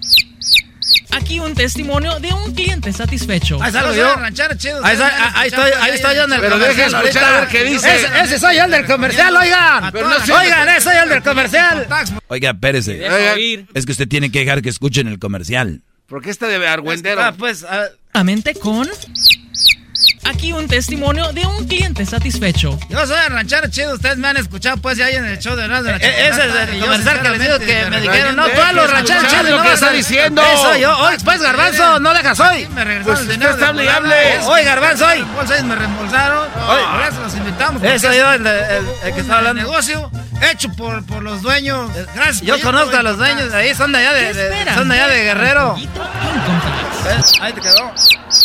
Aquí un testimonio de un cliente satisfecho. Ahí salgo yo. Ahí, está- ah, ahí estoy, ahí estoy yo en el Pero deja comercial. escuchar a ver qué dice. Ese, ese soy yo el del comercial, oigan. Pero no es- oigan, ese soy yo el del comercial. Oiga, espérese. Oiga. Es que usted tiene que dejar que escuchen el comercial. ¿Por qué está de argüendero? Ah, pues, ah, Solamente con... Aquí un testimonio de un cliente satisfecho. Yo soy el ranchero chido, ustedes me han escuchado pues ya ahí en el show de de la Eh, Chocolata, ese es el comercial que les digo que me de dijeron, no, tú a los rancheros chidos lo no que vas está a- diciendo. Eso yo, oye, pues garbanzo, no dejas hoy. Me regresaron Pues el dinero está de hable y volada. hable. Oye, garbanzo, hoy. Bolsas me reembolsaron. Por eso los invitamos. Porque yo, es el de- el- el que está un hablando. negocio hecho por, por los dueños. Gracias. Yo conozco a los dueños de ahí, son de allá de, de- son de allá de Guerrero. Tax. Ahí te quedó.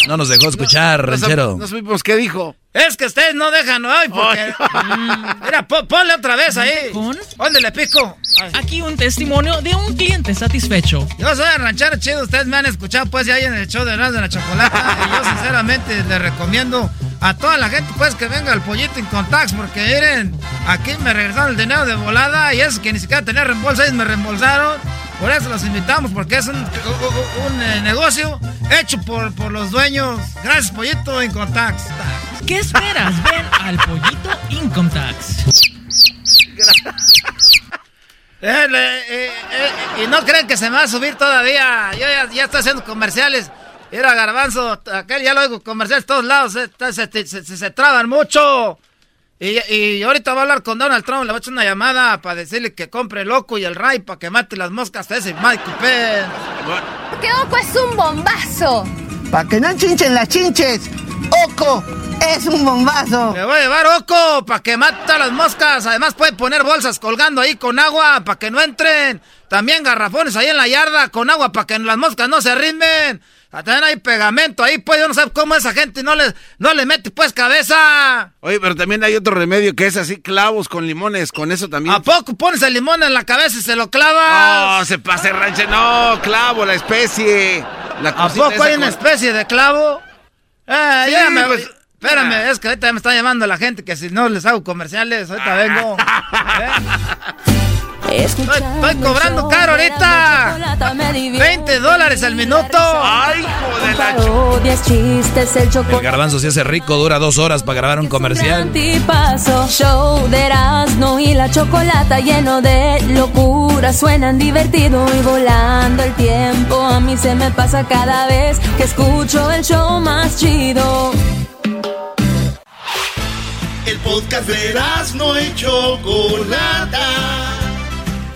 No nos dejó escuchar, ranchero. No supimos qué dijo. Es que ustedes no dejan hoy porque. Mm, Mira, po- ponle otra vez ahí. ¿Con? ¿Dónde le pico? Aquí un testimonio de un cliente satisfecho. Yo soy el ranchero chido, ustedes me han escuchado pues ya ahí en el show de Erasmo de la Chocolata y yo sinceramente les recomiendo a toda la gente pues que venga al pollito en contacts porque miren, aquí me regresaron el dinero de volada y eso que ni siquiera tenía reembolso, ellos me reembolsaron. Por eso los invitamos porque es un, un- un, eh, negocio hecho por, por los dueños. Gracias pollito contacts. ¿Qué esperas? <laughs> Ven al pollito Income Tax. <laughs> Eh, eh, eh, y no creen que se me va a subir todavía. Yo ya, ya estoy haciendo comerciales. Era garbanzo, aquel ya lo oigo comerciales todos lados. está- se, se- se- se traban mucho. Y, y ahorita voy a hablar con Donald Trump. Le voy a echar una llamada para decirle que compre el loco y el ray para que mate las moscas a ese Michael Pence. Que Oco es un bombazo. Para que no chinchen las chinches. Oco es un bombazo. Le voy a llevar Oco para que mate a las moscas. Además puede poner bolsas colgando ahí con agua para que no entren. También garrafones ahí en la yarda con agua para que las moscas no se arrimen. Ah, También hay pegamento ahí, pues yo no sé cómo esa gente no le, no le mete pues cabeza. Oye, pero también hay otro remedio que es así, clavos con limones, con eso también. ¿A poco pones el limón en la cabeza y se lo clavas? No, se pase ranche, no, clavo, la especie. La ¿A poco hay una especie de clavo? Eh, Sí, ya me- pues- Espérame, Ah. es que ahorita me está llamando la gente que si no les hago comerciales, ahorita vengo. <laughs> Estoy, estoy cobrando caro ahorita. 20 dólares al minuto. Ay, hijo de la el garbanzo se hace rico, dura dos horas para grabar un comercial. Show de Erasmo y la chocolata lleno de locura. Suenan divertido y volando el tiempo. A mí se me pasa cada vez que escucho el show más chido. El podcast de no y Chocolata.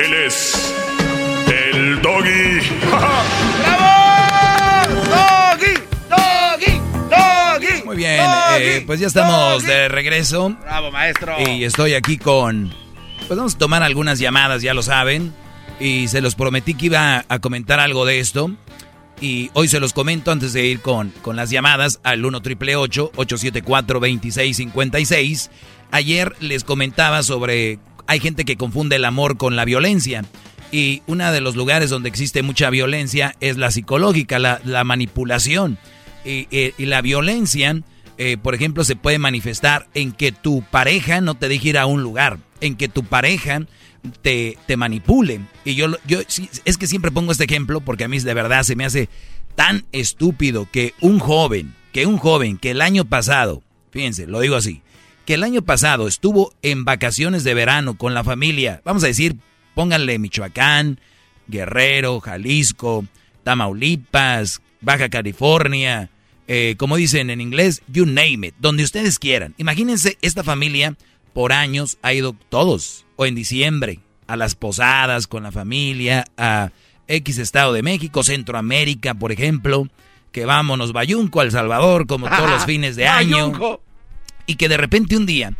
Él es el doggy. <laughs> ¡Doggy! ¡Doggy! ¡Doggy! Muy bien, eh, pues ya estamos de regreso. Bravo, maestro. Y estoy aquí con... Pues vamos a tomar algunas llamadas, ya lo saben. Y se los prometí que iba a comentar algo de esto. Y hoy se los comento antes de ir con, con las llamadas al 1 triple 874 2656. Ayer les comentaba sobre. Hay gente que confunde el amor con la violencia. Y uno de los lugares donde existe mucha violencia es la psicológica, la, la manipulación. Y, y- la violencia, eh, por ejemplo, se puede manifestar en que tu pareja no te deje ir a un lugar, en que tu pareja te, te manipule. Y yo, yo es que siempre pongo este ejemplo porque a mí de verdad se me hace tan estúpido que un joven, que un joven que el año pasado, fíjense, lo digo así, que el año pasado estuvo en vacaciones de verano con la familia, vamos a decir, pónganle Michoacán, Guerrero, Jalisco, Tamaulipas, Baja California, eh, como dicen en inglés, you name it, donde ustedes quieran. Imagínense, esta familia por años ha ido todos, o en diciembre, a las posadas con la familia, a X Estado de México, Centroamérica, por ejemplo, que vámonos, Bayunco, El Salvador, como todos los <laughs> fines de año. Y que de repente un día,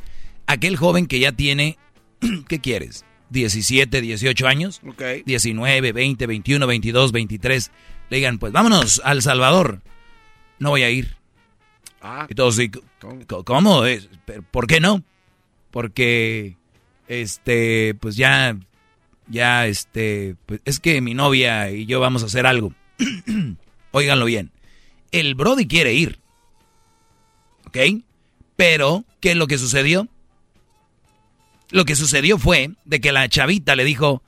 aquel joven que ya tiene, <clears throat> ¿qué quieres? 17, 18 años, Ok. 19, 20, 21, 22, 23, le digan, pues vámonos al Salvador. No voy a ir. Ah, Y todos, ¿cómo? ¿Cómo? ¿Pero ¿Por qué no? Porque, este, pues ya, ya, este, pues es que mi novia y yo vamos a hacer algo. <clears throat> Óiganlo bien. El Brody quiere ir. ¿Ok? Pero, ¿qué es lo que sucedió? Lo que sucedió fue de que la chavita le dijo,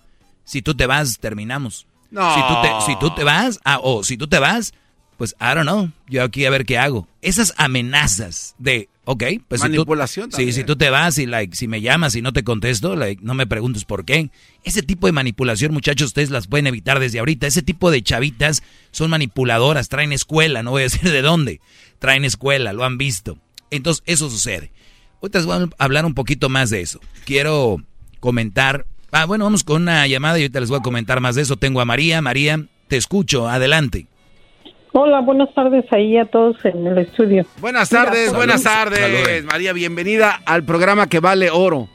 si tú te vas, terminamos. No. Si tú te, si tú te vas, ah, o si tú te vas, pues I don't know, yo aquí a ver qué hago. Esas amenazas de, ok, pues Manipulación si tú, también. sí, si tú te vas y like, si me llamas y no te contesto, like, no me preguntes por qué. Ese tipo de manipulación, muchachos, ustedes las pueden evitar desde ahorita. Ese tipo de chavitas son manipuladoras, traen escuela, no voy a decir de dónde, traen escuela, lo han visto. Entonces, eso sucede. Ahorita les voy a hablar un poquito más de eso. Quiero comentar. Ah, bueno, vamos con una llamada y ahorita les voy a comentar más de eso. Tengo a María. María, te escucho. Adelante. Hola, buenas tardes ahí a todos en el estudio. Buenas tardes, buenas tardes. Salud. María, bienvenida al programa que vale oro.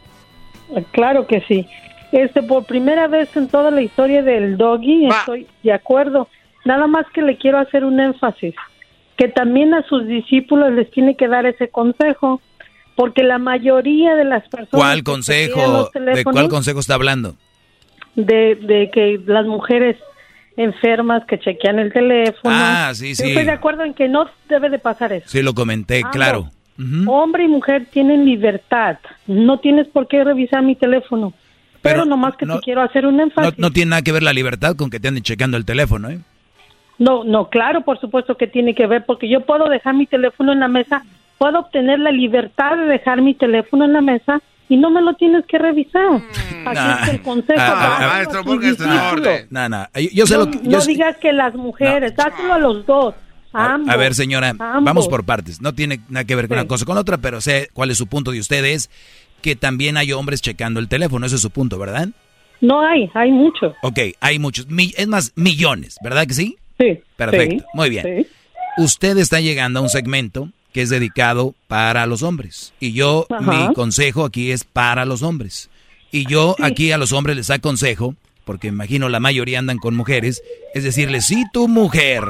Claro que sí. Este, por primera vez en toda la historia del doggy, estoy de acuerdo. Nada más que le quiero hacer un énfasis, que también a sus discípulos les tiene que dar ese consejo, porque la mayoría de las personas... ¿Cuál consejo? ¿De cuál consejo está hablando? de, de que las mujeres enfermas que chequean el teléfono. Ah, sí, Yo sí. Estoy de acuerdo en que no debe de pasar eso. Sí, lo comenté, Ambos, claro. Hombre y mujer tienen libertad. No tienes por qué revisar mi teléfono. Pero, nomás que te quiero hacer un No, énfasis. no tiene nada que ver la libertad con que te anden checando el teléfono, ¿eh? No, no, claro, por supuesto que tiene que ver, porque yo puedo dejar mi teléfono en la mesa, puedo obtener la libertad de dejar mi teléfono en la mesa y no me lo tienes que revisar. Aquí Nah. está el consejo. Ah, ah, maestro. No, no. Yo, yo sé no, lo que. no sé- digas que las mujeres, dáselo a los dos. a A, ambos, a ver, señora, ambos. vamos por partes. No tiene nada que ver con Sí. una cosa con la otra, pero sé cuál es su punto de ustedes, que también hay hombres checando el teléfono. Ese es su punto, ¿verdad? No hay, hay muchos. Ok, hay muchos. mi- es más, millones, ¿verdad que sí? Sí. Perfecto, sí, muy bien. sí. Usted está llegando a un segmento que es dedicado para los hombres. Y yo, Ajá. mi consejo aquí es para los hombres. Y yo aquí a los hombres les aconsejo, porque imagino la mayoría andan con mujeres, es decirles, si tu mujer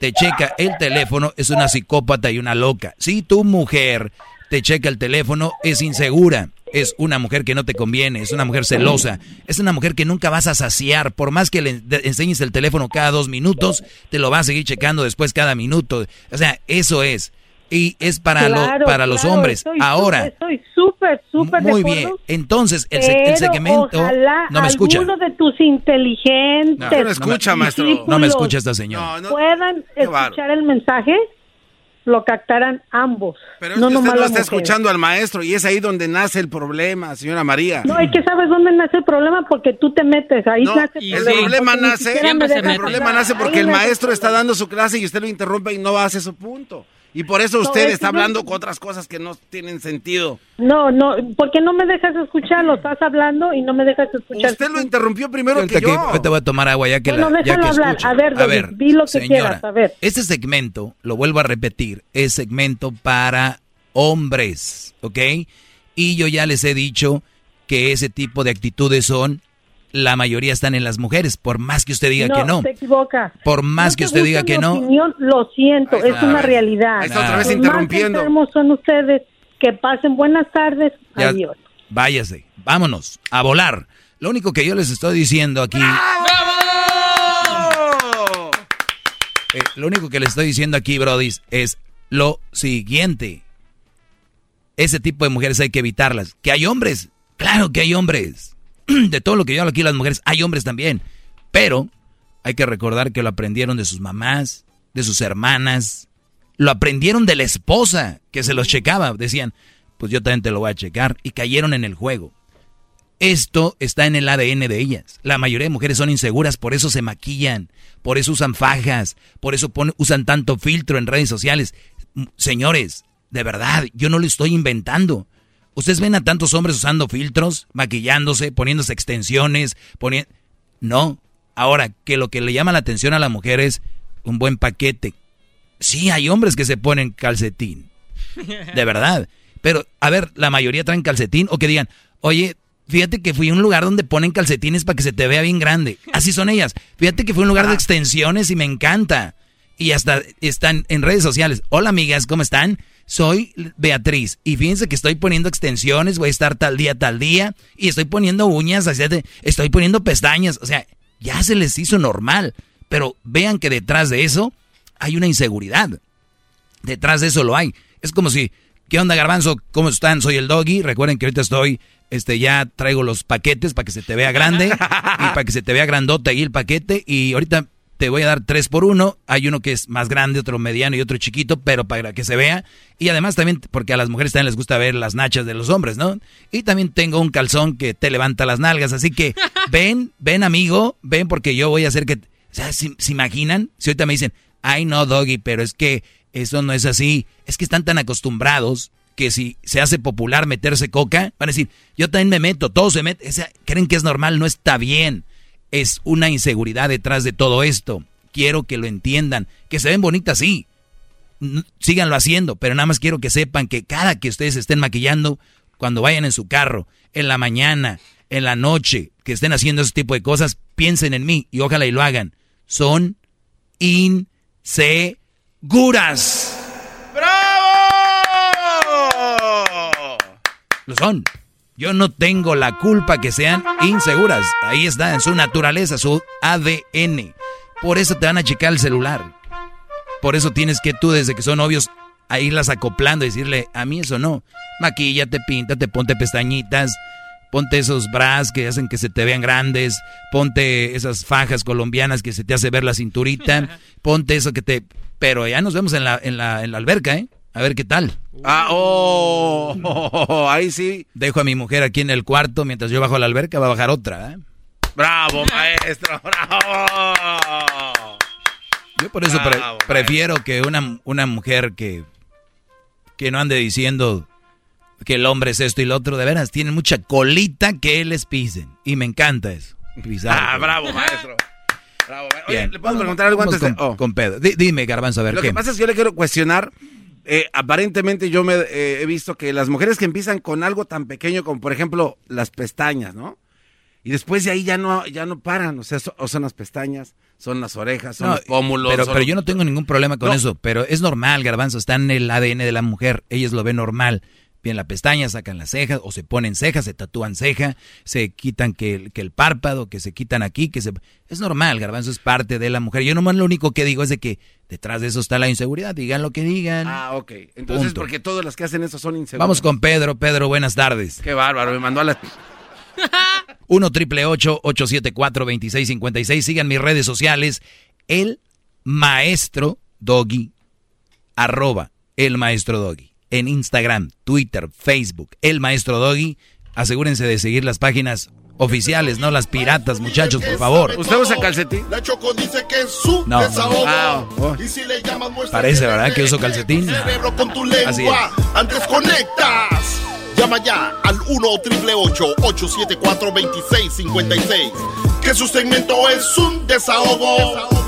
te checa el teléfono, es una psicópata y una loca. Si tu mujer te checa el teléfono, es insegura. Es una mujer que no te conviene, es una mujer celosa, es una mujer que nunca vas a saciar. Por más que le enseñes el teléfono cada dos minutos, te lo va a seguir checando después cada minuto. O sea, eso es. Y es para, Claro, lo, para los claro, hombres. estoy Ahora, Estoy súper, súper muy bien. Entonces, el, se- el segmento... ojalá No me escucha. alguno de tus inteligentes No, no me escucha, maestro. No me escucha esta señora. puedan escuchar el mensaje, lo captarán ambos. Pero es no que usted las está escuchando al maestro y es ahí donde nace el problema, señora María. No, y que sabes dónde nace el problema porque tú te metes, ahí No, nace el problema nace, el problema nace porque Ahí el maestro está dando su clase y usted lo interrumpe y no hace su punto. Y por eso usted es está no- hablando con otras cosas que no tienen sentido. No, no, porque no me dejas escucharlo, estás hablando y no me dejas escuchar. Usted lo interrumpió primero que que- yo. ahorita voy a tomar agua ya que Bueno, la, ya que hablar. escucho. A ver, David, di lo que quieras, a ver. Este segmento, lo vuelvo a repetir, es segmento para hombres, ¿ok? Y yo ya les he dicho que ese tipo de actitudes son, la mayoría están en las mujeres, por más que usted diga que no. se equivoca. Por más No que te usted diga que no. opinión, lo siento, es una realidad. Está otra vez Los interrumpiendo. Más enfermos son ustedes. Que pasen buenas tardes. Ya- Adiós. váyase, vámonos, a volar. Lo único que yo les estoy diciendo aquí... Eh, lo único que les estoy diciendo aquí, Brody, es lo siguiente. Ese tipo de mujeres hay que evitarlas. Que hay hombres, claro que hay hombres. <clears throat> De todo lo que yo hablo aquí, las mujeres, hay hombres también. Pero hay que recordar que lo aprendieron de sus mamás, de sus hermanas. Lo aprendieron de la esposa que se los checaba. Decían, pues yo también te lo voy a checar. Y cayeron en el juego. Esto está en el ADN de ellas. La mayoría de mujeres son inseguras, por eso se maquillan, por eso usan fajas, por eso usan tanto filtro en redes sociales. Señores, de verdad, yo no lo estoy inventando. Ustedes ven a tantos hombres usando filtros, maquillándose, poniéndose extensiones, poniendo... No. Ahora, que lo que le llama la atención a la mujer es un buen paquete. Sí, hay hombres que se ponen calcetín. De verdad. Pero, a ver, la mayoría traen calcetín o que digan, oye, fíjate que fui a un lugar donde ponen calcetines para que se te vea bien grande. Así son ellas. Fíjate que fui a un lugar de extensiones y me encanta. Y hasta están en redes sociales. Hola amigas, ¿cómo están? Soy Beatriz y fíjense que estoy poniendo extensiones, voy a estar tal día, tal día, y estoy poniendo uñas, estoy poniendo pestañas, o sea, ya se les hizo normal, pero vean que detrás de eso hay una inseguridad. Detrás de eso lo hay. Es como si, ¿qué onda garbanzo? ¿Cómo están? Soy el doggy. Recuerden que ahorita estoy, este, ya traigo los paquetes para que se te vea grande y para que se te vea grandote ahí el paquete. Y ahorita te voy a dar tres por uno. Hay uno que es más grande, otro mediano y otro chiquito, pero para que se vea. Y además también, porque a las mujeres también les gusta ver las nachas de los hombres, ¿no? Y también tengo un calzón que te levanta las nalgas. Así que <laughs> ven, ven amigo, ven porque yo voy a hacer que... O sea, ¿se, se imaginan? Si ahorita me dicen, ay no, doggy, pero es que eso no es así. Es que están tan acostumbrados que si se hace popular meterse coca, van a decir, yo también me meto, todos se meten. O sea, creen que es normal, no está bien. Es una inseguridad detrás de todo esto. Quiero que lo entiendan. Que se ven bonitas, sí. Síganlo haciendo, pero nada más quiero que sepan que cada que ustedes estén maquillando, cuando vayan en su carro, en la mañana, en la noche, que estén haciendo ese tipo de cosas, piensen en mí y ojalá y lo hagan. Son inseguras. Lo son. Yo no tengo la culpa que sean inseguras. Ahí está, en su naturaleza, su ADN. Por eso te van a checar el celular. Por eso tienes que tú, desde que son novios, a irlas acoplando y decirle, a mí eso no. Maquíllate, píntate, ponte pestañitas, ponte esos bras que hacen que se te vean grandes, ponte esas fajas colombianas que se te hace ver la cinturita, <laughs> ponte eso que te... Pero ya nos vemos en la, en la, en la alberca, ¿eh? A ver qué tal. Ah, oh, <laughs> ahí sí. Dejo a mi mujer aquí en el cuarto mientras yo bajo a la alberca, va a bajar otra, ¿eh? Bravo, maestro, <laughs> bravo. Yo por eso pre- prefiero que una, una mujer que, que no ande diciendo que el hombre es esto y lo otro, de veras, tienen mucha colita que les pisen. Y me encanta eso. pisar. Ah, bravo, maestro. Bravo, maestro. Oye, Bien. ¿le puedo preguntar algo Vamos antes de...? con, oh. con pedo. Di- dime, Garbanzo, a ver Lo qué. que pasa es que yo le quiero cuestionar. Eh, aparentemente yo me eh, he visto que las mujeres que empiezan con algo tan pequeño como por ejemplo las pestañas, ¿no? Y después de ahí ya no, ya no paran, o sea, so- o son las pestañas, son las orejas, son No, los pómulos. pero, son pero los- yo no tengo ningún problema con No. eso. Pero es normal, Garbanzo, está en el ADN de la mujer. Ellos lo ven normal. Vienen la pestaña, sacan las cejas, o se ponen cejas, se tatúan ceja, se quitan que, el- que el párpado, que se quitan aquí, que se... Es normal, garbanzo, es parte de la mujer. Yo nomás lo único que digo es de que detrás de eso está la inseguridad, digan lo que digan. Ah, ok. Entonces, Punto. porque todas las que hacen eso son inseguras. Vamos con Pedro. Pedro, buenas tardes. Qué bárbaro, me mandó a la... <laughs> 1 triple 874 2656 Sigan mis redes sociales. El maestro Doggy. Arroba el maestro Doggy. En Instagram, Twitter, Facebook. El maestro Doggy. Asegúrense de seguir las páginas oficiales, no las piratas, muchachos, por favor. ¿Usted usa calcetín? La Choco dice que es su No, desahogo. Ah, oh. Y si le llamas Parece, ¿verdad? Que uso calcetín. cerebro con tu Así lengua. Antes conectas. Llama ya al 1 888 874 2656 Que su segmento es un desahogo.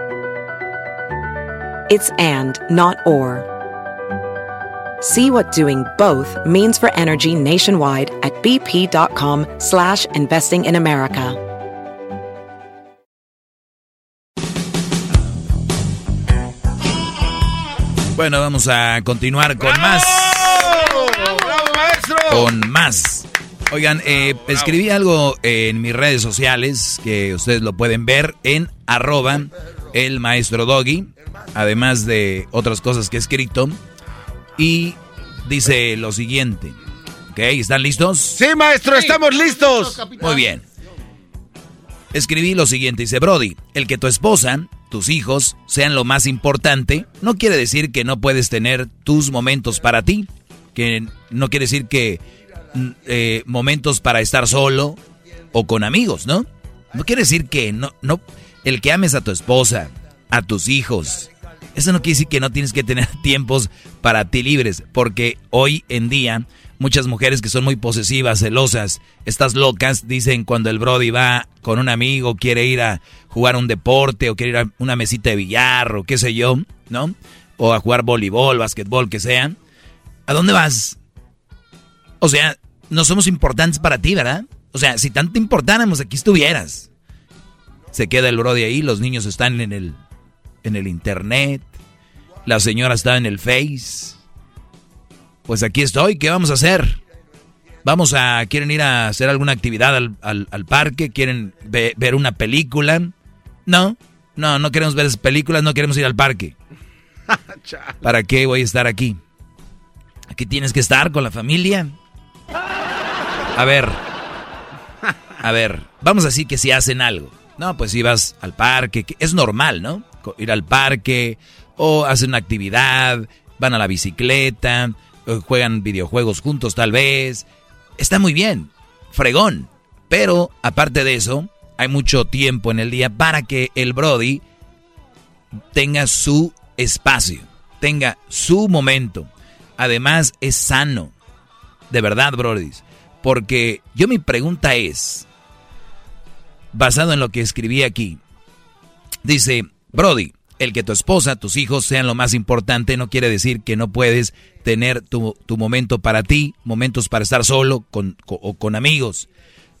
It's and, not or. See what doing both means for energy nationwide at bp.com slash investing in America. Bueno, vamos a continuar con más. Con más. Oigan, eh, escribí algo en mis redes sociales que ustedes lo pueden ver en arroba el maestro Doggy, además de otras cosas que he escrito. Y dice lo siguiente. ¿Ok? ¿Están listos? Sí, maestro, estamos listos. Muy bien. Escribí lo siguiente, dice Brody, el que tu esposa, tus hijos, sean lo más importante, no quiere decir que no puedes tener tus momentos para ti, que no quiere decir que mm, eh, momentos para estar solo o con amigos, ¿no? No quiere decir que no, no, el que ames a tu esposa, a tus hijos, eso no quiere decir que no tienes que tener <laughs> tiempos para ti libres, porque hoy en día muchas mujeres que son muy posesivas, celosas, estas locas, dicen cuando el Brody va con un amigo, quiere ir a jugar un deporte o quiere ir a una mesita de billar o qué sé yo, ¿no? O a jugar voleibol, basquetbol, que sea. ¿A dónde vas? O sea, no somos importantes para ti, ¿verdad? O sea, si tanto importáramos, aquí estuvieras. Se queda el Brody ahí, los niños están en el, en el internet, la señora está en el Face. Pues aquí estoy, ¿qué vamos a hacer? Vamos a, ¿quieren ir a hacer alguna actividad al, al- al parque? ¿Quieren ve- ver una película? No, no, no queremos ver esas películas, no queremos ir al parque. <laughs> ¿Para qué voy a estar aquí? Aquí tienes que estar con la familia. A ver, a ver, vamos a decir que si hacen algo. No, pues si vas al parque, que es normal, ¿no? Ir al parque o hacen una actividad, van a la bicicleta, juegan videojuegos juntos tal vez. Está muy bien, fregón. Pero aparte de eso, hay mucho tiempo en el día para que el Brody tenga su espacio, tenga su momento. Además, es sano. De verdad, Brody. Porque yo mi pregunta es, basado en lo que escribí aquí, dice, Brody, el que tu esposa, tus hijos sean lo más importante no quiere decir que no puedes tener tu, tu momento para ti, momentos para estar solo o con amigos.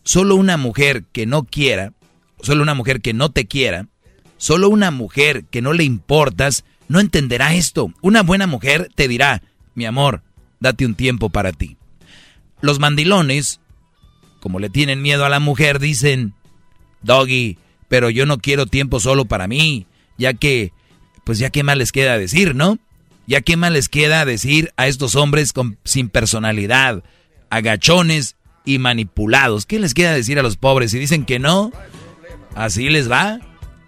Solo una mujer que no quiera, solo una mujer que no te quiera, solo una mujer que no le importas, no entenderá esto. Una buena mujer te dirá, mi amor, date un tiempo para ti. Los mandilones, como le tienen miedo a la mujer, dicen, Doggy, pero yo no quiero tiempo solo para mí, ya que, pues ya qué más les queda decir, ¿no? Ya qué más les queda decir a estos hombres con, sin personalidad, agachones y manipulados. ¿Qué les queda decir a los pobres? Si dicen que no, así les va.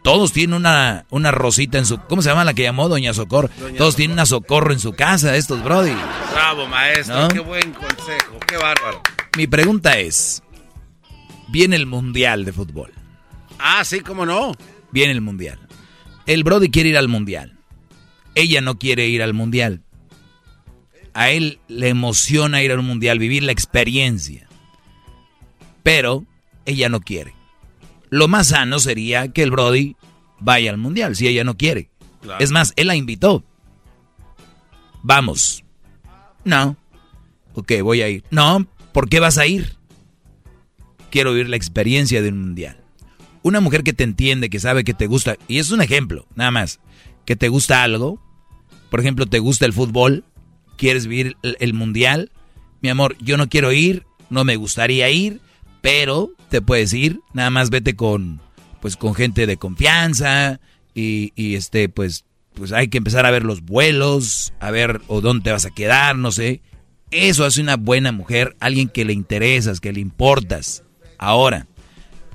Todos tienen una, una rosita en su... ¿Cómo se llama la que llamó Doña Socorro? Todos tienen una socorro en su casa, estos brody. Bravo, maestro. ¿No? Qué buen consejo. Qué bárbaro. Mi pregunta es, viene el Mundial de Fútbol. Ah, sí, cómo no. Viene el Mundial. El Brody quiere ir al Mundial. Ella no quiere ir al Mundial. A él le emociona ir a un mundial, vivir la experiencia. Pero ella no quiere. Lo más sano sería que el Brody vaya al mundial, si ella no quiere. Es más, él la invitó. Vamos. No. Ok, voy a ir. No, ¿por qué vas a ir? Quiero vivir la experiencia de un mundial. Una mujer que te entiende, que sabe que te gusta, y es un ejemplo, nada más, que te gusta algo, por ejemplo, te gusta el fútbol, quieres vivir el, mundial, mi amor, yo no quiero ir, no me gustaría ir, pero te puedes ir, nada más vete con, pues, con gente de confianza y, y este, pues, pues hay que empezar a ver los vuelos, a ver o dónde te vas a quedar, no sé. Eso hace una buena mujer, alguien que le interesas, que le importas. Ahora,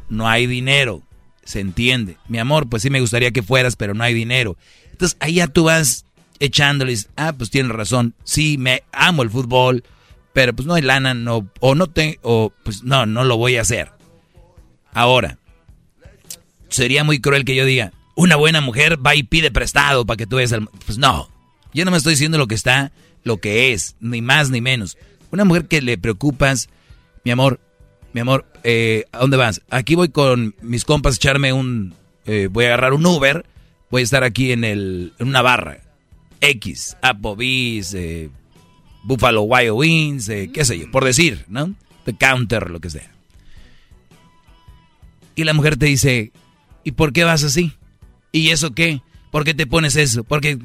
no hay dinero, se entiende. Mi amor, pues sí me gustaría que fueras, pero no hay dinero. Entonces ahí ya tú vas echándoles, ah, pues tienes razón, sí, me amo el fútbol, pero pues no hay lana, no, o no te, o pues no, no lo voy a hacer. Ahora, sería muy cruel que yo diga, una buena mujer va y pide prestado para que tú veas al... Pues no, yo no me estoy diciendo lo que está, lo que es, ni más ni menos. Una mujer que le preocupas, mi amor, mi amor, eh, ¿a dónde vas? Aquí voy con mis compas a echarme un... Eh, voy a agarrar un Uber, voy a estar aquí en, el, en una barra. X, Applebee's, eh, Buffalo Wild Wings, qué sé yo, por decir, ¿no? The Counter, lo que sea. Y la mujer te dice, ¿y por qué vas así? ¿Y eso qué? ¿Por qué te pones eso? Porque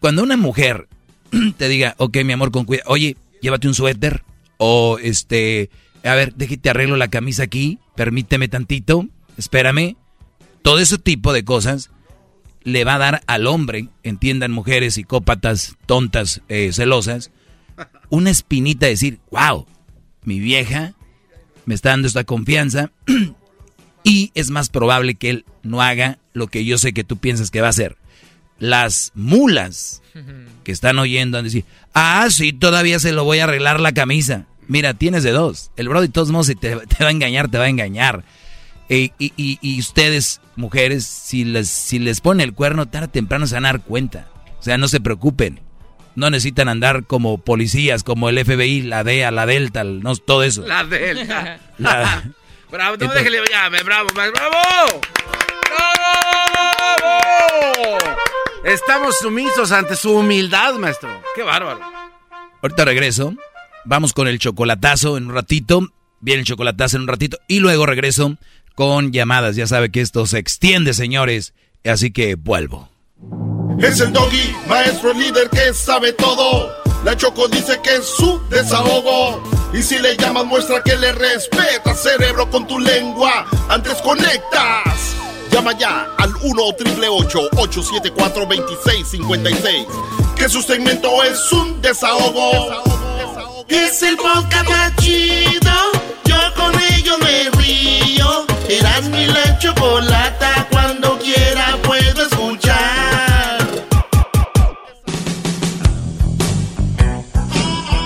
cuando una mujer <clears throat> te diga, ok, mi amor, con cuidado, oye, llévate un suéter, o este, a ver, déjate arreglo la camisa aquí, permíteme tantito, espérame. Todo ese tipo de cosas le va a dar al hombre, entiendan mujeres psicópatas, tontas, eh, celosas, una espinita de decir, wow, mi vieja me está dando esta confianza <clears throat> y es más probable que él no haga lo que yo sé que tú piensas que va a hacer. Las mulas que están oyendo han decir, ah, sí, todavía se lo voy a arreglar la camisa. Mira, tienes de dos. El bro de todos modos, si te, va a engañar, te va a engañar. y, y, ustedes, mujeres, si les, si les pone el cuerno, tarde o temprano se van a dar cuenta. O sea, no se preocupen. No necesitan andar como policías, como el FBI, la DEA, la Delta, no, todo eso. La Delta. <laughs> <laughs> bravo, no déjele llame, bravo, bravo. ¡Bravo! Estamos sumisos ante su humildad, maestro. Qué bárbaro. Ahorita regreso. Vamos con el chocolatazo en un ratito. Viene el chocolatazo en un ratito. Y luego regreso con llamadas. Ya sabe que esto se extiende, señores. Así que vuelvo. Es el doggy, maestro líder que sabe todo. La Choco dice que es su desahogo. Y si le llamas, muestra que le respeta, cerebro, con tu lengua. Antes conectas. Llama ya al 1-888-874-2656. Que su segmento es un desahogo. Es el podcast más chido. Yo con ello me río. Eras mi la chocolata. Cuando quiera puedo escuchar.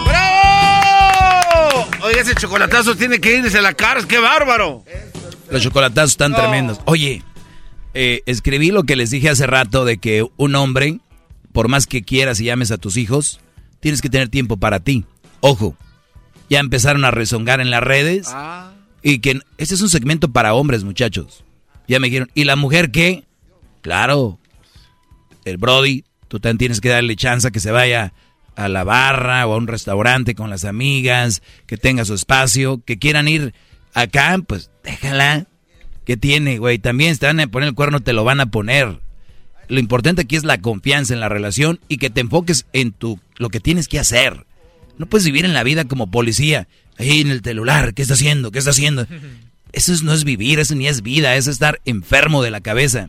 ¡Bravo! Oye, ese chocolatazo tiene que irse a la cara. ¡Qué bárbaro! Los chocolatazos están tremendos. Oye, eh, escribí lo que les dije hace rato de que un hombre, por más que quieras y llames a tus hijos, tienes que tener tiempo para ti. Ojo, ya empezaron a rezongar en las redes ah. y que ese es un segmento para hombres, muchachos. Ya me dijeron, ¿y la mujer qué? Claro, el Brody, tú también tienes que darle chance que se vaya a la barra o a un restaurante con las amigas, que tenga su espacio, que quieran ir acá, pues déjala. ¿Qué tiene, güey? También te van a poner el cuerno, te lo van a poner. Lo importante aquí es la confianza en la relación y que te enfoques en tu, lo que tienes que hacer. No puedes vivir en la vida como policía, ahí en el celular, ¿qué está haciendo? ¿Qué está haciendo? <laughs> Eso no es vivir, eso ni es vida, es estar enfermo de la cabeza.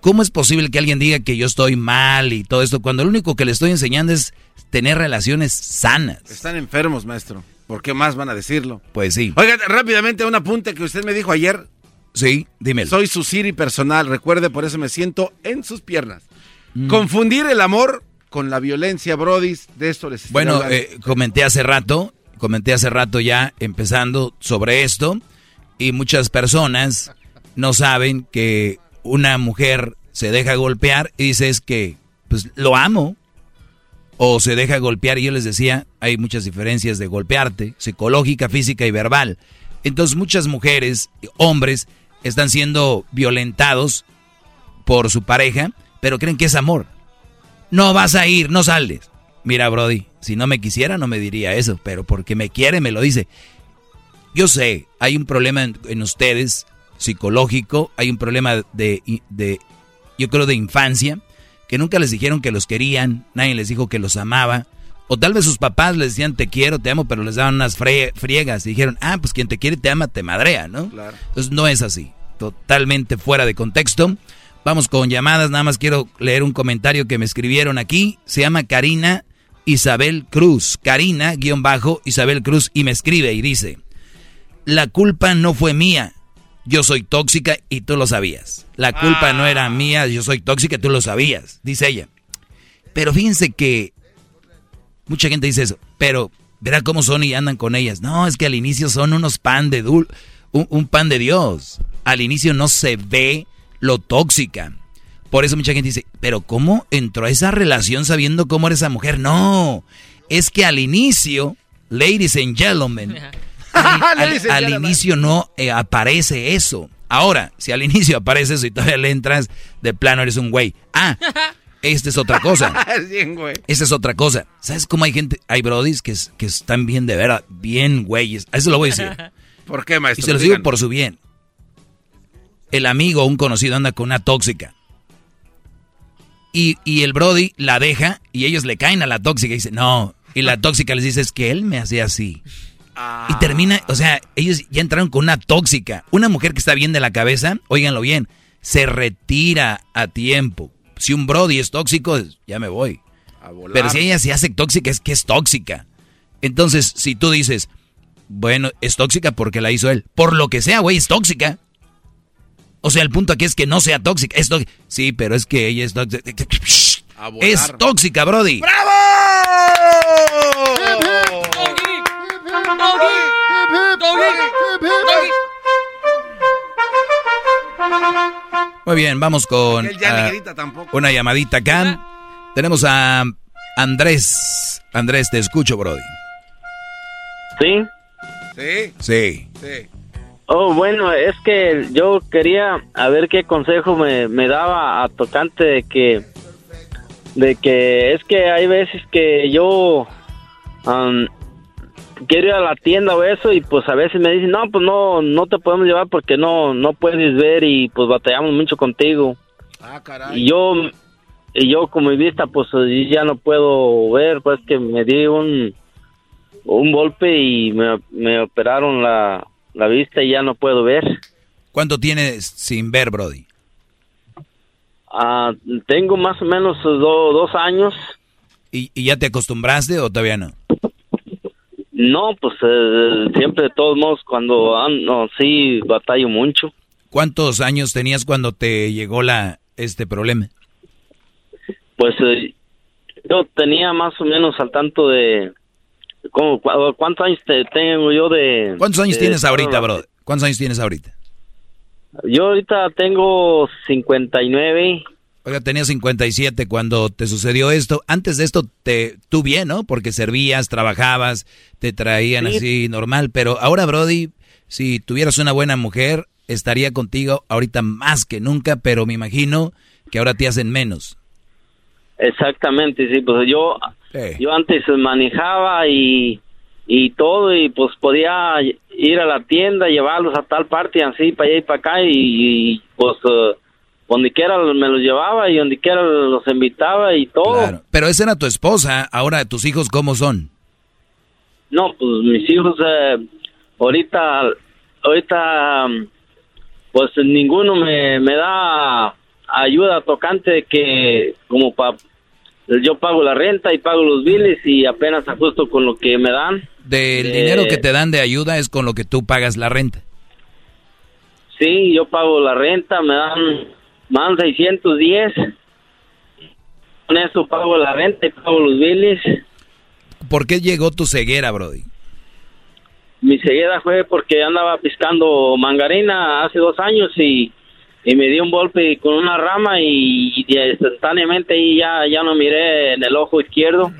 ¿Cómo es posible que alguien diga que yo estoy mal y todo esto cuando lo único que le estoy enseñando es tener relaciones sanas? Están enfermos, maestro. ¿Por qué más van a decirlo? Pues sí. Oiga, rápidamente un apunte que usted me dijo ayer. Sí, dímelo. Soy su Siri personal, recuerde, por eso me siento en sus piernas. Mm. Confundir el amor con la violencia, Brodis, de esto les Bueno, eh, comenté hace rato, comenté hace rato ya empezando sobre esto, y muchas personas no saben que una mujer se deja golpear y dices que, pues lo amo. o se deja golpear. Y yo les decía, hay muchas diferencias de golpearte, psicológica, física y verbal. Entonces muchas mujeres, hombres, están siendo violentados por su pareja, pero creen que es amor. No vas a ir, no sales. Mira, Brody, si no me quisiera no me diría eso, pero porque me quiere me lo dice. Yo sé, hay un problema en, ustedes psicológico, hay un problema de, de, yo creo, de infancia, que nunca les dijeron que los querían, nadie les dijo que los amaba, o tal vez sus papás les decían te quiero, te amo, pero les daban unas friegas y dijeron, ah, pues quien te quiere te ama, te madrea, ¿no? Claro. Entonces no es así, totalmente fuera de contexto. Vamos con llamadas, nada más quiero leer un comentario que me escribieron aquí. Se llama Karina Isabel Cruz. Karina, guion bajo, Isabel Cruz, y me escribe y dice, la culpa no fue mía, yo soy tóxica y tú lo sabías. La culpa no era ah. mía, yo soy tóxica y tú lo sabías, dice ella. Pero fíjense que mucha gente dice eso, pero verá cómo son y andan con ellas. No, es que al inicio son unos pan de dul, un pan de Dios. Al inicio no se ve lo tóxica. Por eso mucha gente dice, pero ¿cómo entró a esa relación sabiendo cómo era esa mujer? No, es que al inicio, ladies and gentlemen, <laughs> al, <laughs> inicio no eh, aparece eso. Ahora, si al inicio aparece eso y todavía le entras, de plano eres un güey. Ah, <laughs> esta es otra cosa. Esta es otra cosa. ¿Sabes cómo hay gente, hay brodis que, que están bien de verdad, bien güeyes? Eso lo voy a decir. ¿Por qué, maestro? Y se lo digo por su bien el amigo o un conocido anda con una tóxica. Y, el Brody la deja y ellos le caen a la tóxica y dicen, no. Y la tóxica les dice, es que él me hacía así. Y termina, o sea, ellos ya entraron con una tóxica. Una mujer que está bien de la cabeza, óiganlo bien, se retira a tiempo. Si un Brody es tóxico, ya me voy. Pero si ella se hace tóxica, es que es tóxica. Entonces, si tú dices, bueno, es tóxica porque la hizo él. Por lo que sea, güey, es tóxica. O sea, el punto aquí es que no sea tóxica. Es Sí, pero es que ella es tóxica. Es tóxica, Brody. ¡Bravo! Muy bien, vamos con uh, una llamadita acá. Tenemos a Andrés. Andrés, te escucho, Brody. ¿Sí? Sí. Sí. Sí. Oh, bueno, es que yo quería a ver qué consejo me, me daba a tocante de que de que es que hay veces que yo quiero ir a la tienda o eso y pues a veces me dicen, no, pues no, no te podemos llevar porque no, no puedes ver y pues batallamos mucho contigo. Ah, caray. Y yo, y yo con mi vista pues ya no puedo ver, pues que me di un, un golpe y me, me operaron la, la vista y ya no puedo ver. ¿Cuánto tienes sin ver, Brody? Ah, tengo más o menos dos años. ¿Y, ya te acostumbraste o todavía no? No, pues eh, siempre de todos modos cuando ando sí batallo mucho. ¿Cuántos años tenías cuando te llegó la este problema? Pues eh, yo tenía más o menos al tanto de ¿Cuántos años tengo yo de... ¿Cuántos años tienes ahorita, bro? ¿Cuántos años tienes ahorita? Yo ahorita tengo 59. Oiga, tenía 57 cuando te sucedió esto. Antes de esto, te, tú bien, ¿no? Porque servías, trabajabas, te traían así normal. Pero ahora, Brody, si tuvieras una buena mujer, estaría contigo ahorita más que nunca, pero me imagino que ahora te hacen menos. Exactamente, sí, pues yo, yo antes manejaba y, y todo y pues podía ir a la tienda, llevarlos a tal parte, así, para allá y para acá y, pues uh, donde quiera me los llevaba y donde quiera los invitaba y todo. Pero esa era tu esposa, ahora tus hijos cómo son? No, pues mis hijos eh, ahorita, ahorita pues ninguno me, me da ayuda tocante que como para yo pago la renta y pago los biles y apenas ajusto con lo que me dan. Del eh, dinero que te dan de ayuda es con lo que tú pagas la renta. Sí, yo pago la renta, me dan, más 610. Con eso pago la renta y pago los biles. ¿Por qué llegó tu ceguera, Brody? Mi ceguera fue porque andaba piscando mangarina hace dos años y y me dio un golpe con una rama y, instantáneamente ya, ya no miré en el ojo izquierdo.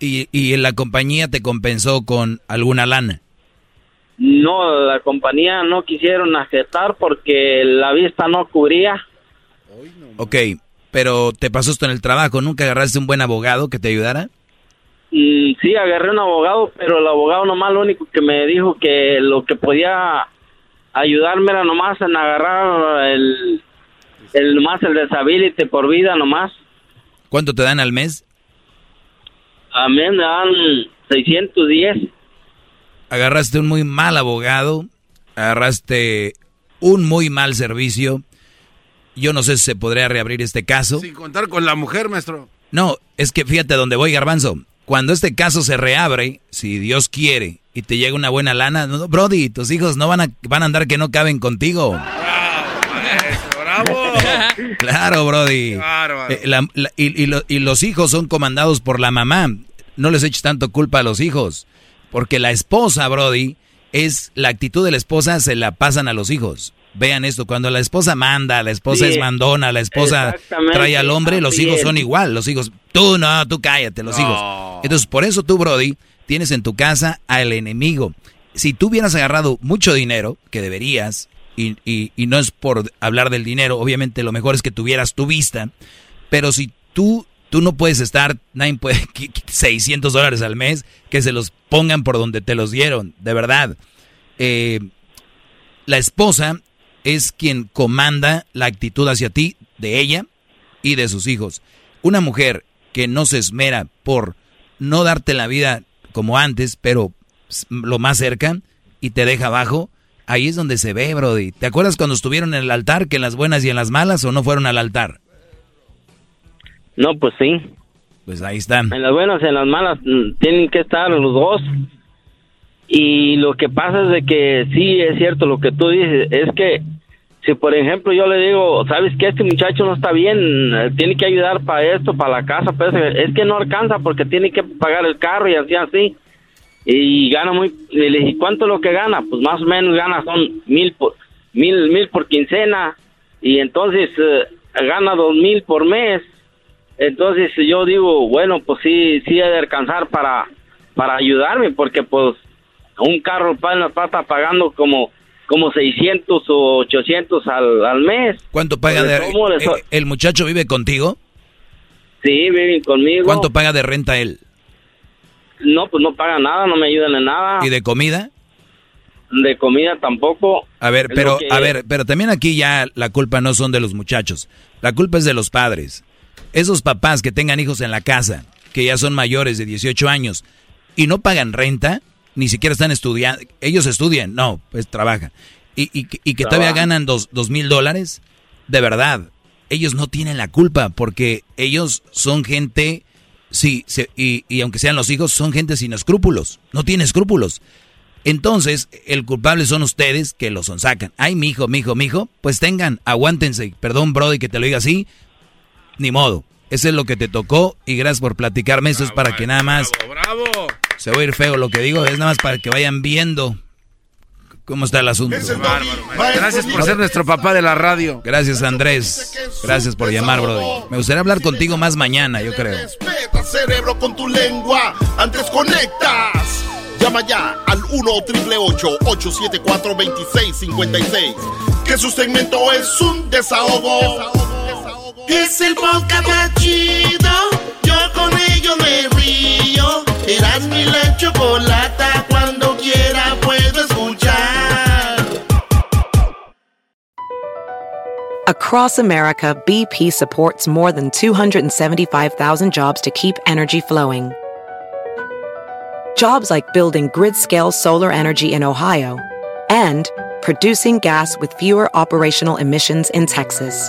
¿Y, ¿Y la compañía te compensó con alguna lana? No, la compañía no quisieron aceptar porque la vista no cubría. Ok, pero te pasó esto en el trabajo, ¿nunca agarraste un buen abogado que te ayudara? Mm, sí, agarré un abogado, pero el abogado nomás lo único que me dijo que lo que podía ayudarme era nomás en agarrar el, el nomás el disability por vida nomás. ¿Cuánto te dan al mes? A mí me dan 610. Agarraste un muy mal abogado, agarraste un muy mal servicio. Yo no sé si se podría reabrir este caso. Sin contar con la mujer, maestro. No, es que fíjate dónde voy, Garbanzo. Cuando este caso se reabre, si Dios quiere, y te llega una buena lana, no, Brody, tus hijos no van a, van a andar que no caben contigo. ¡Bravo! <laughs> claro, Brody. Eh, y, y, los hijos son comandados por la mamá. No les eches tanto culpa a los hijos. Porque la esposa, Brody, es la actitud de la esposa se la pasan a los hijos. Vean esto, cuando la esposa manda, la esposa es mandona, la esposa trae al hombre, los hijos son igual, los hijos, tú no, tú cállate, los hijos. Entonces, por eso tú, Brody, tienes en tu casa al enemigo. Si tú hubieras agarrado mucho dinero, que deberías, y, y, no es por hablar del dinero, obviamente lo mejor es que tuvieras tu vista, pero si tú Tú no puedes estar, nadie puede, <laughs> 600 dólares al mes, que se los pongan por donde te los dieron, de verdad. Eh, la esposa es quien comanda la actitud hacia ti, de ella y de sus hijos. Una mujer que no se esmera por no darte la vida como antes, pero lo más cerca, y te deja abajo, ahí es donde se ve, Brody. ¿Te acuerdas cuando estuvieron en el altar, que en las buenas y en las malas, o no fueron al altar? No, pues sí. Pues ahí están. En las buenas y en las malas mm, tienen que estar los dos. Y lo que pasa es de que sí es cierto lo que tú dices, es que si por ejemplo yo le digo, sabes que este muchacho no está bien, eh, tiene que ayudar para esto, para la casa, pues es que no alcanza porque tiene que pagar el carro y así así. Y gana muy, y le dije, ¿cuánto es lo que gana? Pues más o menos gana son mil por, mil, mil por quincena y entonces eh, gana dos mil por mes entonces yo digo, bueno, pues sí, sí ha de alcanzar para, para ayudarme, porque pues un carro para está pagando como como 600 o 800 al, al mes. ¿Cuánto paga de renta? Eh, ¿El muchacho vive contigo? Sí, vive conmigo. ¿Cuánto paga de renta él? No, pues no paga nada, no me ayudan en nada. ¿Y de comida? De comida tampoco. A ver, pero a ver, pero también aquí ya la culpa no son de los muchachos. La culpa es de los padres. Esos papás que tengan hijos en la casa, que ya son mayores de 18 años y no pagan renta, ni siquiera están estudiando, ellos estudian, no, pues trabajan. Y, y, que todavía ganan dos, mil dólares, de verdad, ellos no tienen la culpa porque ellos son gente, sí, y, y aunque sean los hijos, son gente sin escrúpulos, no tienen escrúpulos. Entonces, el culpable son ustedes que los son sacan. Ay, mi hijo, mi hijo, mi hijo, pues tengan, aguántense. Perdón, Brody, que te lo diga así, ni modo. Eso es lo que te tocó y gracias por platicarme. Eso es para que nada más... Bravo, Se va a ir feo lo que digo, es nada más para que vayan viendo cómo está el asunto. Gracias por ser nuestro papá de la radio. Gracias Andrés. Gracias por llamar, Brody. Me gustaría hablar contigo más mañana, yo creo. Respeta cerebro con tu lengua. Antes conectas. Llama ya al 1 874 2656 Que su segmento es un desahogo. Es el podcast más chido. Yo con ello me río. Eras mi la chocolata. Cuando quiera puedo escuchar. Across America, BP supports more than 275,000 jobs to keep energy flowing. Jobs like building grid scale solar energy in Ohio and producing gas with fewer operational emissions in Texas.